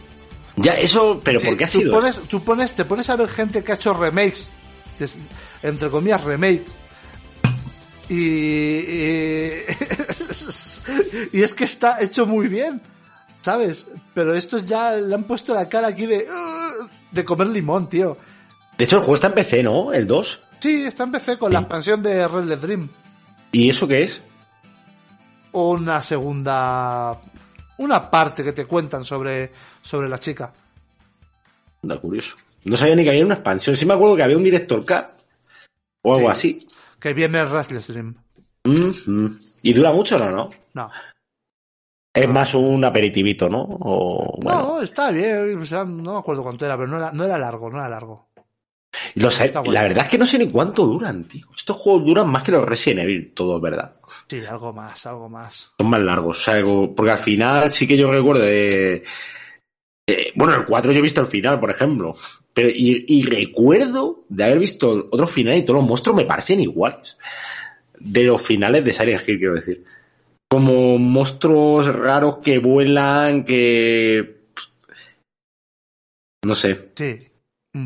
Ya, eso, pero ¿por Sí, qué ha tú sido? pones, tú pones, te pones a ver gente que ha hecho remakes, entre comillas remakes, y, y, y es que está hecho muy bien, ¿sabes? Pero estos ya le han puesto la cara aquí de, de comer limón, tío. De hecho, el juego está en PC, ¿no? El 2. Sí, está en PC con la expansión de Red Dead Dream. ¿Y eso qué es? Una segunda, una parte que te cuentan sobre, sobre la chica. Da curioso. No sabía ni que había una expansión. Sí me acuerdo que había un Director Cut o algo Sí. así. Que viene. Mm, mm. ¿Y dura mucho o no, no? No. Es más un aperitivito, ¿no? O, bueno. No, está bien, o sea, no me acuerdo cuánto era, pero no era, no era largo, no era largo. Bueno. la verdad es que no sé ni cuánto duran, tío. Estos juegos duran más que los Resident Evil, todo es verdad. Sí, algo más, algo más. Son más largos, o sea, porque al final sí que yo recuerdo de... eh, bueno, el 4 yo he visto el final, por ejemplo. Pero, y, y recuerdo de haber visto otro final y todos los monstruos me parecen iguales. De los finales de Silent Hill, quiero decir. Como monstruos raros que vuelan, que... No sé. Sí.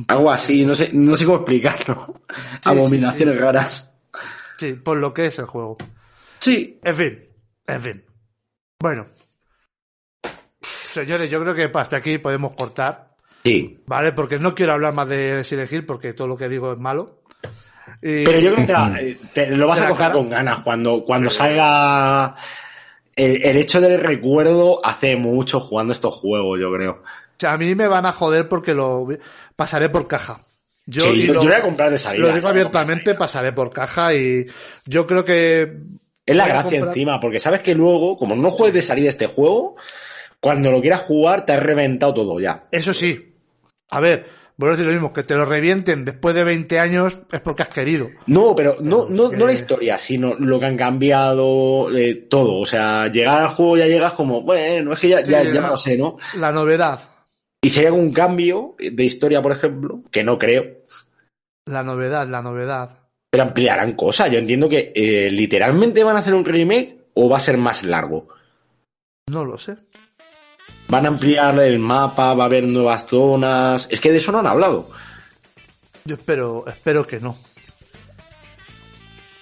Algo así, no sé, no sé cómo explicarlo. sí, Abominaciones sí. raras. Sí, por lo que es el juego. Sí. En fin, en fin. Bueno. Señores, yo creo que hasta aquí podemos cortar, Sí. ¿vale? Porque no quiero hablar más de Silent Hill porque todo lo que digo es malo. Y- Pero yo creo que te, te lo vas a coger cara. con ganas cuando, cuando salga el, el hecho del recuerdo hace mucho jugando estos juegos, yo creo. O sea, a mí me van a joder porque lo pasaré por caja. Yo, Sí, y lo, yo voy a comprar de salida. lo digo abiertamente, pasaré por caja y yo creo que Es la gracia comprar- encima, porque sabes que luego, como no juegues de salida este juego, cuando lo quieras jugar te has reventado todo ya. Eso sí. A ver, vuelvo a decir lo mismo, que te lo revienten después de 20 años es porque has querido. No, pero no, no, la historia, sino lo que han cambiado, eh, todo. O sea, llegar al juego ya llegas como, bueno, es que ya, Sí, ya, ya la- lo sé, ¿no? La novedad. Y si hay algún cambio de historia, por ejemplo, que no creo, La novedad, la novedad. pero ampliarán cosas. Yo entiendo que eh, literalmente van a hacer un remake o va a ser más largo. No lo sé. Van a ampliar el mapa, va a haber nuevas zonas. Es que de eso no han hablado. Yo espero, espero que no.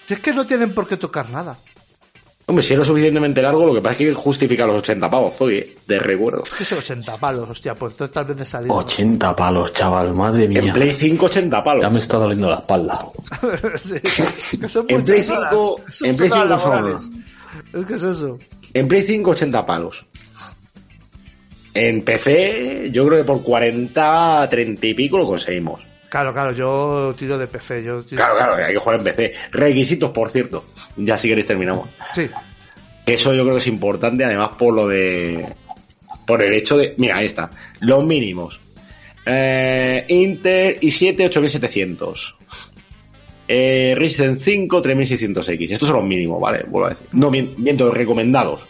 Si es que no tienen por qué tocar nada. Hombre, si lo suficientemente largo, lo que pasa es que justificar los 80 pavos, oye, de recuerdo. ¿Qué son 80 palos? Hostia, pues entonces tal vez de salida. 80 palos, chaval, madre En mía. Play 5, 80 palos. Ya me está doliendo la espalda. sí. Que son En Play horas. 5 Son en Play muchas 5 horas son- laborales. Es que es eso. En Play 5, 80 palos. En PC, yo creo que por 40, 30 y pico lo conseguimos. Claro, claro, yo tiro de PC. Yo tiro- Claro, claro, hay que jugar en PC. Requisitos, por cierto. Ya si queréis terminamos. Sí. Eso yo creo que es importante, además por lo de... Por el hecho de... Mira, ahí está. Los mínimos. Eh, Intel i7 8700. Eh, Ryzen 5 3600X. Estos son los mínimos, ¿vale? Vuelvo a decir. No, mien- miento, recomendados.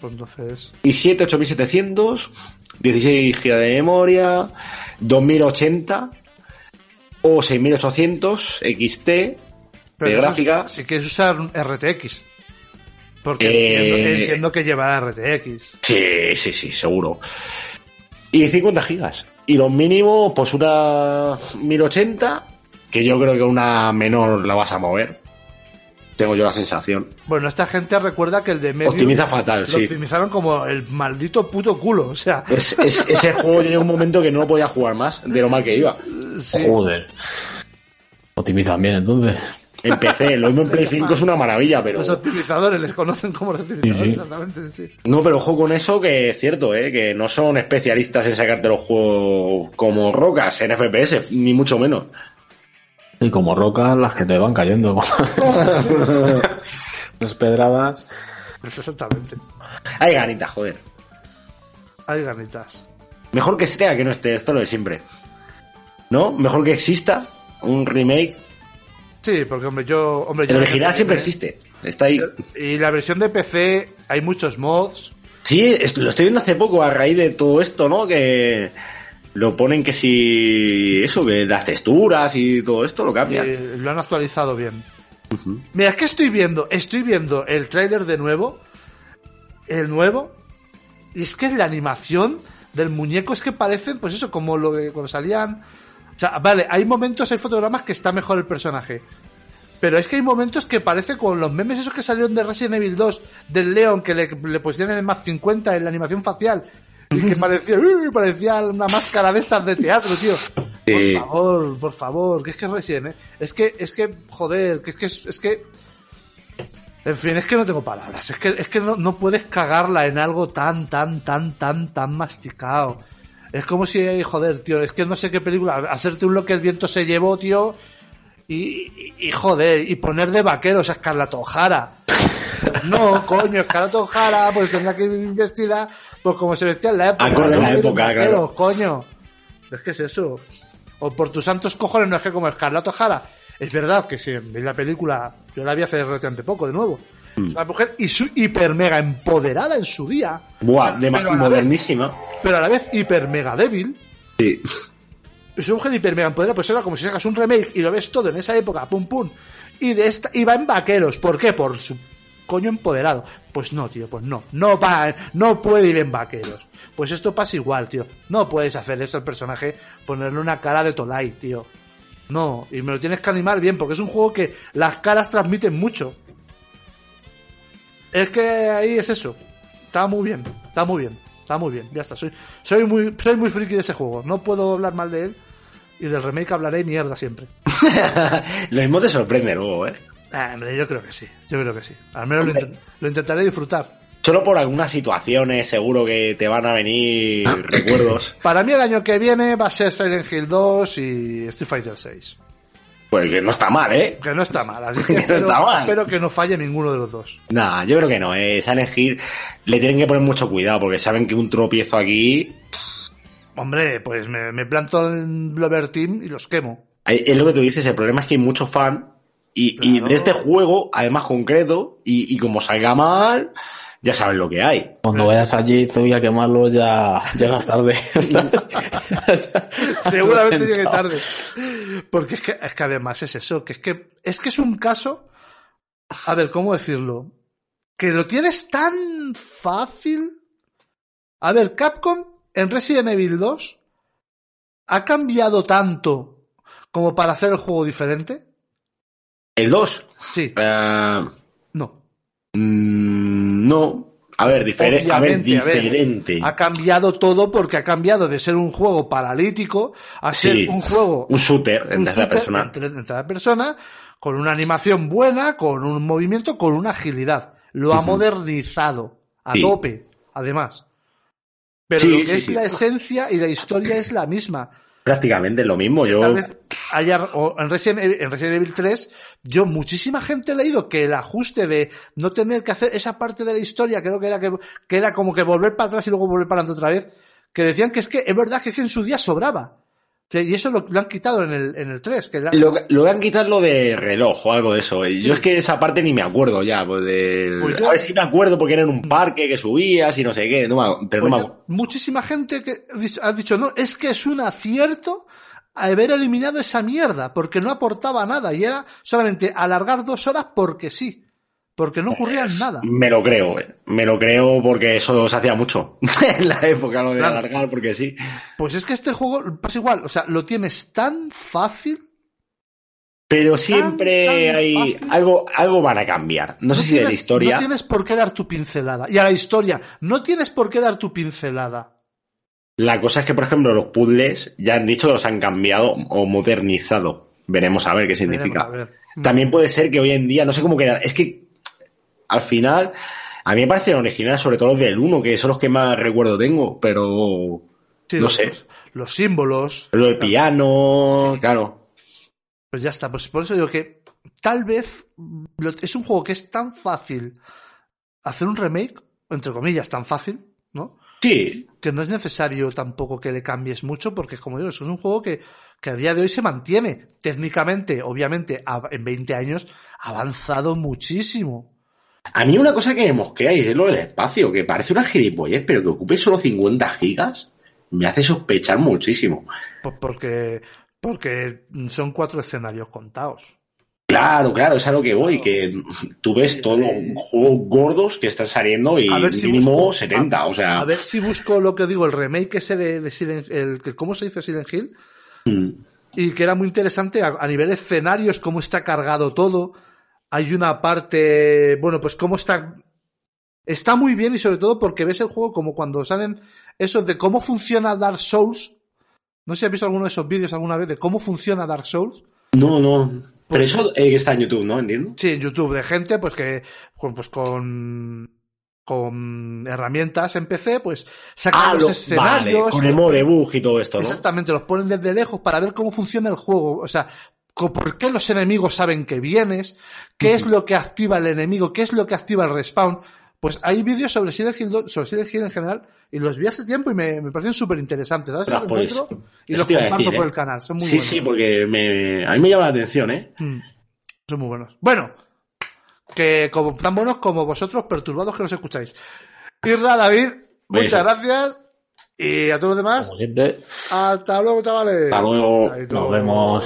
Pues entonces. i7 8700, 16 GB de memoria, 2080 o 6800 XT de Pero eso gráfica. Si quieres usar un RTX. Porque Eh, entiendo, entiendo que llevará RTX. Sí, sí, sí, seguro. Y 50 gigas. Y los mínimos, pues una 1080, que yo creo que una menor la vas a mover. Tengo yo la sensación. Bueno, esta gente recuerda que el de medio Optimiza fatal, lo sí. optimizaron como el maldito puto culo. O sea, Es, es- ese juego llegó un momento que no podía jugar más de lo mal que iba. sí. Joder. Optimizan bien, entonces. En PC, lo mismo en Play 5 es una maravilla, pero... los optimizadores les conocen como los optimizadores, Sí, sí. exactamente. Sí. No, pero ojo con eso que es cierto, ¿eh? que no son especialistas en sacarte los juegos como rocas en FPS, ni mucho menos. Y como rocas las que te van cayendo. Las pedradas. Exactamente. Hay ganitas, joder. Hay ganitas. Mejor que esté a que no esté, esto es lo de siempre. ¿No? Mejor que exista un remake. Sí, porque hombre, yo. Hombre, El yo original siempre existe. Está ahí. Y la versión de PC hay muchos mods. Sí, lo estoy viendo hace poco a raíz de todo esto, ¿no? Que, lo ponen que si eso, que las texturas y todo esto lo cambian. Eh, lo han actualizado bien. Mira, es que estoy viendo, estoy viendo el tráiler de nuevo, el nuevo, y es que la animación del muñeco es que parecen, pues eso, como lo que cuando salían. O sea, vale, hay momentos, hay fotogramas que está mejor el personaje. Pero es que hay momentos que parece con los memes esos que salieron de Resident Evil 2, del Leon, que le, le pusieron en más 50 en la animación facial, y que parecía, uy, parecía una máscara de estas de teatro, tío. Sí. Por favor, por favor, que es que es Resident, ¿eh? Es que, es que, joder, que es que, es que, en fin, es que no tengo palabras. Es que, es que no, no puedes cagarla en algo tan, tan, tan, tan, tan masticado. Es como si, joder, tío, es que no sé qué película, hacerte un lo que el viento se llevó, tío, y, y, y joder, y poner de vaqueros a Scarlett O'Hara. Pues no, coño, Scarlett O'Hara, pues tendrá que ir vestida, pues como se vestía en la época. Acorde la época, Vaqueros, claro. coño. Es que es eso. O por tus santos cojones no es que como Scarlett O'Hara. Es verdad que si veis la película, yo la vi hace relativamente poco, de nuevo. Mm. Una mujer y su hiper mega empoderada en su día. Buah, de Pero la vez- modernísima. pero a la vez hiper mega débil. Sí. Una mujer hiper mega empoderada, pues era como si sacas un remake y lo ves todo en esa época, pum pum. Y de esta, y va en vaqueros. ¿Por qué? Por su coño empoderado. Pues no, tío, pues no. No va, no puede ir en vaqueros. Pues esto pasa igual, tío. No puedes hacer esto al personaje, ponerle una cara de Tolai, tío. No, y me lo tienes que animar bien, porque es un juego que las caras transmiten mucho. Es que ahí es eso. Está muy bien, está muy bien, está muy bien. Ya está, soy, soy muy, soy muy friki de ese juego. No puedo hablar mal de él. Y del remake hablaré mierda siempre. Lo mismo te sorprende luego, ¿eh? Ah, hombre, yo creo que sí, yo creo que sí. Al menos lo, intent- lo intentaré disfrutar. Solo por algunas situaciones seguro que te van a venir recuerdos. Para mí el año que viene va a ser Silent Hill 2 y Street Fighter 6. Pues que no está mal, ¿eh? Que no está mal, así que No espero, está mal. espero que no falle ninguno de los dos. Nah, yo creo que no, eh. Silent Hill le tienen que poner mucho cuidado porque saben que un tropiezo aquí Hombre, pues me, me planto en Blover Team y los quemo. Es lo que tú dices, el problema es que hay muchos fan y, y de este juego, además concreto, y, y como salga mal, ya saben lo que hay. Cuando vayas allí, Zuy, a quemarlo, ya llegas tarde. Seguramente llegue tarde. Porque es que, es que además es eso, que es que es que es un caso, a ver, ¿cómo decirlo? Que lo tienes tan fácil. A ver, Capcom en Resident Evil 2 ha cambiado tanto como para hacer el juego diferente. El 2, Sí, eh, no. mm, no. A ver, diferente. A ver, Obviamente, a ver, diferente. Ha cambiado todo porque ha cambiado de ser un juego paralítico a ser Sí. un juego Un shooter en un tercera shooter persona. en ter- en tercera persona, con una animación buena, con un movimiento, con una agilidad. Lo ha modernizado a Sí. tope, además. Pero Sí, lo que sí, es sí. la esencia y la historia es la misma. Prácticamente lo mismo. Yo, Tal vez haya, o en Resident, Evil, en Resident Evil 3, yo muchísima gente he leído que el ajuste de no tener que hacer esa parte de la historia, creo que era que, que era como que volver para atrás y luego volver para adelante otra vez, que decían que es que es verdad que es que en su día sobraba. Y eso lo, lo han quitado en el, en el 3. Que la- lo, lo voy a quitar lo de reloj o algo de eso. Yo es que esa parte ni me acuerdo ya. Pues de... Pues yo- A ver si me acuerdo porque era en un parque que subías y no sé qué. No me- pero Pues no me ya acuerdo. muchísima gente que ha dicho, no, es que es un acierto haber eliminado esa mierda, porque no aportaba nada y era solamente alargar dos horas porque sí, porque no ocurría nada. Me lo creo, eh. me lo creo porque eso se hacía mucho en la época, lo de Claro. alargar, porque sí. Pues es que este juego pasa igual, o sea, lo tienes tan fácil. Pero siempre tan hay fácil. algo, algo van a cambiar. No, sé si de la tienes- historia. No tienes por qué dar tu pincelada. Y a la historia, no tienes por qué dar tu pincelada. La cosa es que, por ejemplo, los puzzles ya han dicho que los han cambiado o modernizado. Veremos a ver qué significa. Veremos, a ver. También puede ser que hoy en día, no sé cómo quedar. Es que al final, a mí me parecen originales, sobre todo los del 1, que son los que más recuerdo tengo, pero Sí, no los, sé. Los, los símbolos. lo del piano, claro. Pues ya está, pues por eso digo que tal vez lo- es un juego que es tan fácil hacer un remake, entre comillas, tan fácil, ¿no? Sí, Que no es necesario tampoco que le cambies mucho, porque como digo, eso es un juego que, que a día de hoy se mantiene. Técnicamente, obviamente, en 20 años ha avanzado muchísimo. A mí una cosa que me mosquea y es lo del espacio, que parece una gilipollez, pero que ocupe solo 50 gigas. me hace sospechar muchísimo. Pues porque, porque son cuatro escenarios contados. Claro, claro, es a lo que voy, que tú ves todos los juegos gordos que están saliendo y si mínimo busco- 70, a- o sea, A ver si busco lo que digo, el remake ese de, de Silent el, que- ¿Cómo se dice Silent Hill? mm, Y que era muy interesante a, a nivel escenarios, cómo está cargado todo. Hay una parte, bueno, pues cómo está... Está muy bien y sobre todo porque ves el juego como cuando salen esos de cómo funciona Dark Souls. No sé si has visto alguno de esos vídeos alguna vez de cómo funciona Dark Souls. no, no. Pero Pues- eso eh, está en YouTube, ¿no? Entiendo. Sí, en YouTube, de gente pues que pues con, con herramientas en PC, pues sacan Ah, los lo- escenarios. vale, con el modo debug y todo esto, ¿no? Exactamente, los ponen desde lejos para ver cómo funciona el juego. O sea, por qué los enemigos saben que vienes, qué es lo que activa el enemigo, qué es lo que activa el respawn. Pues hay vídeos sobre Silent Hill, sobre Silent Hill en general y los vi hace tiempo y me, me parecen súper interesantes. ¿Sabes? Los pues, encuentro y los comparto decir, por ¿eh? el canal. Son muy sí, buenos. sí, porque me, a mí me llama la atención, ¿eh? Mm, Son muy buenos. Bueno, que como tan buenos como vosotros, perturbados que nos escucháis. Irra, David, muchas Beso. gracias. Y a todos los demás, Como siempre, hasta luego, chavales. Hasta luego. Nos vemos.